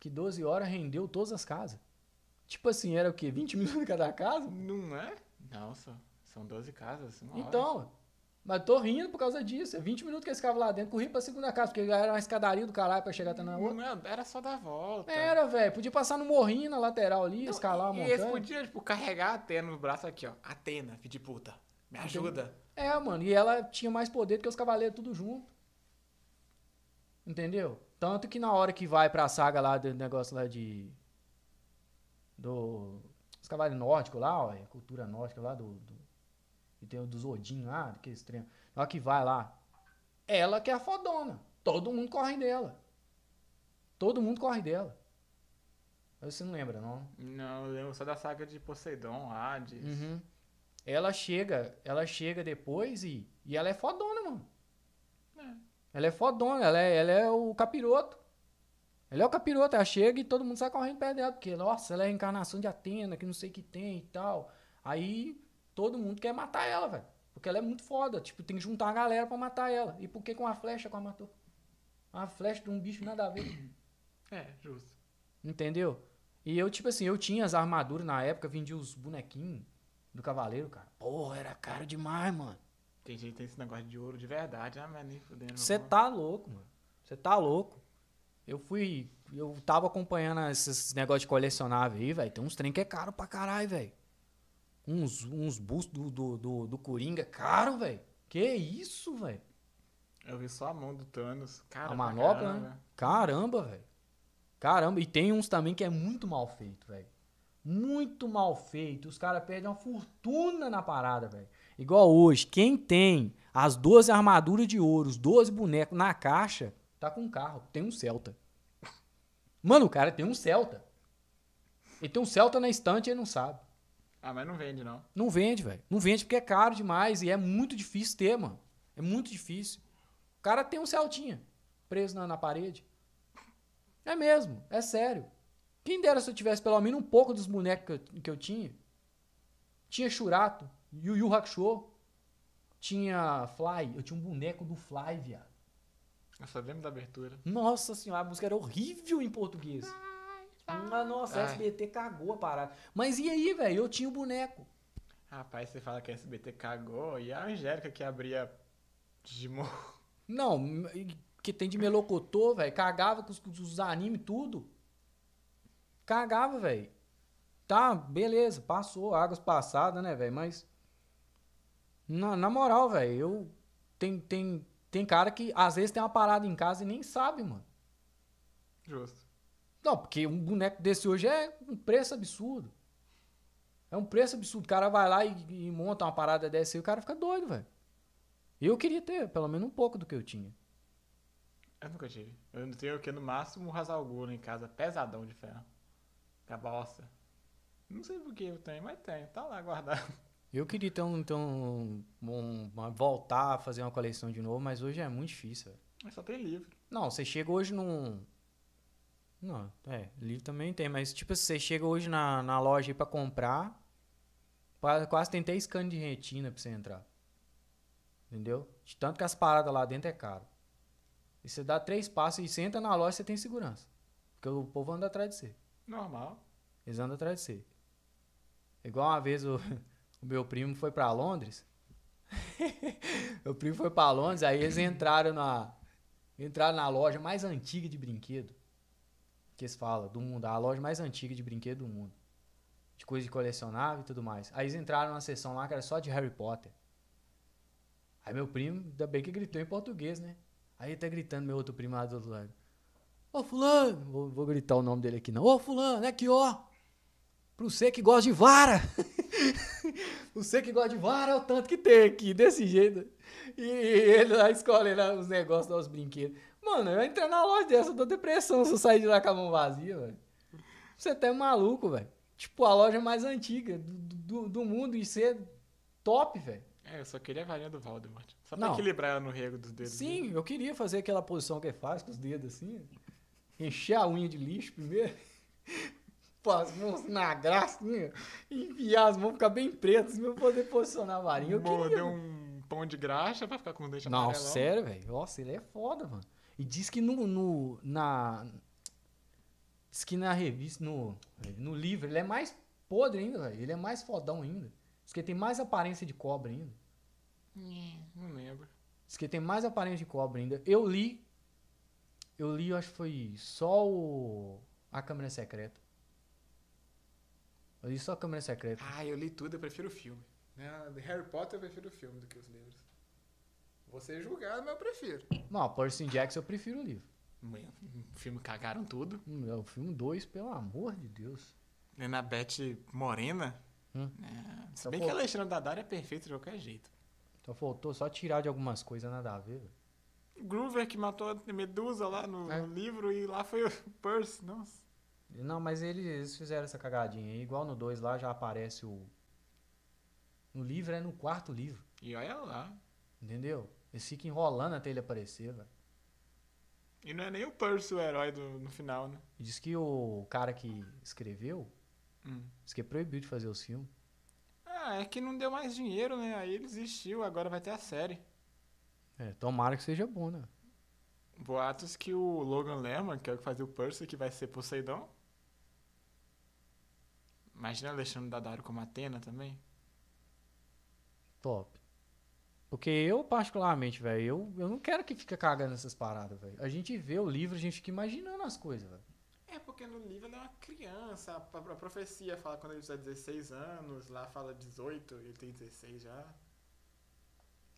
S1: Que 12 horas rendeu todas as casas. Tipo assim, era o quê? 20 minutos cada casa?
S2: Não é? Nossa, são 12 casas. Uma hora.
S1: Então, mas tô rindo por causa disso. É 20 minutos que eles ficavam lá dentro, corri pra segunda casa, porque era uma escadaria do caralho pra chegar até na outra.
S2: Não era só dar volta.
S1: Era, velho. Podia passar no morrinho na lateral ali,
S2: Não,
S1: escalar a
S2: e eles
S1: montanha.
S2: podiam, tipo, carregar a Atena no braço aqui, ó. Atena, filho de puta. Me ajuda.
S1: É, mano. E ela tinha mais poder do que os cavaleiros tudo junto. Entendeu? Tanto que na hora que vai pra saga lá do negócio lá de. Do. Os cavaleiros nórdicos lá, ó. Cultura nórdica lá do. do e tem o dos Odin lá, daqueles trem. Na hora que vai lá. Ela que é a fodona. Todo mundo corre dela. Todo mundo corre dela. Você não lembra, não?
S2: Não, eu lembro só da saga de Poseidon, Hades.
S1: Uhum. Ela chega, ela chega depois e, e ela é fodona, mano. Ela é fodona, ela é, ela é o capiroto. Ela é o capiroto, ela chega e todo mundo sai correndo perto dela, porque, nossa, ela é a encarnação de Atena, que não sei o que tem e tal. Aí todo mundo quer matar ela, velho. Porque ela é muito foda. Tipo, tem que juntar a galera pra matar ela. E por que com a flecha que ela matou? Uma flecha de um bicho nada a ver.
S2: É, justo.
S1: Entendeu? E eu, tipo assim, eu tinha as armaduras na época, vendia os bonequinhos do cavaleiro, cara. Porra, era caro demais, mano.
S2: Tem gente que tem esse negócio de ouro de verdade, ah, mas nem fudendo.
S1: Você tá louco, mano. Você tá louco. Eu fui. Eu tava acompanhando esses negócios de colecionável aí, velho. Tem uns trem que é caro pra caralho, velho. Uns, uns bustos do, do, do, do Coringa caro, velho. Que isso, velho?
S2: Eu vi só a mão do Thanos. Cara,
S1: A
S2: pra
S1: manopla,
S2: caramba.
S1: né? Caramba, velho. Caramba. E tem uns também que é muito mal feito, velho. Muito mal feito. Os caras perdem uma fortuna na parada, velho. Igual hoje, quem tem as 12 armaduras de ouro, os 12 bonecos na caixa, tá com um carro. Tem um Celta. Mano, o cara tem um Celta. Ele tem um Celta na estante e ele não sabe.
S2: Ah, mas não vende, não.
S1: Não vende, velho. Não vende porque é caro demais e é muito difícil ter, mano. É muito difícil. O cara tem um Celtinha preso na, na parede. É mesmo, é sério. Quem dera se eu tivesse pelo menos um pouco dos bonecos que eu, que eu tinha. Tinha Churato, Yu Yu Hakusho, tinha Fly. Eu tinha um boneco do Fly, viado.
S2: Eu só lembro da abertura.
S1: Nossa senhora, a música era horrível em português. Ah, nossa, a
S2: Ai.
S1: SBT cagou a parada. Mas e aí, velho? Eu tinha o boneco.
S2: Rapaz, você fala que a SBT cagou e a Angélica que abria Digimon.
S1: Não, que tem de melocotô, velho. Cagava com os, com os animes tudo. cagava, velho. Tá, beleza, passou, águas passadas, né, velho? Mas. Na, na moral, velho, eu. Tem, tem, tem cara que às vezes tem uma parada em casa e nem sabe, mano.
S2: Justo.
S1: Não, porque um boneco desse hoje é um preço absurdo. É um preço absurdo. O cara vai lá e, e monta uma parada dessa e o cara fica doido, velho. Eu queria ter pelo menos um pouco do que eu tinha.
S2: Eu nunca tive. Eu não tenho o que? No máximo um Rasalguro em casa, pesadão de ferro. Cabosta. Não sei por que eu tenho, mas tenho. Tá lá guardado.
S1: Eu queria um, ter um, uma- voltar a fazer uma coleção de novo, mas hoje é muito difícil.
S2: Mas só tem livro.
S1: Não, você chega hoje num. Não, é, livro também tem, mas tipo, você chega hoje na, na loja aí pra comprar, quase, tem até scan de retina pra você entrar. Entendeu? De tanto que as paradas lá dentro é caro. E você dá três passos e você entra na loja você tem segurança. Porque o povo anda atrás de você.
S2: Normal.
S1: Eles andam atrás de você. Igual uma vez o, o meu primo foi pra Londres. meu primo foi pra Londres, aí eles entraram na entraram na loja mais antiga de brinquedo. Que eles falam, do mundo, a loja mais antiga de brinquedo do mundo. De coisa de colecionável e tudo mais. Aí eles entraram numa seção lá que era só de Harry Potter. Aí meu primo, ainda bem que gritou em português, né? Aí ele tá gritando meu outro primo lá do outro lado. Ô fulano, vou, vou gritar o nome dele aqui não. Ô fulano, é aqui ó. Pro você que gosta de vara. você que gosta de vara é o tanto que tem aqui, desse jeito. E ele lá escolhendo os negócios, os brinquedos. Mano, eu entrar na loja dessa, eu dou depressão se eu sair de lá com a mão vazia, velho. Você tá maluco, velho. Tipo, a loja mais antiga do, do, do mundo e ser top, velho.
S2: É, eu só queria a varinha do Voldemort. Só pra
S1: Não.
S2: equilibrar ela no rego dos dedos.
S1: Sim, eu queria fazer aquela posição que ele faz com os dedos assim. Encher a unha de lixo primeiro. Pôr as mãos na graça, assim, e enfiar as mãos, ficar bem pretas, pra eu poder posicionar a varinha. Eu
S2: Morder
S1: queria.
S2: um pão de graxa pra ficar com o dente
S1: Não,
S2: amarelão.
S1: sério, velho. Nossa, ele é foda, mano. E diz que no. no na. Diz que na revista, no, no livro, ele é mais podre ainda, velho. Ele é mais fodão ainda. Diz que ele tem mais aparência de cobra ainda.
S2: Não lembro.
S1: Diz que tem mais aparência de cobra ainda. Eu li. Eu li, eu acho que foi só o. A Câmara Secreta. Eu li só a Câmara Secreta.
S2: Ah, eu li tudo, eu prefiro o filme. Né, De Harry Potter eu prefiro o filme do que os livros. Vou ser julgado, mas eu prefiro.
S1: Não, Percy Jackson eu prefiro o livro.
S2: O filme cagaram tudo.
S1: Hum, É o filme 2, pelo amor de Deus.
S2: Annabeth Morena.
S1: Hum.
S2: É, se bem que Alexandre Daddario é perfeito de qualquer jeito.
S1: Só faltou só tirar de algumas coisas, nada a ver.
S2: Groover que matou a Medusa lá no,
S1: É.
S2: no livro e lá foi o Percy. Nossa.
S1: Não, mas eles, eles fizeram essa cagadinha aí. Igual no 2 lá já aparece o. No livro é no quarto livro.
S2: E olha lá.
S1: Entendeu? Eles ficam enrolando até ele aparecer, velho.
S2: E não é nem o Percy o herói do, no final, né?
S1: Diz que o cara que escreveu,
S2: Hum.
S1: diz que é proibido de fazer os filmes.
S2: Ah, é que não deu mais dinheiro, né? Aí ele desistiu, agora vai ter a série.
S1: É, tomara que seja bom, né?
S2: Boatos que o Logan Lerman, que é o que fazia o Percy, que vai ser Poseidon. Imagina Alexandre Daddario como Atena também.
S1: Top. Porque eu, particularmente, velho, eu, eu não quero que fique cagando essas paradas, velho. A gente vê o livro, a gente fica imaginando as coisas, velho.
S2: É, porque no livro ele é uma criança, a, a profecia fala quando ele tiver 16 anos, lá fala 18, ele tem 16 já.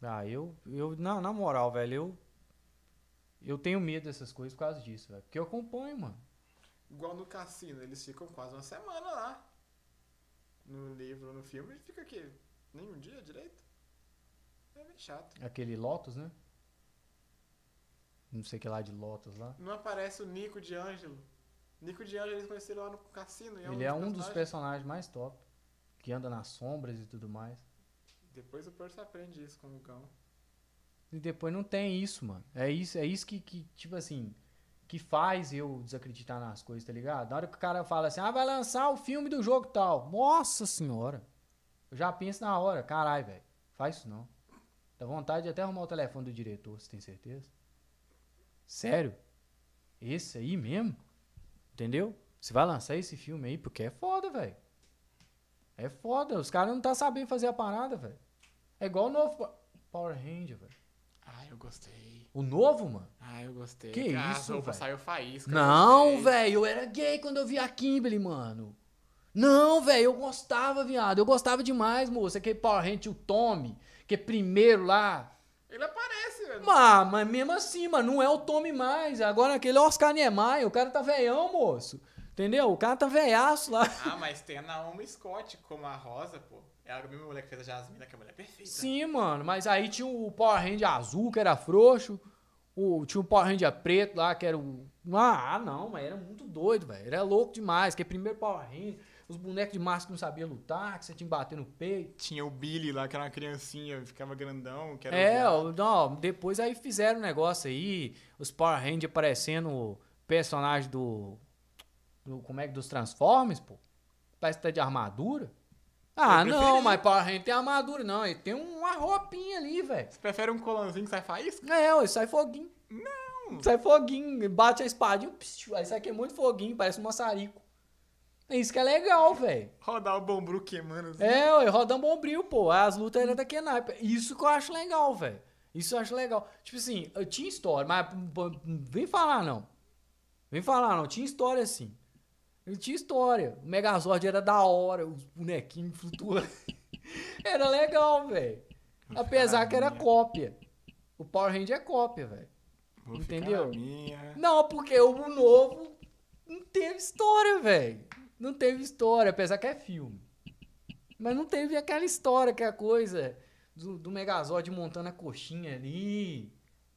S1: Ah, eu, eu na, na moral, velho, eu, eu tenho medo dessas coisas por causa disso, velho. Porque eu acompanho, mano.
S2: Igual no cassino, eles ficam quase uma semana lá. No livro, no filme, ele fica aqui, nem um dia direito. É meio chato.
S1: Aquele Lotus, né? Não sei o que lá de Lotus lá.
S2: Não aparece o Nico de Ângelo. Nico de Ângelo eles conheceram lá no cassino. e
S1: Ele é um dos
S2: personagens.
S1: mais top. Que anda nas sombras e tudo mais.
S2: Depois o Percy aprende isso com o cão.
S1: E depois não tem isso, mano. É isso, é isso que, que, tipo assim, que faz eu desacreditar nas coisas, tá ligado? Na hora que o cara fala assim, ah, vai lançar o filme do jogo tal. Nossa senhora. Eu já penso na hora, caralho, velho. Faz isso não. Dá vontade de até arrumar o telefone do diretor, você tem certeza? Sério? Esse aí mesmo? Entendeu? Você vai lançar esse filme aí porque é foda, velho. É foda. Os caras não tá sabendo fazer a parada, velho. É igual o novo Power Ranger, velho.
S2: Ah, eu gostei.
S1: O novo, mano?
S2: Ah, eu gostei.
S1: Que
S2: ah,
S1: isso, velho?
S2: saiu faísca.
S1: Não, velho, eu era gay quando eu vi a Kimberly, mano. Não, velho, eu gostava, viado. Eu gostava demais, moço. Aquele Power o Tommy, que é primeiro lá.
S2: Ele aparece, velho.
S1: Mas, mas mesmo assim, mano, não é o Tommy mais. Agora aquele Oscar Niemeyer, o cara tá veião, moço. Entendeu? O cara tá veiaço lá.
S2: Ah, mas tem a Naomi Scott como a Rosa, pô. É a mesma mulher que fez a Jasmine, que é a mulher perfeita.
S1: Sim, mano, mas aí tinha o Power Ranger azul, que era frouxo. O, tinha o Power Ranger preto lá, que era o. Ah, não, mas era muito doido, velho. Era louco demais. Que primeiro Power Ranger, os bonecos de massa que não sabiam lutar, que você tinha que bater no peito.
S2: Tinha o Billy lá, que era uma criancinha, ficava grandão, que era
S1: É,
S2: o
S1: o- não, depois aí fizeram um negócio aí, os Power Rangers aparecendo personagem do, do. Como é que? Dos Transformers, pô. Parece que tá de armadura. Ah, não, mas Power Ranger tem armadura, não. Ele tem uma roupinha ali, velho.
S2: Você prefere um colãozinho que sai faísca?
S1: É, ué, sai foguinho.
S2: Não.
S1: Sai foguinho, bate a espadinha, psiu, aí sai queimando foguinho, parece um maçarico. É isso que é legal, velho.
S2: Rodar o bombru queimando assim.
S1: É, ué, rodão bombril, pô. As lutas eram daquele naipe. Isso que eu acho legal, velho. Isso eu acho legal. Tipo assim, eu tinha história, mas vem falar não. Vem falar não, tinha história assim. Eu tinha história. O Megazord era da hora, os bonequinhos flutuando. era legal, velho. Apesar que era cópia. O Power Ranger é cópia, velho. Entendeu? Não, porque o novo não teve história, velho. Não teve história, apesar que é filme. Mas não teve aquela história, aquela coisa do, do Megazord montando a coxinha ali,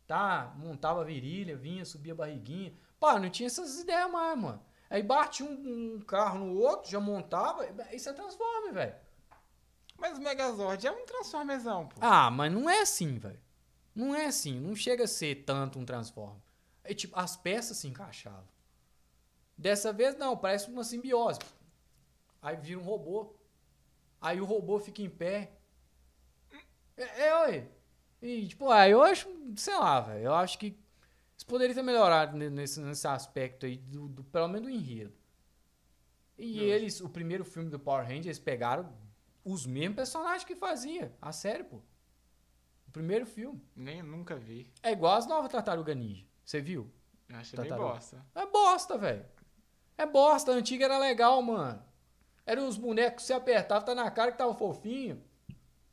S1: tá? Montava a virilha, vinha, subia a barriguinha. Pá, não tinha essas ideias mais, mano. Aí bate um, um carro no outro, já montava, isso é transforme, velho.
S2: Mas o Megazord é um Transformerzão, pô.
S1: Ah, mas não é assim, velho. Não é assim, não chega a ser tanto um transforme. É tipo, as peças se encaixavam. Dessa vez não, parece uma simbiose. Aí vira um robô. Aí o robô fica em pé. É, é ué. E, tipo, aí eu acho, sei lá, velho. Eu acho que poderia ter melhorado ne- nesse, nesse aspecto aí, do, do- pelo menos do enredo. E
S2: Justo.
S1: eles, o primeiro filme do Power Rangers, eles pegaram os mesmos personagens que fazia. A série, pô. O primeiro filme.
S2: Nem nunca vi.
S1: É igual as novas Tartaruga Ninja. Você viu?
S2: Eu achei bem
S1: Tartaruga.
S2: bosta.
S1: É bosta, velho. É bosta. A antiga era legal, mano. Eram os bonecos que você apertava, tá na cara que tava fofinho.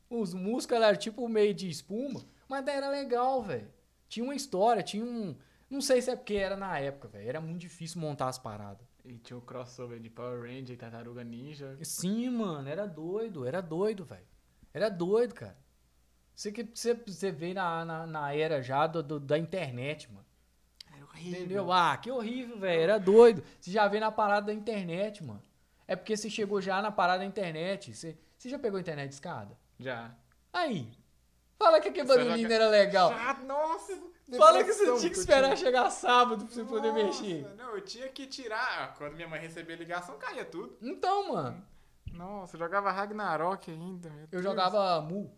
S1: Os músculos eram tipo meio de espuma. Mas daí era legal, velho. Tinha uma história, tinha um. Não sei se é porque era na época, velho. Era muito difícil montar as paradas.
S2: E tinha o crossover de Power Ranger e Tartaruga Ninja.
S1: Sim, mano, era doido, era doido, velho. Era doido, cara. Você que você, você vê na, na, na era já do, do- da internet, mano.
S2: Era horrível.
S1: Entendeu? Ah, que horrível, velho. Era doido. Você já vê na parada da internet, mano. É porque você chegou já na parada da internet. Você, você já pegou a internet de escada?
S2: Já.
S1: Aí. Fala que aquele
S2: Você
S1: barulhinho
S2: joga-
S1: era legal.
S2: Chato, nossa!
S1: Fala que você tinha que esperar
S2: tinha.
S1: chegar sábado pra você poder
S2: Nossa,
S1: mexer.
S2: Não, eu tinha que tirar. Quando minha mãe recebia ligação, caía tudo.
S1: Então, mano,
S2: Nossa, eu jogava Ragnarok ainda. meu
S1: eu
S2: Deus.
S1: jogava Mu.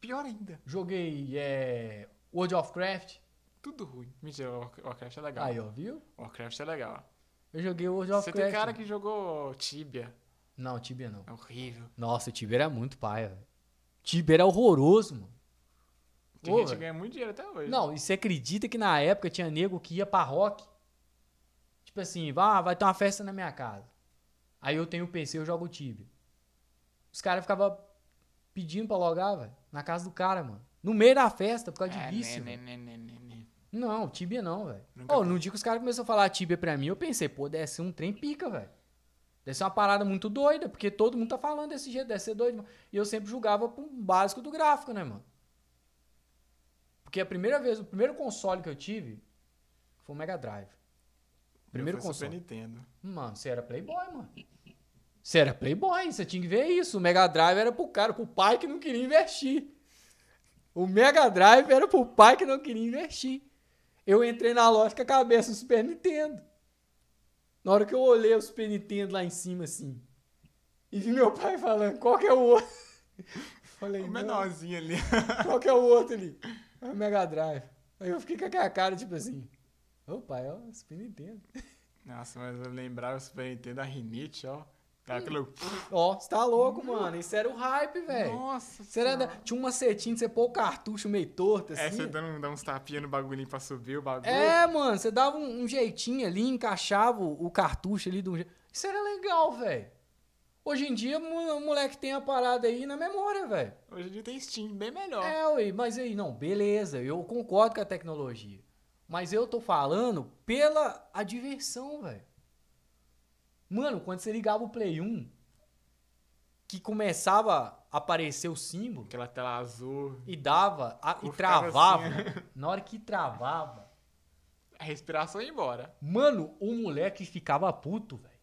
S2: Pior ainda.
S1: Joguei é, World of Craft.
S2: Tudo ruim. Mentira, o War- Warcraft é legal.
S1: Aí, ó, viu?
S2: Warcraft é legal.
S1: Eu joguei World of
S2: Você
S1: Craft.
S2: tem cara que jogou Tibia.
S1: Não, Tibia não.
S2: É horrível.
S1: Nossa, Tibia era muito paia, velho. Tibia era horroroso, mano.
S2: Tem
S1: Ô,
S2: gente que ganha muito dinheiro até hoje.
S1: Não, e você acredita que na época tinha nego que ia pra rock? Tipo assim, ah, vai ter uma festa na minha casa. Aí eu tenho o PC, eu jogo Tibia. Os caras ficavam pedindo pra logar, velho. Na casa do cara, mano. No meio da festa, por causa de
S2: É,
S1: vício.
S2: né, né, né, né, né.
S1: Não, Tibia não, velho.
S2: Vi.
S1: no dia que os caras começaram a falar Tibia pra mim, eu pensei, pô, deve ser um trem pica, velho. Deve ser uma parada muito doida, porque todo mundo tá falando desse jeito, deve ser doido. mano. E eu sempre julgava pro básico do gráfico, né, mano? Porque a primeira vez, o primeiro console que eu tive foi o Mega Drive. Primeiro
S2: foi
S1: console.
S2: Super Nintendo.
S1: Mano, você era playboy, mano. Você era playboy, você tinha que ver isso. O Mega Drive era pro cara, pro pai que não queria investir. O Mega Drive era pro pai que não queria investir. Eu entrei na loja com a cabeça do Super Nintendo. Na hora que eu olhei o Super Nintendo lá em cima, assim, e vi meu pai falando, qual que é o outro? Falei,
S2: O
S1: "Não,
S2: menorzinho ali.
S1: qual que é o outro ali? É o Mega Drive. Aí eu fiquei com aquela cara, tipo assim, ô pai, ó, Super Nintendo.
S2: Nossa, mas eu lembrava o Super Nintendo, a Rinite, ó. Tá, aquele...
S1: Ó, você tá louco, mano. Isso era o hype, velho.
S2: Nossa senhora.
S1: da- Tinha uma setinha de você pôr o cartucho meio torto, assim.
S2: É, você dando, dando uns tapinhas no bagulhinho pra subir o bagulho.
S1: É, mano, você dava um, um jeitinho ali, encaixava o, o cartucho ali de um jeito. Isso era legal, velho. Hoje em dia, o moleque tem a parada aí na memória, velho.
S2: Hoje em dia tem Steam, bem melhor.
S1: É, ué, mas aí, não, beleza, eu concordo com a tecnologia. Mas eu tô falando pela a diversão, velho. Mano, quando você ligava o Play 1, que começava a aparecer o símbolo
S2: Aquela tela azul,
S1: e dava, a- e travava,
S2: assim,
S1: mano, na hora que travava,
S2: a respiração ia embora.
S1: Mano, o moleque ficava puto, velho.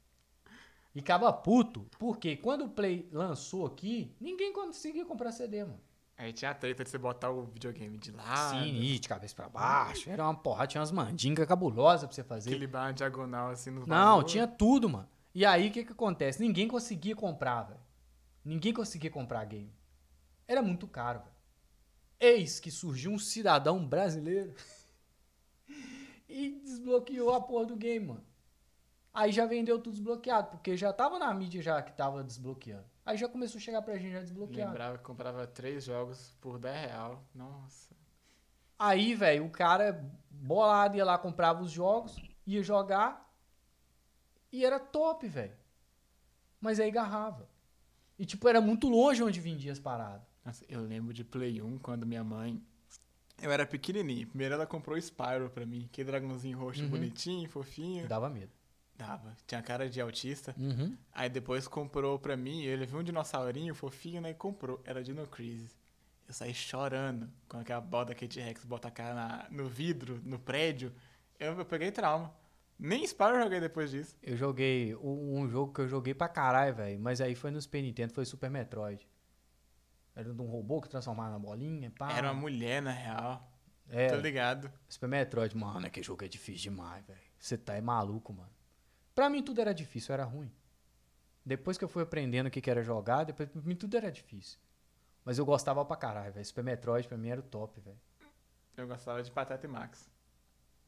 S1: Ficava puto. Porque quando o Play lançou aqui, ninguém conseguia comprar CD, mano.
S2: Aí tinha a treta de você botar o videogame de lado.
S1: Sim, e de cabeça pra baixo. Era uma porrada, tinha umas mandingas cabulosas pra você fazer.
S2: Equilibrar uma diagonal assim no
S1: Não,
S2: bagulho.
S1: tinha tudo, mano. E aí, o que que acontece? Ninguém conseguia comprar, velho. Ninguém conseguia comprar game. Era muito caro, velho. Eis que surgiu um cidadão brasileiro e desbloqueou a porra do game, mano. Aí já vendeu tudo desbloqueado, porque já tava na mídia já que tava desbloqueando. Aí já começou a chegar pra gente já desbloqueado.
S2: Lembrava que comprava três jogos por 10 real. Nossa.
S1: Aí, velho, o cara bolado ia lá, comprava os jogos, ia jogar e era top, velho. Mas aí garrava. E, tipo, era muito longe onde vendia as paradas.
S2: Nossa, eu lembro de Play 1 quando minha mãe. Eu era pequenininho. Primeiro ela comprou o Spyro pra mim. Aquele dragãozinho roxo
S1: Uhum.
S2: bonitinho, fofinho.
S1: Dava medo.
S2: Dava. Tinha cara de autista.
S1: Uhum.
S2: Aí depois comprou pra mim. Ele viu um dinossaurinho fofinho, né? E comprou. Era Dino Crisis. Eu saí chorando com aquela bola da Kate Rex bota a cara na- no vidro, no prédio. Eu, eu peguei trauma. Nem Spyro eu joguei depois disso.
S1: Eu joguei um, jogo que eu joguei pra caralho, velho. Mas aí foi no Super Nintendo, foi Super Metroid. Era de um robô que transformava na bolinha, pá.
S2: Era uma mulher, na real.
S1: É,
S2: Tô ligado.
S1: Super Metroid, mano, aquele jogo é difícil demais, velho. Você tá é maluco, mano. Pra mim tudo era difícil, era ruim. Depois que eu fui aprendendo o que que era jogar, depois pra mim tudo era difícil. Mas eu gostava pra caralho, velho. Super Metroid pra mim era o top, velho.
S2: Eu gostava de Pateta e Max.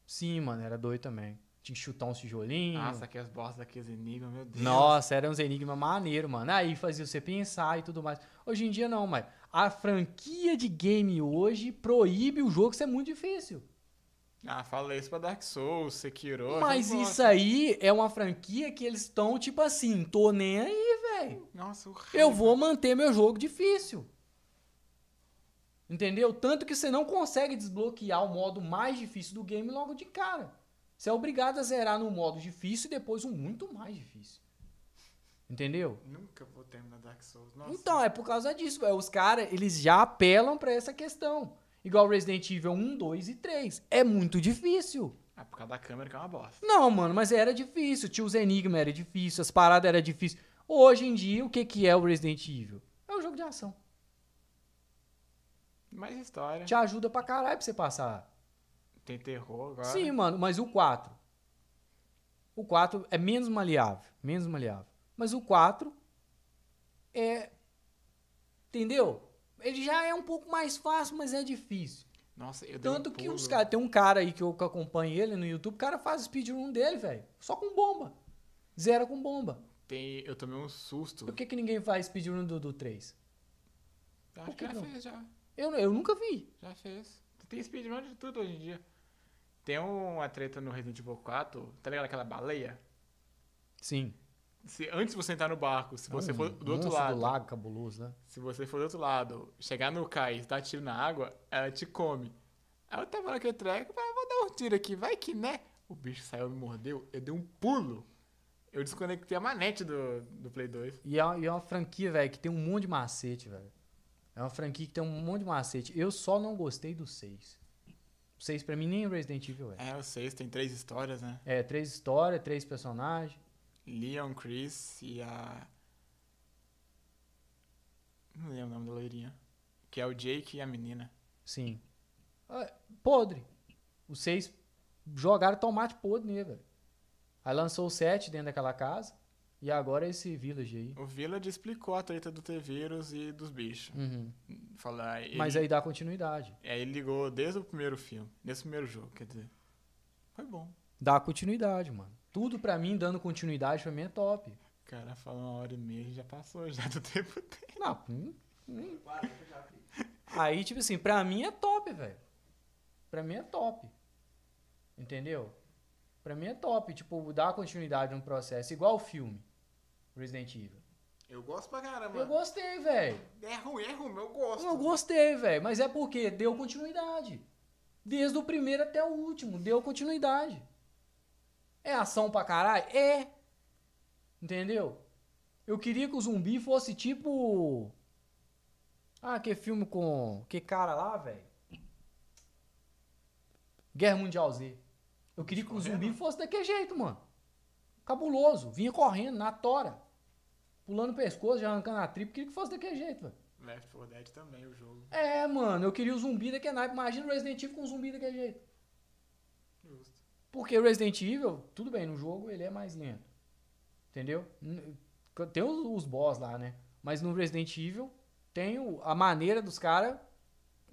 S1: Sim, mano, era doido também. Tinha que chutar uns tijolinhos.
S2: Nossa, aquelas bostas daqueles enigmas, meu Deus.
S1: Nossa, era uns enigmas maneiro, mano. Aí fazia você pensar e tudo mais. Hoje em dia não, mas a franquia de game hoje proíbe o jogo ser muito difícil.
S2: Ah, falei isso pra Dark Souls, Sekiro.
S1: Mas isso aí é uma franquia que eles estão tipo assim, tô nem aí, velho.
S2: Nossa, horrível.
S1: Eu vou manter meu jogo difícil. Entendeu? Tanto que você não consegue desbloquear o modo mais difícil do game logo de cara. Você é obrigado a zerar no modo difícil e depois um muito mais difícil. Entendeu?
S2: Nunca vou terminar Dark Souls. Nossa.
S1: Então, é por causa disso. Os caras, eles já apelam pra essa questão. Igual Resident Evil 1, 2 e 3. É muito difícil.
S2: Ah, por causa da câmera que é uma bosta.
S1: Não, mano, mas era difícil. Tinha os enigmas, era difícil. As paradas eram difíceis. Hoje em dia, o que, que é o Resident Evil? É um jogo de ação.
S2: Mais história.
S1: Te ajuda pra caralho pra você passar.
S2: Tem terror agora.
S1: Sim, mano, mas o 4. O 4 é menos maleável. Menos maleável. Mas o 4 é. Entendeu? Ele já é um pouco mais fácil, mas é difícil.
S2: Nossa, eu
S1: Tanto
S2: um
S1: que os caras. Tem um cara aí que eu acompanho ele no YouTube, o cara faz speedrun dele, velho. Só com bomba. Zero com bomba.
S2: Tem, eu tomei um susto.
S1: Por que, que ninguém faz speedrun do, do 3?
S2: Acho
S1: por
S2: que
S1: que
S2: já
S1: não?
S2: fez, já.
S1: Eu, eu nunca vi.
S2: Já fez. Tem speedrun de tudo hoje em dia. Tem uma treta no Resident Evil 4, tá ligado aquela baleia?
S1: Sim.
S2: Se, antes de você entrar no barco, se você
S1: É um
S2: for do outro lado,
S1: do lago cabuloso, né?
S2: se você for do outro lado, chegar no cais e dar tiro na água, ela te come. Aí eu tava naquele treco, "Ah, vou dar um tiro aqui, vai que né? O bicho saiu, me mordeu, eu dei um pulo. Eu desconectei a manete do, do Play 2.
S1: E é, uma- e é uma franquia, velho, que tem um monte de macete, velho. É uma franquia que tem um monte de macete. Eu só não gostei do 6. O 6 pra mim nem Resident Evil é.
S2: É, o 6 tem três histórias, né?
S1: É, três histórias, três personagens.
S2: Leon, Chris e a. Não lembro o nome da loirinha. Que é o Jake e a menina.
S1: Sim. Ah, podre. O 6 jogaram tomate podre nele, velho. Aí lançou o 7 dentro daquela casa. E agora é esse Village aí.
S2: O Village explicou a treta do T-Vírus e dos bichos.
S1: Uhum.
S2: Falar, ele,
S1: Mas aí dá continuidade.
S2: Aí ele ligou desde o primeiro filme, nesse primeiro jogo, quer dizer. Foi bom.
S1: Dá continuidade, mano. Tudo pra mim dando continuidade pra mim é top.
S2: O cara fala uma hora e meia já passou já do tempo dele.
S1: Não, hum, hum.
S3: 40 já fiz.
S1: Aí, tipo assim, pra mim é top, velho. Pra mim é top. Entendeu? Pra mim é top. Tipo, dar continuidade no processo. Igual o filme Resident Evil.
S2: Eu gosto pra caramba.
S1: Eu gostei, velho.
S2: É ruim, é ruim, eu gosto.
S1: Eu gostei, velho. Mas é porque deu continuidade. Desde o primeiro até o último. Deu continuidade. É ação pra caralho? É. Entendeu? Eu queria que o zumbi fosse tipo. Ah, que filme com. Que cara lá, velho? Guerra Mundial Z. Eu queria que o zumbi fosse daquele jeito, mano. Cabuloso. Vinha correndo, na tora. Pulando o pescoço, já arrancando a tripa. Queria que fosse daquele jeito, velho.
S2: Left 4 Dead também, o jogo.
S1: É, mano. Eu queria o zumbi daquele naipe. Imagina o Resident Evil com um zumbi daquele jeito. Porque o Resident Evil, tudo bem, no jogo ele é mais lento. Entendeu? Tem os, os boss lá, né? Mas no Resident Evil tem o- a maneira dos caras,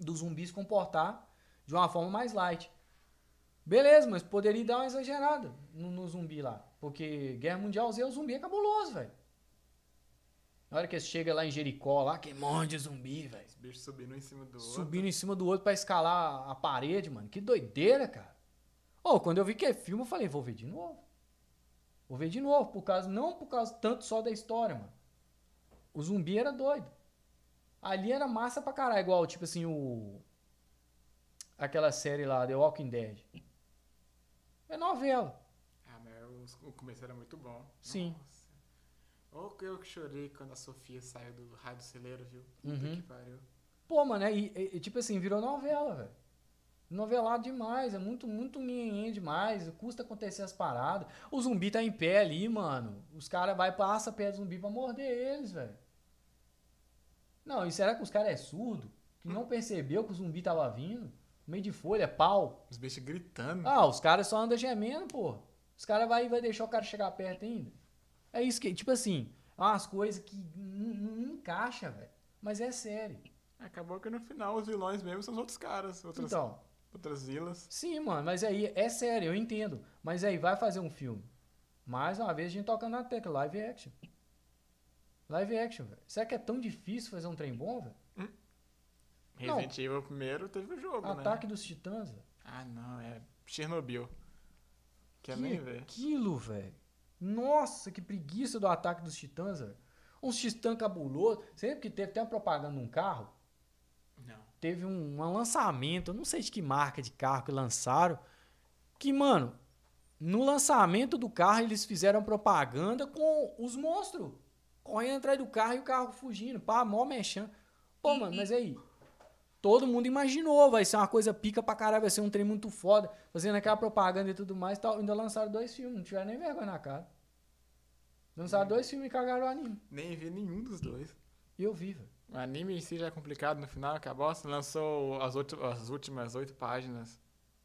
S1: dos zumbis se comportar de uma forma mais light. Beleza, mas poderia dar uma exagerada no, no zumbi lá. Porque Guerra Mundial Z, o zumbi é cabuloso, velho. Na hora que você chega lá em Jericó, lá, que monte de zumbi, velho.
S2: Os bichos subindo em cima do outro.
S1: Subindo em cima do outro pra escalar a parede, mano. Que doideira, cara. Ô, quando eu vi que é filme, eu falei, vou ver de novo. Vou ver de novo, por causa, não por causa tanto só da história, mano. O zumbi era doido. Ali era massa pra caralho, igual, tipo assim, o. Aquela série lá, The Walking Dead. É novela.
S2: Ah, mas o, o começo era muito bom.
S1: Sim.
S2: Nossa. Ou eu que chorei quando a Sofia saiu do raio do celeiro, viu? Puta
S1: Uhum.
S2: que pariu.
S1: Pô, mano, é, e- e- tipo assim, virou novela, velho. Novelado demais, é muito, muito nhenhen demais. Custa acontecer as paradas. O zumbi tá em pé ali, mano. Os caras vai passa perto do zumbi pra morder eles, velho. Não, e será que os caras é surdo? Que não percebeu que o zumbi tava vindo? Meio de folha, pau.
S2: Os bichos gritando.
S1: Ah, os caras só andam gemendo, pô. Os caras vai, vai deixar o cara chegar perto ainda. É isso que, tipo assim, é umas coisas que não, encaixa, velho. Mas é sério.
S2: Acabou que no final os vilões mesmo são os outros caras, outras,
S1: Então,
S2: outras vilas.
S1: Sim, mano, mas aí é sério, eu entendo. Mas aí vai fazer um filme. Mais uma vez a gente tocando na tecla, live action. Live action, velho. Será que é tão difícil fazer um trem bom, velho? Não.
S2: Resident Evil primeiro teve o jogo,
S1: Ataque
S2: né?
S1: dos Titãs, velho.
S2: Ah, não, é Chernobyl. Quer
S1: Que
S2: nem ver.
S1: aquilo, velho. Nossa, que preguiça do Ataque dos Titãs, velho. Uns titãs cabuloso. Sempre que teve até uma propaganda num carro. Teve um, um lançamento, eu não sei de que marca de carro que lançaram, que, mano, no lançamento do carro eles fizeram propaganda com os monstros correndo atrás do carro e o carro fugindo, pá, mó mexendo. Pô, mano, mas aí, todo mundo imaginou, vai ser uma coisa pica pra caralho, vai ser um trem muito foda, fazendo aquela propaganda e tudo mais, tal, ainda lançaram dois filmes, não tiveram nem vergonha na cara. Lançaram dois filmes e cagaram o anime.
S2: Nem vi nenhum dos dois.
S1: E eu vi, velho.
S2: O anime em si já é complicado no final, acabou. Você lançou as, oito- as últimas oito páginas.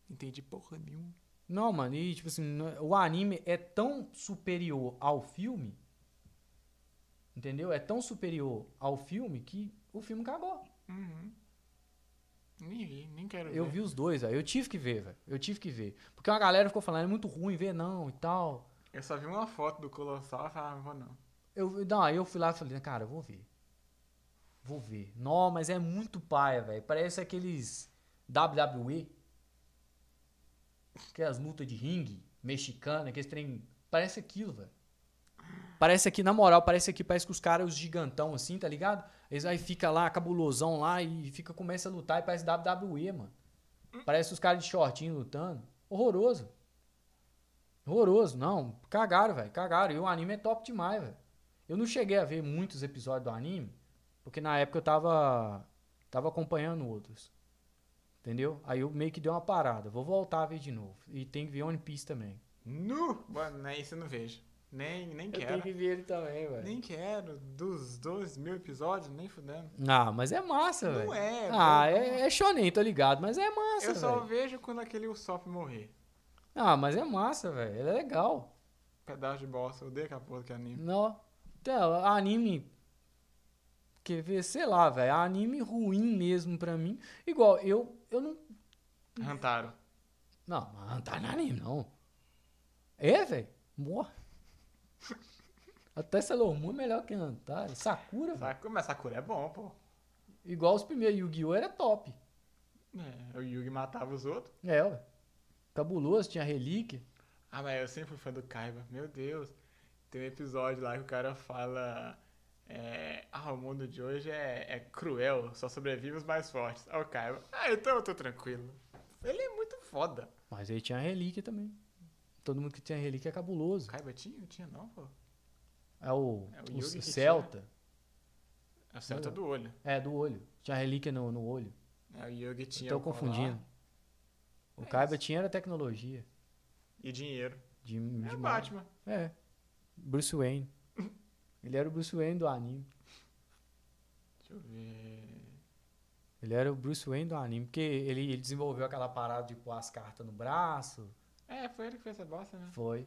S2: Entendi porra nenhuma.
S1: Não, mano, e tipo assim, o anime é tão superior ao filme, entendeu? É tão superior ao filme que o filme cagou.
S2: Uhum. Nem vi, nem quero ver.
S1: Eu vi os dois, velho. Eu tive que ver, velho. Eu tive que ver. Porque uma galera ficou falando, é muito ruim ver não e tal.
S2: Eu só vi uma foto do Colossal e falei, ah, não vou não.
S1: Eu, não, aí eu fui lá e falei, cara, eu vou ver. Vou ver. Não, mas é muito paia, velho. Parece aqueles WWE. Aquelas lutas de ringue mexicana, aqueles trem. Parece aquilo, velho. Parece aqui, na moral, parece aqui, parece que os caras, os gigantão assim, tá ligado? Eles aí fica lá, cabulosão lá e fica, começa a lutar e parece WWE, mano. Parece os caras de shortinho lutando. Horroroso. Horroroso, não. Cagaram, velho. Cagaram. E o anime é top demais, velho. Eu não cheguei a ver muitos episódios do anime, porque na época eu tava tava acompanhando outros. Entendeu? Aí eu meio que dei uma parada. Vou voltar a ver de novo. E tem que ver One Piece também.
S2: Nu! Mano, nem isso eu não vejo. Nem, nem quero.
S1: ver ele também, velho.
S2: Nem quero. Dos dois mil episódios, nem fudendo.
S1: Ah, mas é massa, velho.
S2: Não é.
S1: Ah,
S2: eu,
S1: é, é shonen, tô ligado, mas é massa,
S2: Eu só
S1: velho.
S2: vejo quando aquele Usopp morrer.
S1: Ah, mas é massa, velho. Ele é legal.
S2: Pedaço de bosta. Eu odeio aquela porra que anime.
S1: Não. Então, anime. Quer ver, sei lá, velho. Anime ruim mesmo pra mim. Igual, eu, eu não.
S2: Hantaro.
S1: Não, mas não tá no anime, não. É, velho? Morra. Até Sailor Moon é melhor que Antara. Sakura, velho.
S2: Sakura, mas Sakura é bom, pô.
S1: Igual os primeiros Yu-Gi-Oh! era top.
S2: É, o Yugi matava os outros.
S1: É, ué. Cabuloso, tinha relíquia.
S2: Ah, mas eu sempre fui fã do Kaiba. Meu Deus. Tem um episódio lá que o cara fala. É, ah, o mundo de hoje é, é cruel, só sobrevive os mais fortes. Ah, o Kaiba. Ah, então eu tô tranquilo. Ele é muito foda.
S1: Mas aí tinha relíquia também. Todo mundo que tinha relíquia é cabuloso.
S2: O Kaiba tinha? Tinha, não, pô.
S1: É o,
S2: É o
S1: o Celta.
S2: É o certo do olho.
S1: É, do olho. Tinha relíquia no, no olho.
S2: É, o Yugi tinha.
S1: Tô
S2: o colar
S1: confundindo. O
S2: É
S1: Kaiba
S2: isso.
S1: tinha era tecnologia.
S2: E dinheiro.
S1: De,
S2: É
S1: de.
S2: Batman.
S1: É. Bruce Wayne. Ele era o Bruce Wayne do anime.
S2: Deixa eu ver.
S1: Ele era o Bruce Wayne do anime. Porque ele, ele desenvolveu aquela parada de pôr as cartas no braço.
S2: É, foi ele que fez essa bosta, né?
S1: Foi.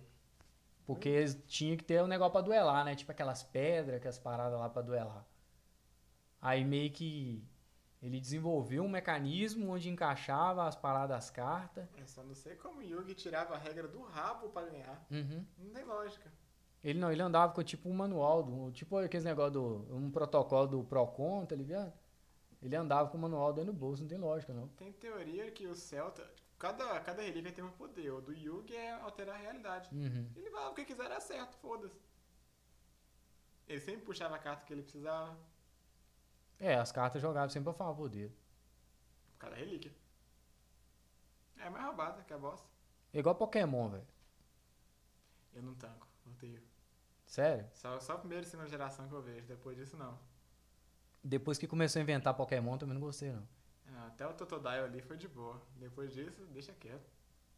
S1: Porque eles tinham que ter um negócio pra duelar, né? Tipo aquelas pedras, aquelas paradas lá pra duelar. Aí meio que ele desenvolveu um mecanismo onde encaixava as paradas das cartas.
S2: Eu só não sei como o Yugi tirava a regra do rabo pra ganhar.
S1: Uhum.
S2: Não tem lógica.
S1: Ele não, ele andava com tipo um manual, do, tipo aqueles negócio do. um protocolo do Procon, tá ligado? Ele andava com o manual dentro do bolso, não tem lógica, não.
S2: Tem teoria que o Celta. Cada, cada relíquia tem um poder. O do Yugi é alterar a realidade.
S1: Uhum.
S2: Ele falava o que quiser era certo, foda-se. Ele sempre puxava a carta que ele precisava.
S1: É, as cartas jogavam sempre a favor dele.
S2: Por causa da relíquia. É mais roubada que a bosta.
S1: É igual Pokémon, velho.
S2: Eu não tanco.
S1: Sério?
S2: Só, só a primeira e segunda geração que eu vejo, depois disso não.
S1: Depois que começou a inventar Pokémon, também não gostei, não.
S2: Ah, Até o Totodile ali foi de boa. Depois disso, deixa quieto.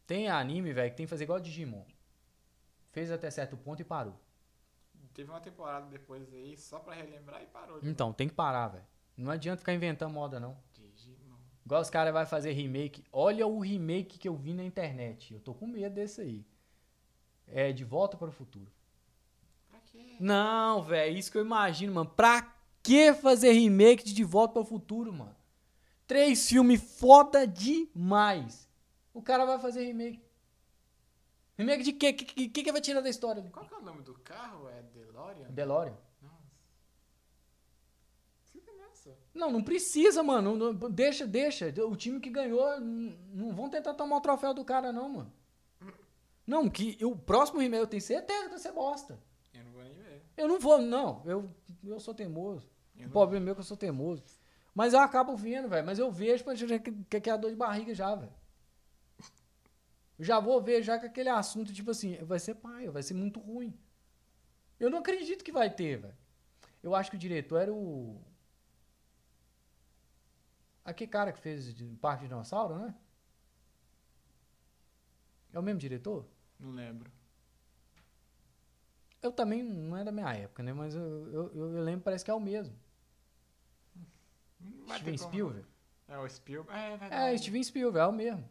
S1: Tem anime, velho, que tem que fazer igual Digimon. Fez até certo ponto e parou.
S2: Teve uma temporada depois aí, só pra relembrar e parou.
S1: Então, tem que parar, velho. Não adianta ficar inventando moda, não.
S2: Digimon.
S1: Igual os caras vão fazer remake. Olha o remake que eu vi na internet. Eu tô com medo desse aí. É De Volta para o Futuro. Não, velho, isso que eu imagino, mano. Pra que fazer remake de De Volta para o Futuro, mano? Três filmes foda demais. O cara vai fazer remake. Remake de quê? O que, que, que que vai tirar da história? ali?
S2: Qual que é o nome do carro? É DeLorean?
S1: DeLorean? Não, não precisa, mano. Não- não- deixa, deixa. O time que ganhou, n- não vão tentar tomar o troféu do cara, não, mano. Não, que o próximo remake eu tenho certeza que ser bosta.
S2: Eu não vou
S1: não. Eu, eu sou teimoso.
S2: Eu
S1: O problema meu é que eu sou teimoso. Mas eu acabo vendo, velho. Mas eu vejo que, que, que é a dor de barriga já, velho. Já vou ver já que aquele assunto, tipo assim, vai ser paia, vai ser muito ruim. Eu não acredito que vai ter, velho. Eu acho que o diretor era o. Aquele cara que fez Parque de Dinossauro, né? É o mesmo diretor?
S2: Não lembro.
S1: Eu também não é da minha época, né? Mas eu, eu, eu- lembro, parece que é o mesmo.
S2: Vai
S1: Steven. Spielberg.
S2: É o Spielberg. É, é
S1: É,
S2: verdade.
S1: Steven Spielberg, é o mesmo.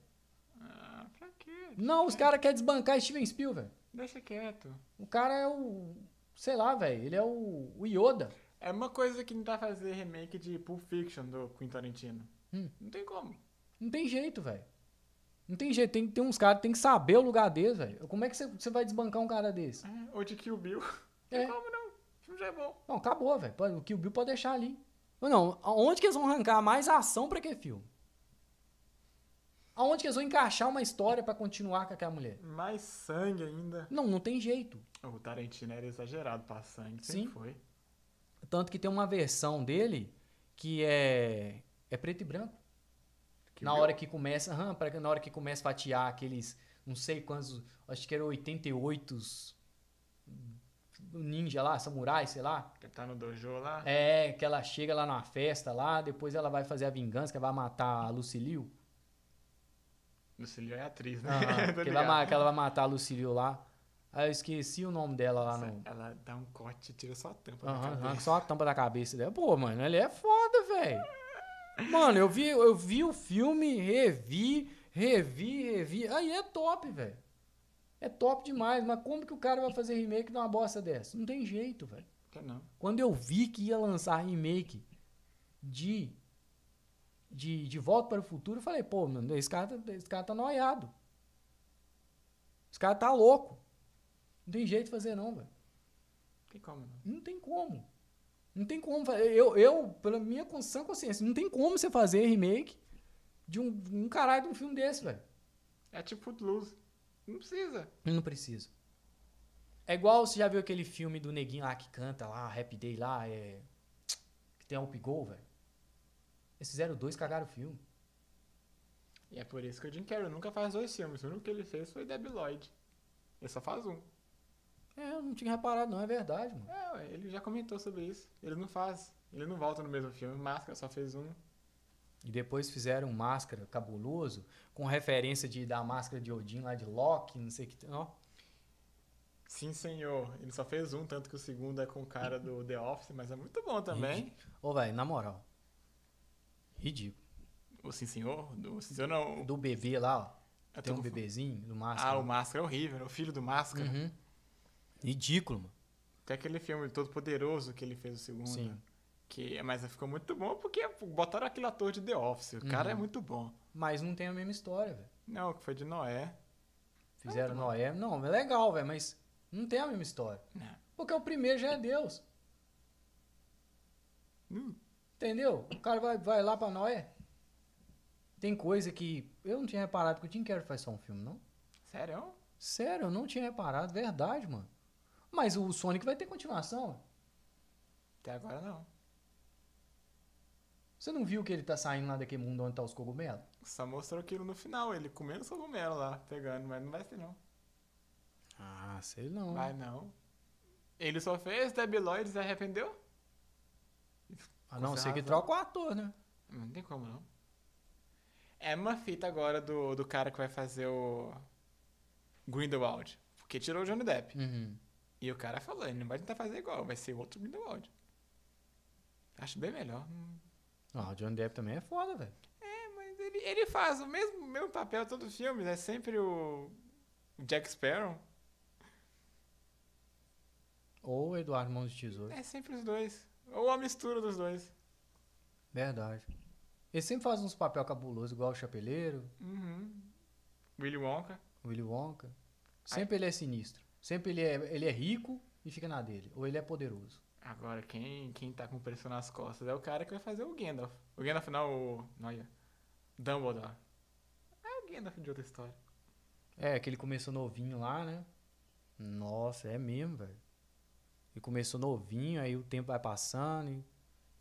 S2: Ah, pra quê?
S1: Não, os caras querem desbancar Steven Spielberg.
S2: Deixa quieto.
S1: O cara é o. Sei lá, velho. Ele é o, o Yoda.
S2: É uma coisa que não dá pra fazer remake de Pulp Fiction do Quentin Tarantino.
S1: Hum.
S2: Não tem como.
S1: Não tem jeito, velho. Não tem jeito. Tem que ter uns caras que tem que saber o lugar deles, velho. Como é que você, vai desbancar um cara desse?
S2: É, ou de Kill Bill.
S1: É.
S2: Tem como não. O filme já é bom.
S1: Não, acabou, velho. O Kill Bill pode deixar ali. Não, aonde que eles vão arrancar mais ação pra aquele filme? Aonde que eles vão encaixar uma história pra continuar com aquela mulher?
S2: Mais sangue ainda.
S1: Não, não tem jeito.
S2: O Tarantino era exagerado pra sangue.
S1: Sim.
S2: Foi.
S1: Tanto que tem uma versão dele que é, é preto e branco.
S2: Kill
S1: na
S2: Bill.
S1: hora que começa, aham, pra- na hora que começa a fatiar aqueles, não sei quantos, acho que era 88 ninja lá, samurai, sei lá.
S2: Que tá no dojo lá.
S1: É, que ela chega lá na festa lá, depois ela vai fazer a vingança, que ela vai matar a Lucilio.
S2: Lucilio é atriz, né? Tô
S1: que, vai, que ela vai matar a Lucilio lá. Aí eu esqueci o nome dela lá no...
S2: Ela dá um corte e tira só a tampa da
S1: Aham,
S2: cabeça.
S1: só a tampa da cabeça dela. Pô, mano, ele é foda, velho. Mano, eu vi, eu vi o filme, revi, revi, revi. Aí é top, velho. É top demais. Mas como que o cara vai fazer remake de uma bosta dessa? Não tem jeito, velho.
S2: Não.
S1: Quando eu vi que ia lançar remake de, de, de Volta para o Futuro, eu falei, pô, mano, esse cara, tá- esse cara tá noiado. Esse cara tá louco. Não tem jeito de fazer, não, velho.
S2: Tem como não.
S1: Não tem como. Não tem como. fa- Eu, eu pela minha consciência, consciência, não tem como você fazer remake de um, um caralho de um filme desse, velho.
S2: É tipo Footloose. Não precisa.
S1: Não precisa. É igual você já viu aquele filme do neguinho lá que canta lá, Happy Day lá, é. Que tem a Up Go, velho. Eles fizeram dois, cagaram o filme.
S2: E é por isso que o Jim Carrey nunca faz dois filmes. O único que ele fez foi Debbie Lloyd. Ele só faz um.
S1: É, eu não tinha reparado, não, é verdade, mano.
S2: É, ué, ele já comentou sobre isso. Ele não faz. Ele não volta no mesmo filme. Máscara só fez um.
S1: E depois fizeram um máscara cabuloso, com referência de, da máscara de Odin lá de Loki, não sei o que. Ó,
S2: Sim, senhor. Ele só fez um, tanto que o segundo é com o cara do The Office, mas é muito bom também.
S1: Ô, velho, na moral. Ridículo.
S2: O Sim, senhor? Do Sim, senhor não.
S1: Do bebê lá, ó.
S2: Eu tô
S1: Tem um bebezinho do máscara.
S2: Ah, o Máscara é horrível. O filho do Máscara.
S1: Uhum. Ridículo, mano.
S2: Tem aquele filme Todo Poderoso que ele fez o segundo.
S1: Sim.
S2: Que, mas ficou muito bom porque botaram aquele ator de The Office. O cara
S1: Uhum.
S2: é muito bom.
S1: Mas não tem a mesma história, velho.
S2: Não, que foi de Noé.
S1: Fizeram
S2: Ah,
S1: Noé. Não, é legal, velho, mas não tem a mesma história.
S2: Não.
S1: Porque o primeiro já é Deus.
S2: Hum.
S1: Entendeu? O cara vai, vai lá pra Noé. Tem coisa que. Eu não tinha reparado que o Jim Carrey faz só um filme, não.
S2: Sério?
S1: Sério, eu não tinha reparado. Verdade, mano. Mas o Sonic vai ter continuação.
S2: Até agora não.
S1: Você não viu que ele tá saindo lá daquele mundo onde tá os cogumelos?
S2: Só mostrou aquilo no final, ele comendo seu cogumelo lá, pegando, mas não vai ser não.
S1: Ah, sei não.
S2: Vai não. Ele só fez Debbie Lloyd e se arrependeu?
S1: A não ser que troca o ator, né?
S2: Não tem como não. É uma fita agora do, do cara que vai fazer o Grindelwald. Porque tirou o Johnny Depp.
S1: Uhum.
S2: E o cara falou, ele não vai tentar fazer igual, vai ser outro Grindelwald. Acho bem melhor.
S1: Ah, o Johnny Depp também é foda, velho.
S2: É, mas ele, ele faz o mesmo, mesmo papel todo filme, é sempre o Jack Sparrow.
S1: Ou o Eduardo Mãos de Tesouro.
S2: É sempre os dois. Ou a mistura dos dois.
S1: Verdade. Ele sempre faz uns papel cabuloso, igual o Chapeleiro,
S2: Uhum. Willy Wonka.
S1: Willy Wonka. Sempre ele é sinistro. Sempre ele é, ele é rico e fica na dele. Ou ele é poderoso.
S2: Agora, quem, quem tá com pressão nas costas é o cara que vai fazer o Gandalf. O Gandalf não, o... Olha. Dumbledore. É o Gandalf de outra história.
S1: É, que ele começou novinho lá, né? Nossa, é mesmo, velho. Ele começou novinho, aí o tempo vai passando e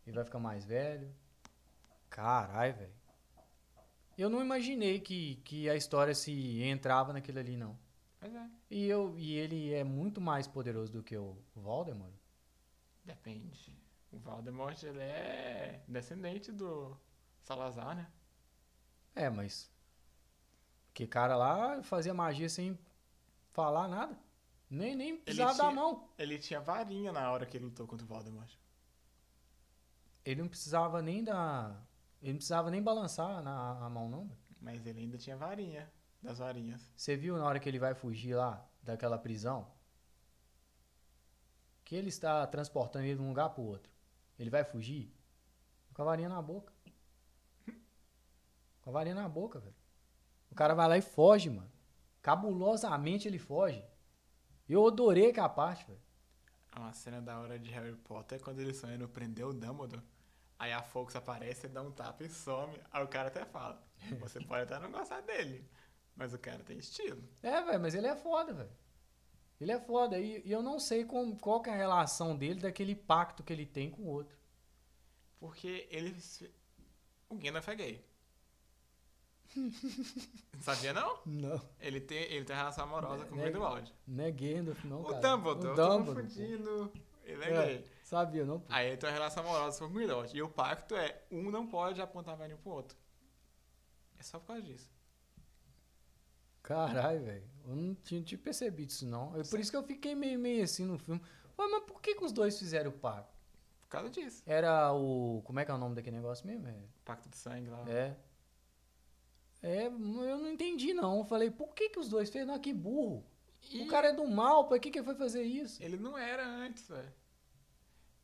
S1: ele vai ficar mais velho. Caralho, velho. Eu não imaginei que, que a história se entrava naquilo ali, não.
S2: Mas é,
S1: E, eu, e ele é muito mais poderoso do que o Voldemort.
S2: depende. O Voldemort, ele é descendente do Salazar, né?
S1: É, mas. Que cara lá fazia magia sem falar nada. Nem, nem precisava dar a
S2: tinha-
S1: mão.
S2: Ele tinha varinha na hora que ele lutou contra o Voldemort.
S1: Ele não precisava nem dar. Ele não precisava nem balançar na a mão, não.
S2: Mas ele ainda tinha varinha. Das varinhas.
S1: Você viu na hora que ele vai fugir lá daquela prisão? Que ele está transportando ele de um lugar pro outro. Ele vai fugir com a varinha na boca. Com a varinha na boca, velho. O cara vai lá e foge, mano. Cabulosamente ele foge. Eu adorei aquela parte, velho.
S2: Uma cena da hora de Harry Potter é quando ele sonha no prender o Dumbledore. Aí a Fox aparece, dá um tapa e some. Aí o cara até fala: Você pode até não gostar dele, mas o cara tem estilo.
S1: É, velho, mas ele é foda, velho. Ele é foda. E, e eu não sei com, qual que é a relação dele daquele pacto que ele tem com o outro.
S2: Porque ele. O Gandalf é gay. Sabia não?
S1: Não.
S2: Ele tem, ele tem relação amorosa com o
S1: Né-
S2: Grindelwald.
S1: Não é Gandalf, não,
S2: O. Dumbledore,
S1: o
S2: eu tô
S1: Dumbledore.
S2: confundindo. Ele é,
S1: É,
S2: gay.
S1: sabia, não? pô.
S2: Aí ele tem uma relação amorosa com o Grindelwald. E o pacto é: um não pode apontar varinha pro outro. É só por causa disso.
S1: Caralho, velho. Eu não tinha, tinha percebido isso, não. É por isso que eu fiquei meio, meio assim no filme. Ué, mas por que, que os dois fizeram o pacto?
S2: Por causa disso.
S1: Era o. Como é que é o nome daquele negócio mesmo? É.
S2: Pacto de sangue lá.
S1: É. É, eu não entendi, não. Eu falei, por que, que os dois fez? Não, que burro.
S2: E
S1: O cara é do mal, pra que, que ele foi fazer isso?
S2: ele não era antes, velho.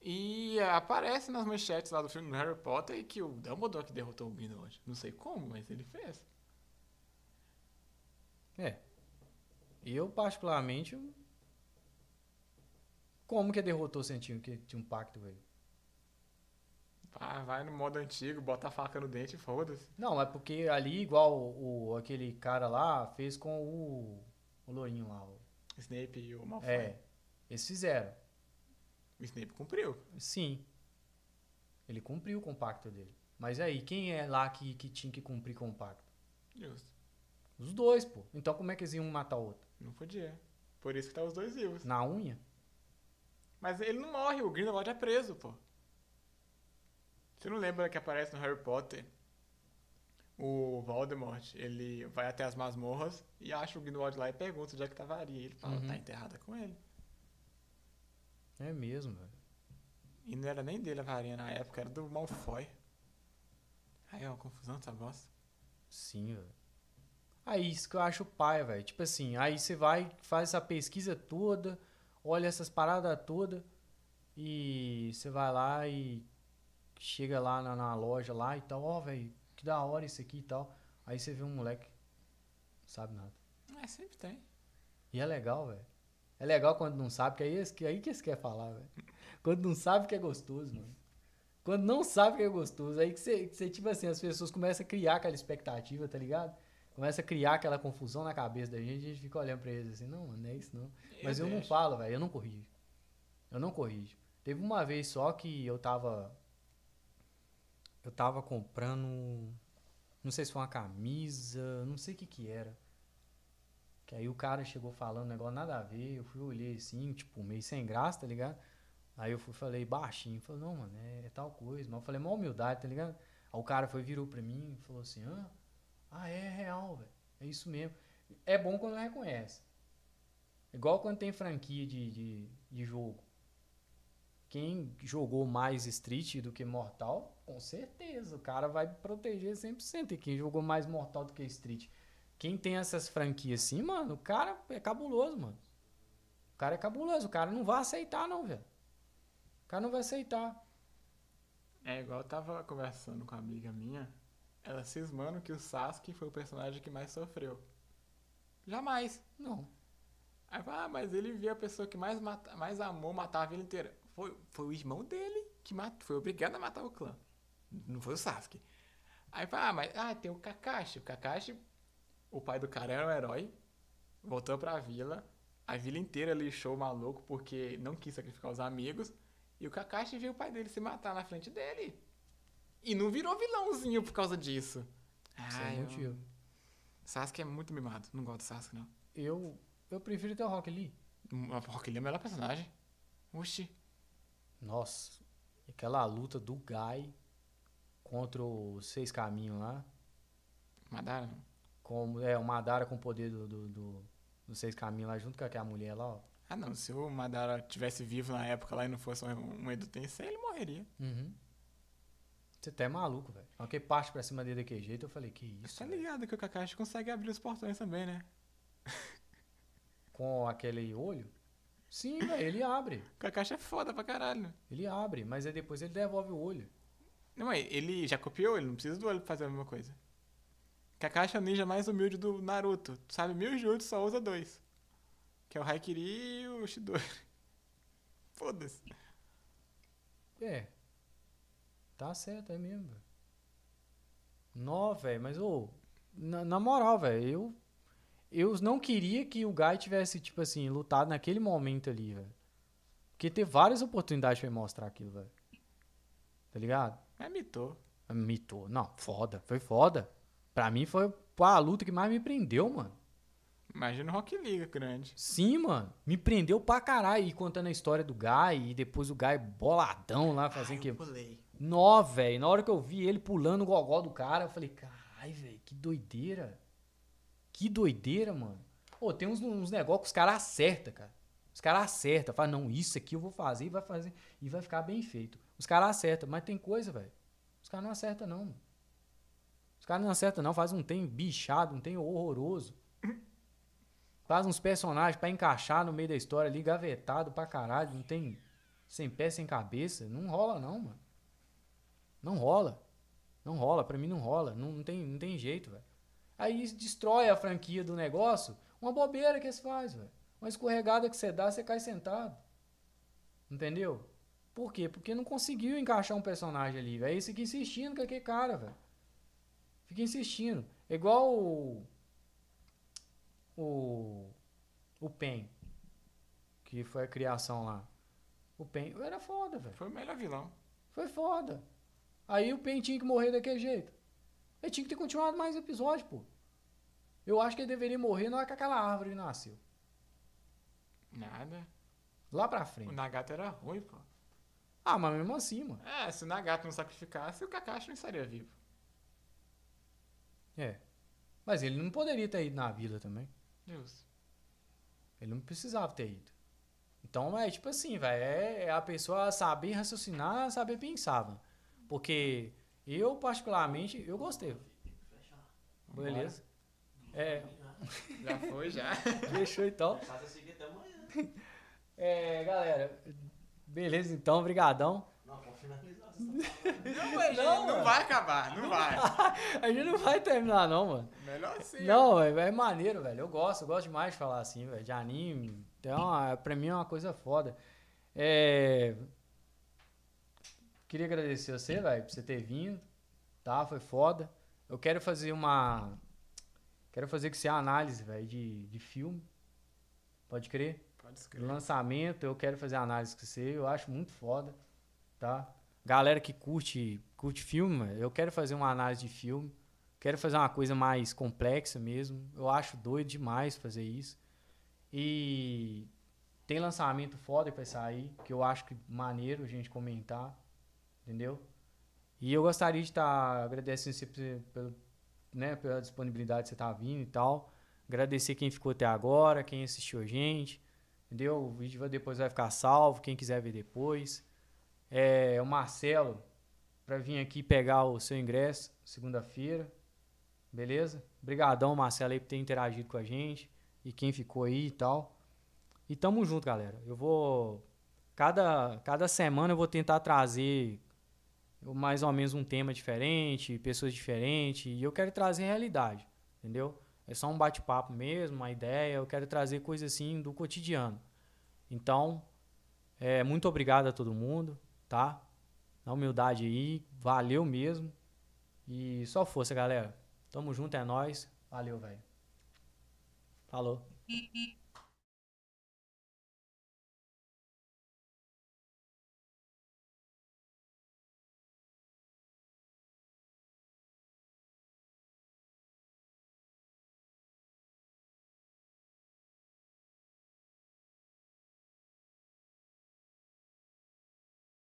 S2: E aparece nas manchetes lá do filme do Harry Potter que o Dumbledore que derrotou o Grindelwald. Não sei como, mas ele fez.
S1: É. Eu, particularmente, Como que derrotou sem tinha, que tinha um pacto, velho?
S2: Ah, vai no modo antigo, bota a faca no dente e foda-se.
S1: Não, é porque ali, igual o, o- aquele cara lá fez com o, o Lourinho lá. o-
S2: Snape e o Malfoy.
S1: É, eles fizeram.
S2: O Snape cumpriu.
S1: Sim. Ele cumpriu o pacto dele. Mas aí, quem é lá que, que tinha que cumprir com o pacto?
S2: Justo.
S1: Os dois, pô. Então como é que eles iam um matar o outro?
S2: Não podia. Por isso que tá os dois vivos.
S1: Na unha?
S2: Mas ele não morre, o Grindelwald é preso, pô. Você não lembra que aparece no Harry Potter? O Voldemort, ele vai até as masmorras e acha o Grindelwald lá e pergunta onde é que tá a varinha. Ele fala,
S1: Uhum.
S2: tá enterrada com ele.
S1: É mesmo, velho.
S2: E não era nem dele a varinha na época, era do Malfoy. Aí é uma confusão essa bosta.
S1: Sim, velho. Aí, isso que eu acho pai, velho. Tipo assim, aí você vai, faz essa pesquisa toda, olha essas paradas todas, e você vai lá e chega lá na, na loja lá e tal, ó, velho, que da hora isso aqui e tal. Aí você vê um moleque, não sabe nada.
S2: É, sempre tem.
S1: E é legal, velho. É legal quando não sabe, que aí, aí que eles querem falar, velho. Quando não sabe que é gostoso, mano. Quando não sabe que é gostoso, aí que você, que você, tipo assim, as pessoas começam a criar aquela expectativa, tá ligado? Começa a criar aquela confusão na cabeça da gente, a gente fica olhando pra eles assim, não, mano, não é isso não. Mas eu não falo, velho, eu não corrijo. Eu não corrijo. Teve uma vez só que eu tava. Eu tava comprando. Não sei se foi uma camisa, não sei o que que era. Que aí o cara chegou falando um negócio nada a ver, eu fui olhei assim, tipo, meio sem graça, tá ligado? Aí eu fui, falei baixinho, falei, não, mano, é, é tal coisa. Mas eu falei, mó humildade, tá ligado? Aí o cara foi, virou pra mim e falou assim, ah, ah, é real, velho. É isso mesmo. É bom quando reconhece. Igual quando tem franquia de, de, de jogo. Quem jogou mais Street do que Mortal, com certeza, o cara vai proteger 100%. E quem jogou mais Mortal do que Street, quem tem essas franquias assim, mano, o cara é cabuloso, mano. O cara é cabuloso, o cara não vai aceitar não, velho. O cara não vai aceitar.
S2: É igual eu tava conversando com uma amiga minha, ela cismando que o Sasuke foi o personagem que mais sofreu. Jamais.
S1: Não.
S2: Aí fala, ah, mas ele viu a pessoa que mais, mata, mais amou matar a vila inteira. Foi, foi o irmão dele que matou, foi obrigado a matar o clã. Não foi o Sasuke. Aí fala, ah, mas ah, tem o Kakashi. O Kakashi, o pai do cara era um herói, voltou pra vila, a vila inteira lixou o maluco porque não quis sacrificar os amigos, e o Kakashi viu o pai dele se matar na frente dele. E não virou vilãozinho por causa disso. Ah, eu-
S1: motivo.
S2: Sasuke é muito mimado. Não gosto do Sasuke, não.
S1: Eu, eu prefiro ter o Rock Lee.
S2: O Rock Lee é o melhor personagem. Oxi.
S1: Nossa, aquela luta do Guy contra os seis caminhos lá.
S2: Madara, não.
S1: Como, é, o Madara com o poder do, do, do- dos seis caminhos lá, junto com aquela mulher lá, ó.
S2: Ah, não. Se o Madara tivesse vivo na época lá e não fosse um, um Edo Tensei, ele morreria.
S1: Uhum. Você até é maluco, velho. Na hora que parte pra cima dele daquele jeito, eu falei, que isso,
S2: tá ligado que o Kakashi consegue abrir os portões também, né?
S1: Com aquele olho? Sim, velho, ele abre.
S2: O Kakashi é foda pra caralho.
S1: Ele abre, mas aí depois ele devolve o olho.
S2: Não, mas ele já copiou, ele não precisa do olho pra fazer a mesma coisa. Kakashi é o ninja mais humilde do Naruto. Tu sabe mil jutsu, só usa dois. Que é o Haikiri e o Shidori. Foda-se.
S1: É. Tá certo, é mesmo, velho. Nó, velho, mas ô, na, na moral, velho, eu eu não queria que o Guy tivesse tipo assim lutado naquele momento ali, velho. Porque teve várias oportunidades pra ele mostrar aquilo, velho. Tá ligado?
S2: É mitou.
S1: Mitou. Não, foda, foi foda. Pra mim foi a luta que mais me prendeu, mano.
S2: Imagina o Rock Lee grande.
S1: Sim, mano. Me prendeu pra caralho. E contando a história do Guy. E depois o Guy boladão lá, fazendo que.
S2: pulei.
S1: Nó, velho. Na hora que eu vi ele pulando o gogó do cara, eu falei, carai, velho, que doideira. Que doideira, mano. Pô, tem uns, uns negócios que os caras acertam, cara. Os caras acertam. Fala, não, isso aqui eu vou fazer e vai fazer. E vai ficar bem feito. Os caras acertam, mas tem coisa, velho. Os caras não acertam, não. mano. Os caras não acertam, não. Faz um tem bichado, um tem horroroso. Faz uns personagens pra encaixar no meio da história ali, gavetado pra caralho. Não tem sem pé, sem cabeça. Não rola, não, mano. Não rola. Não rola, pra mim não rola. Não, não tem, não tem jeito, velho. Aí destrói a franquia do negócio. Uma bobeira que você faz, velho. Uma escorregada que você dá, você cai sentado. Entendeu? Por quê? Porque não conseguiu encaixar um personagem ali, velho. Aí fica insistindo com aquele cara, velho. Fica insistindo. É igual o. O. O Pen. Que foi a criação lá. O Pen era foda, velho.
S2: Foi o melhor vilão.
S1: Foi foda. Aí o Pen tinha que morrer daquele jeito. Ele tinha que ter continuado mais episódio, pô. Eu acho que ele deveria morrer na hora que aquela árvore nasceu.
S2: Nada.
S1: Lá pra
S2: O
S1: frente.
S2: Nagato era ruim, pô.
S1: Ah, mas mesmo assim, mano.
S2: É, se o Nagato não sacrificasse, o Kakashi não estaria vivo.
S1: É. Mas ele não poderia ter ido na vila também.
S2: Deus.
S1: Ele não precisava ter ido. Então é tipo assim, velho. É, é a pessoa saber raciocinar, saber pensar, mano. Porque eu, particularmente, eu gostei. Beleza? É,
S2: Já foi, já.
S1: fechou então.
S4: Casa seguir até amanhã.
S1: É, galera. Beleza então, brigadão.
S4: Não, pode finalizar.
S2: Não,
S1: Não,
S2: não, vai acabar, não vai.
S1: A gente não vai terminar não, mano.
S2: Melhor assim.
S1: Não, é, é maneiro, velho. Eu gosto, eu gosto demais de falar assim, velho. De anime. Então, é, pra mim é uma coisa foda. É... Queria agradecer você, velho, por você ter vindo. Tá? Foi foda. Eu quero fazer uma. Quero fazer com você análise, velho, de, de filme. Pode crer?
S2: Pode
S1: De
S2: escrever.
S1: lançamento, eu quero fazer análise com você. Eu acho muito foda. Tá? Galera que curte, curte filme, eu quero fazer uma análise de filme. Quero fazer uma coisa mais complexa mesmo. Eu acho doido demais fazer isso. E tem lançamento foda que vai sair, que eu acho que maneiro a gente comentar. Entendeu? E eu gostaria de estar agradecendo você pelo, né, pela disponibilidade que você tá vindo e tal. Agradecer quem ficou até agora, quem assistiu a gente. Entendeu? O vídeo depois vai ficar salvo, quem quiser ver depois. É, o Marcelo, para vir aqui pegar o seu ingresso segunda-feira. Beleza? Obrigadão, Marcelo, aí por ter interagido com a gente. E quem ficou aí e tal. E tamo junto, galera. Eu vou. Cada, cada semana eu vou tentar trazer mais ou menos um tema diferente, pessoas diferentes. E eu quero trazer realidade, entendeu? É só um bate-papo mesmo, uma ideia. Eu quero trazer coisas assim do cotidiano. Então, é, muito obrigado a todo mundo, tá? Na humildade aí, valeu mesmo. E só força, galera. Tamo junto, é nóis. Valeu, velho. Falou.